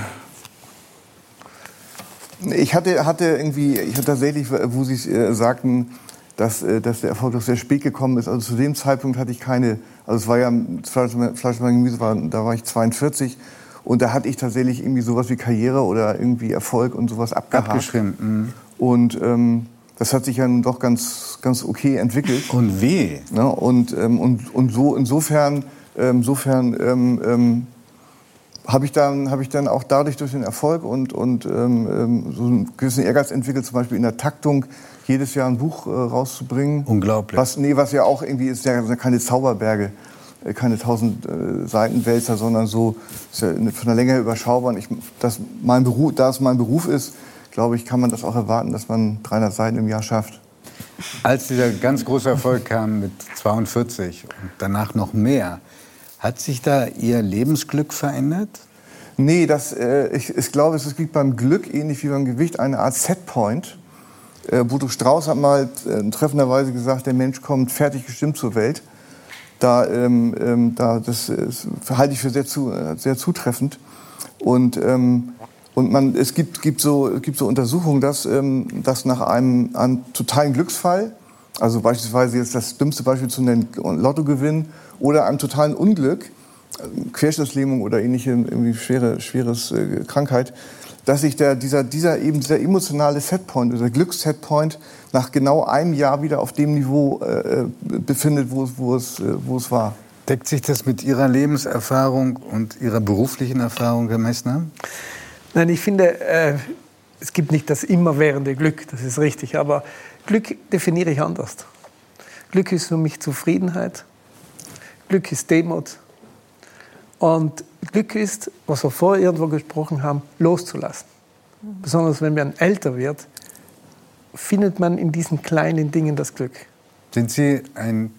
ich hatte, hatte irgendwie, ich hatte tatsächlich, wo Sie äh, sagten, dass, äh, dass der Erfolg doch sehr spät gekommen ist. Also zu dem Zeitpunkt hatte ich keine, also es war ja, Fleisch, Fleisch und Gemüse, war, da war ich 42 und da hatte ich tatsächlich irgendwie sowas wie Karriere oder irgendwie Erfolg und sowas abgehakt. Abgeschrieben. Mhm. Und ähm, das hat sich ja nun doch ganz, ganz okay entwickelt. Und wie? Ne? Und, ähm, und, und so insofern, ähm, insofern ähm, ähm, habe ich, dann, hab ich dann auch dadurch durch den Erfolg und, und ähm, ähm, so einen gewissen Ehrgeiz entwickelt, zum Beispiel in der Taktung jedes Jahr ein Buch äh, rauszubringen. Unglaublich. Was, nee, was ja auch irgendwie ist, ja keine Zauberberge, äh, keine tausend äh, Seitenwälzer, sondern so ist ja von der Länge her überschaubar. Und ich, das mein Beruf, da es mein Beruf ist, glaube ich, kann man das auch erwarten, dass man 300 Seiten im Jahr schafft. Als dieser ganz große Erfolg kam mit 42 und danach noch mehr, hat sich da Ihr Lebensglück verändert? Nee, das, äh, ich, ich glaube, es gibt beim Glück ähnlich wie beim Gewicht eine Art Setpoint. Äh, Bodo Strauß hat mal äh, treffenderweise gesagt, der Mensch kommt fertig gestimmt zur Welt. Da, ähm, ähm, da das, das halte ich für sehr, zu, äh, sehr zutreffend. Und, ähm, und man, es gibt, gibt, so, gibt so Untersuchungen, dass, ähm, dass nach einem, einem totalen Glücksfall, also beispielsweise jetzt das dümmste Beispiel zu nennen, Lottogewinn, oder einem totalen Unglück, Querschnittslähmung oder ähnliche irgendwie schwere schweres äh, Krankheit, dass sich der, dieser, dieser, eben dieser emotionale Setpoint, dieser Glückssetpoint nach genau einem Jahr wieder auf dem Niveau äh, befindet, wo, wo, es, äh, wo es war. Deckt sich das mit Ihrer Lebenserfahrung und Ihrer beruflichen Erfahrung, Herr Messner? Nein, ich finde, äh, es gibt nicht das immerwährende Glück, das ist richtig, aber Glück definiere ich anders. Glück ist für mich Zufriedenheit, Glück ist Demut. Und Glück ist, was wir vorher irgendwo gesprochen haben, loszulassen. Mhm. Besonders wenn man älter wird, findet man in diesen kleinen Dingen das Glück. Sind Sie ein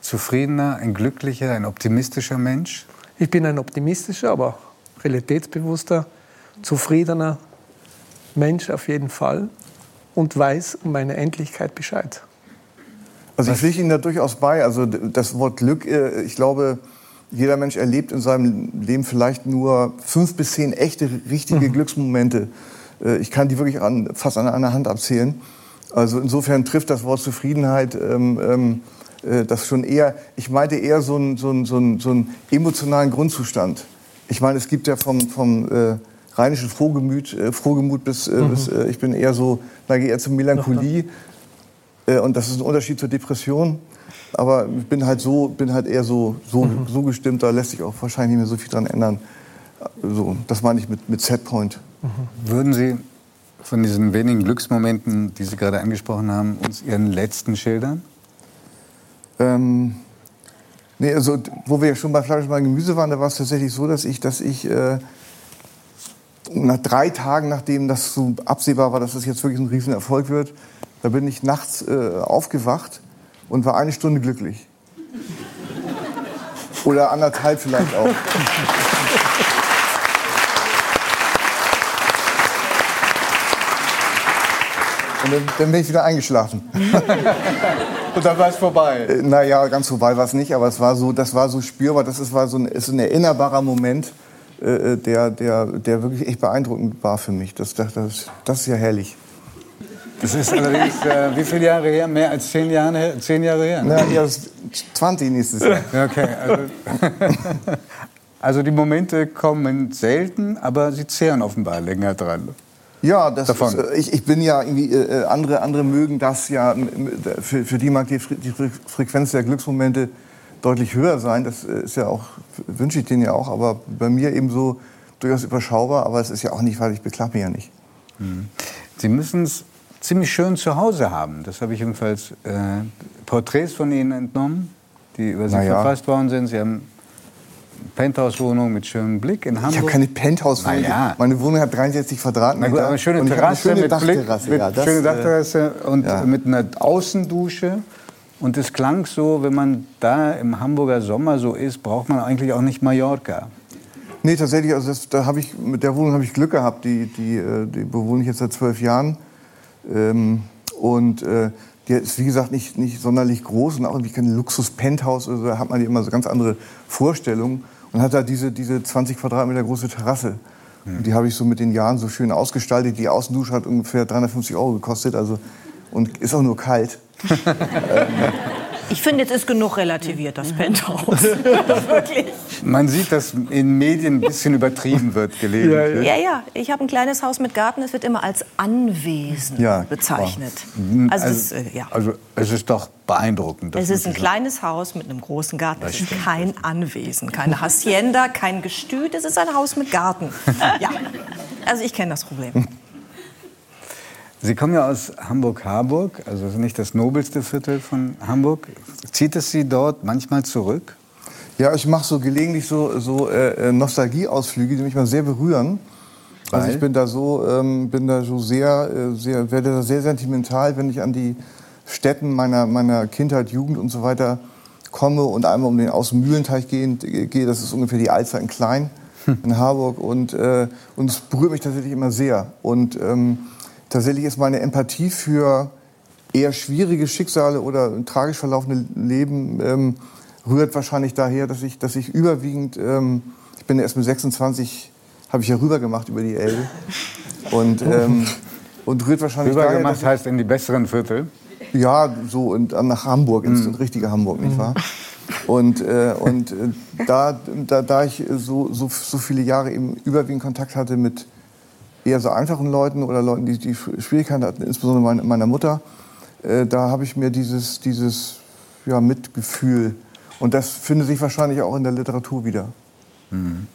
zufriedener, ein glücklicher, ein optimistischer Mensch? Ich bin ein optimistischer, aber realitätsbewusster, zufriedener Mensch auf jeden Fall und weiß um meine Endlichkeit Bescheid. Also ich pflichte Ihnen da durchaus bei. Also das Wort Glück, äh, ich glaube, jeder Mensch erlebt in seinem Leben vielleicht nur fünf bis zehn echte, richtige mhm. Glücksmomente. Äh, ich kann die wirklich an, fast an einer Hand abzählen. Also insofern trifft das Wort Zufriedenheit ähm, ähm, äh, das schon eher, ich meinte eher so einen, so, einen, so, einen, so einen emotionalen Grundzustand. Ich meine, es gibt ja vom, vom äh, rheinischen Frohgemüt, äh, Frohgemut bis, äh, mhm. bis äh, ich bin eher so, neige eher zur Melancholie. Äh, und das ist ein Unterschied zur Depression. Aber ich bin halt so, bin halt eher so, so, mhm. so gestimmt, da lässt sich auch wahrscheinlich nicht mehr so viel dran ändern. So, das meine ich mit, mit Setpoint. Mhm. Würden Sie von diesen wenigen Glücksmomenten, die Sie gerade angesprochen haben, uns Ihren letzten schildern? Ähm, nee, also, wo wir ja schon bei Fleisch und Gemüse waren, da war es tatsächlich so, dass ich, dass ich äh, nach drei Tagen, nachdem das so absehbar war, dass das jetzt wirklich ein Riesenerfolg wird, da bin ich nachts äh, aufgewacht und war eine Stunde glücklich. Oder anderthalb vielleicht auch. Und dann, dann, bin ich wieder eingeschlafen. Und dann war es vorbei. Äh, naja, ganz vorbei war es nicht, aber es war so, das war so spürbar, das ist, war so ein, ist ein erinnerbarer Moment, äh, der, der, der wirklich echt beeindruckend war für mich. Das, das, das ist ja herrlich. Das ist allerdings, äh, wie viele Jahre her? Mehr als zehn Jahre, zehn Jahre her? Ne? Ja, 20 nächstes Jahr. okay, also, also, die Momente kommen selten, aber sie zehren offenbar länger dran. Ja, das Ist, äh, ich, ich bin ja irgendwie, äh, andere, andere mögen das ja, für, für die mag die, die Frequenz der Glücksmomente deutlich höher sein. Das äh, ist ja auch, wünsche ich denen ja auch, aber bei mir eben so durchaus überschaubar. Aber es ist ja auch nicht, weil ich beklag mich ja nicht. Mhm. Sie müssen es ziemlich schön zu Hause haben. Das habe ich jedenfalls äh, Porträts von Ihnen entnommen, die über Sie Na ja. verfasst worden sind. Sie haben eine Penthouse-Wohnung mit schönem Blick in Hamburg. Ich habe keine Penthouse-Wohnung. Na ja. Meine Wohnung hat 63 Na Quadratmeter. gut, aber eine schöne eine Terrasse schöne mit Blick, Dachterrasse. mit ja, das, schöne äh, Dachterrasse und ja. mit einer Außendusche. Und es klang so, wenn man da im Hamburger Sommer so ist, braucht man eigentlich auch nicht Mallorca. Nee, tatsächlich, also das, da habe ich, mit der Wohnung habe ich Glück gehabt. Die, die, äh, die bewohne ich jetzt seit zwölf Jahren. Ähm, und äh, die ist, wie gesagt, nicht, nicht sonderlich groß und auch irgendwie kein Luxus-Penthouse. Also da hat man ja immer so ganz andere Vorstellungen. Und hat da diese, diese 20 Quadratmeter große Terrasse. Und die habe ich so mit den Jahren so schön ausgestaltet. Die Außendusche hat ungefähr 350 Euro gekostet. Also, und ist auch nur kalt. Ich finde, jetzt ist genug relativiert, das Penthouse. Wirklich. Man sieht, dass in Medien ein bisschen übertrieben wird gelegentlich. Ja, ja. Ich habe ein kleines Haus mit Garten. Es wird immer als Anwesen Ja, bezeichnet. Also, also, es, ist, äh, ja. also es ist doch beeindruckend. das Es ist ein kleines Haus mit einem großen Garten. Das Es ist kein Anwesen, keine Hacienda, kein Gestüt. Es ist ein Haus mit Garten. Ja. Also ich kenne das Problem. Sie kommen ja aus Hamburg-Harburg, also nicht das nobelste Viertel von Hamburg. Zieht es Sie dort manchmal zurück? Ja, ich mache so gelegentlich so, so äh, äh, Nostalgieausflüge, die mich mal sehr berühren. Also Weil? ich bin da so, ähm, bin da so sehr, äh, sehr, werde da sehr sentimental, wenn ich an die Stätten meiner, meiner Kindheit, Jugend und so weiter komme und einmal um den Außenmühlenteich gehen, äh, gehe. Das ist ungefähr die Alster in Klein in Harburg und, äh, und es berührt mich tatsächlich immer sehr. Und ähm, tatsächlich ist meine Empathie für eher schwierige Schicksale oder tragisch verlaufende Leben ähm, rührt wahrscheinlich daher, dass ich, dass ich überwiegend, ähm, ich bin erst mit 26, habe ich ja rüber gemacht über die Elbe und, ähm, und rührt wahrscheinlich daher, dass Rübergemacht ich, heißt in die besseren Viertel. ja, so und nach Hamburg, ins Mhm. richtige Hamburg, nicht wahr? Und, äh, und äh, da, da, da ich so, so, so viele Jahre eben überwiegend Kontakt hatte mit eher so einfachen Leuten oder Leuten, die, die Schwierigkeiten hatten, insbesondere meine, meiner Mutter, äh, da habe ich mir dieses, dieses ja, Mitgefühl und das findet sich wahrscheinlich auch in der Literatur wieder. Mhm.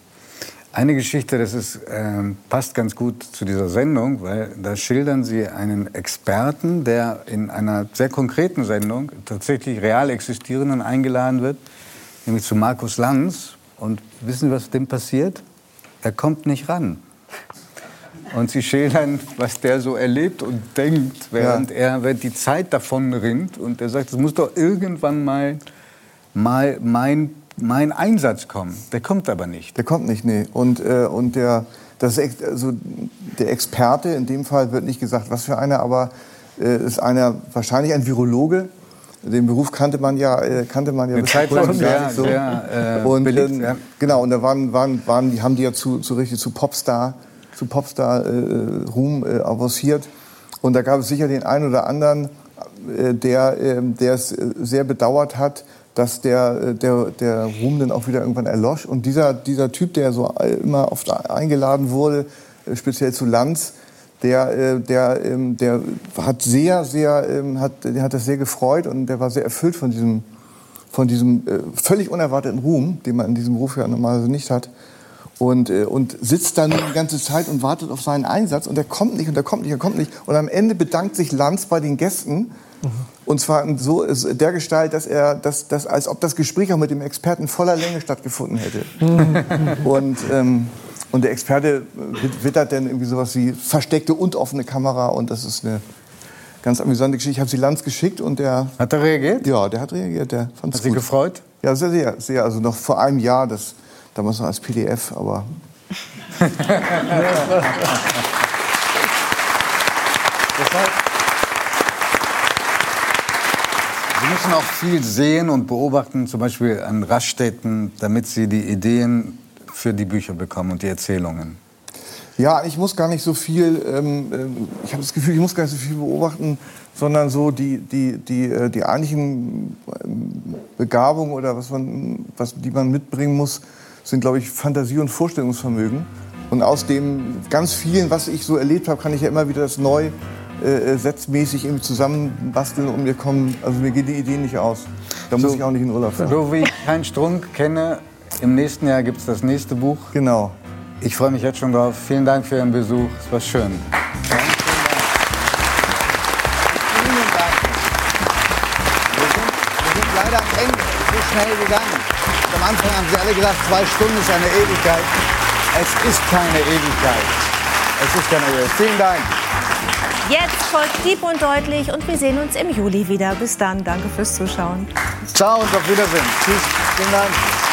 Eine Geschichte, das ist, ähm, passt ganz gut zu dieser Sendung, weil da schildern Sie einen Experten, der in einer sehr konkreten Sendung, tatsächlich real existierenden, eingeladen wird, nämlich zu Markus Lanz. Und wissen Sie, was dem passiert? Er kommt nicht ran. Und Sie schildern, was der so erlebt und denkt, während er während die Zeit davon rinnt. Und er sagt, es muss doch irgendwann mal, mal mein, mein Einsatz kommen. Der kommt aber nicht. Der kommt nicht, nee. Und, äh, und der, das, also der Experte, in dem Fall wird nicht gesagt, was für einer, aber äh, ist einer, wahrscheinlich ein Virologe. Den Beruf kannte man ja, äh, kannte man ja Eine bis Zeit lang sehr, so. sehr, äh, und, beliebt, ähm, ja. Genau, und da waren, waren, waren, die haben die ja zu, zu richtig zu Popstar, zu Popstar äh, Ruhm äh, avanciert. Und da gab es sicher den einen oder anderen, äh, der, äh, der es äh, sehr bedauert hat, dass der, äh, der, der Ruhm dann auch wieder irgendwann erlosch. Und dieser, dieser Typ, der so äh, immer oft eingeladen wurde, äh, speziell zu Lanz, der, äh, der, ähm, der hat sehr, sehr, ähm, hat, der hat das sehr gefreut und der war sehr erfüllt von diesem, von diesem äh, völlig unerwarteten Ruhm, den man in diesem Beruf ja normalerweise nicht hat. Und, äh, und sitzt dann die ganze Zeit und wartet auf seinen Einsatz und der kommt nicht und der kommt nicht, er kommt nicht. Und am Ende bedankt sich Lanz bei den Gästen. Und zwar in so der Gestalt, dass er, dass, dass, als ob das Gespräch auch mit dem Experten voller Länge stattgefunden hätte. und, ähm, und der Experte wit- wittert dann irgendwie sowas wie versteckte und offene Kamera und das ist eine ganz amüsante Geschichte. Ich habe sie Lanz geschickt und der hat er reagiert. Ja, der hat reagiert. Der fand's Hat Sie gut. gefreut? Ja, sehr, sehr, sehr. Also noch vor einem Jahr, das damals noch als PDF, aber Sie müssen auch viel sehen und beobachten, zum Beispiel an Raststätten, damit Sie die Ideen für die Bücher bekommen und die Erzählungen. Ja, ich muss gar nicht so viel, ähm, ähm, ich habe das Gefühl, ich muss gar nicht so viel beobachten, sondern so die, die, die, äh, die eigentlichen ähm, Begabungen oder was man, was, die man mitbringen muss, sind, glaube ich, Fantasie und Vorstellungsvermögen. Und aus dem ganz vielen, was ich so erlebt habe, kann ich ja immer wieder das neu äh, äh, setzmäßig irgendwie zusammenbasteln und mir kommen, also mir gehen die Ideen nicht aus. Da muss ich auch nicht in Urlaub fahren. So wie ich keinen Strunk kenne, im nächsten Jahr gibt es das nächste Buch. Genau. Ich freue mich jetzt schon drauf. Vielen Dank für Ihren Besuch. Es war schön. Wir sind leider am Ende. So schnell gegangen. Haben Sie alle gesagt, zwei Stunden ist eine Ewigkeit. Es ist keine Ewigkeit. Es ist keine Ewigkeit. Vielen Dank. Jetzt folgt Dieb und Deutlich und wir sehen uns im Juli wieder. Bis dann, danke fürs Zuschauen. Ciao und auf Wiedersehen. Tschüss. Vielen Dank.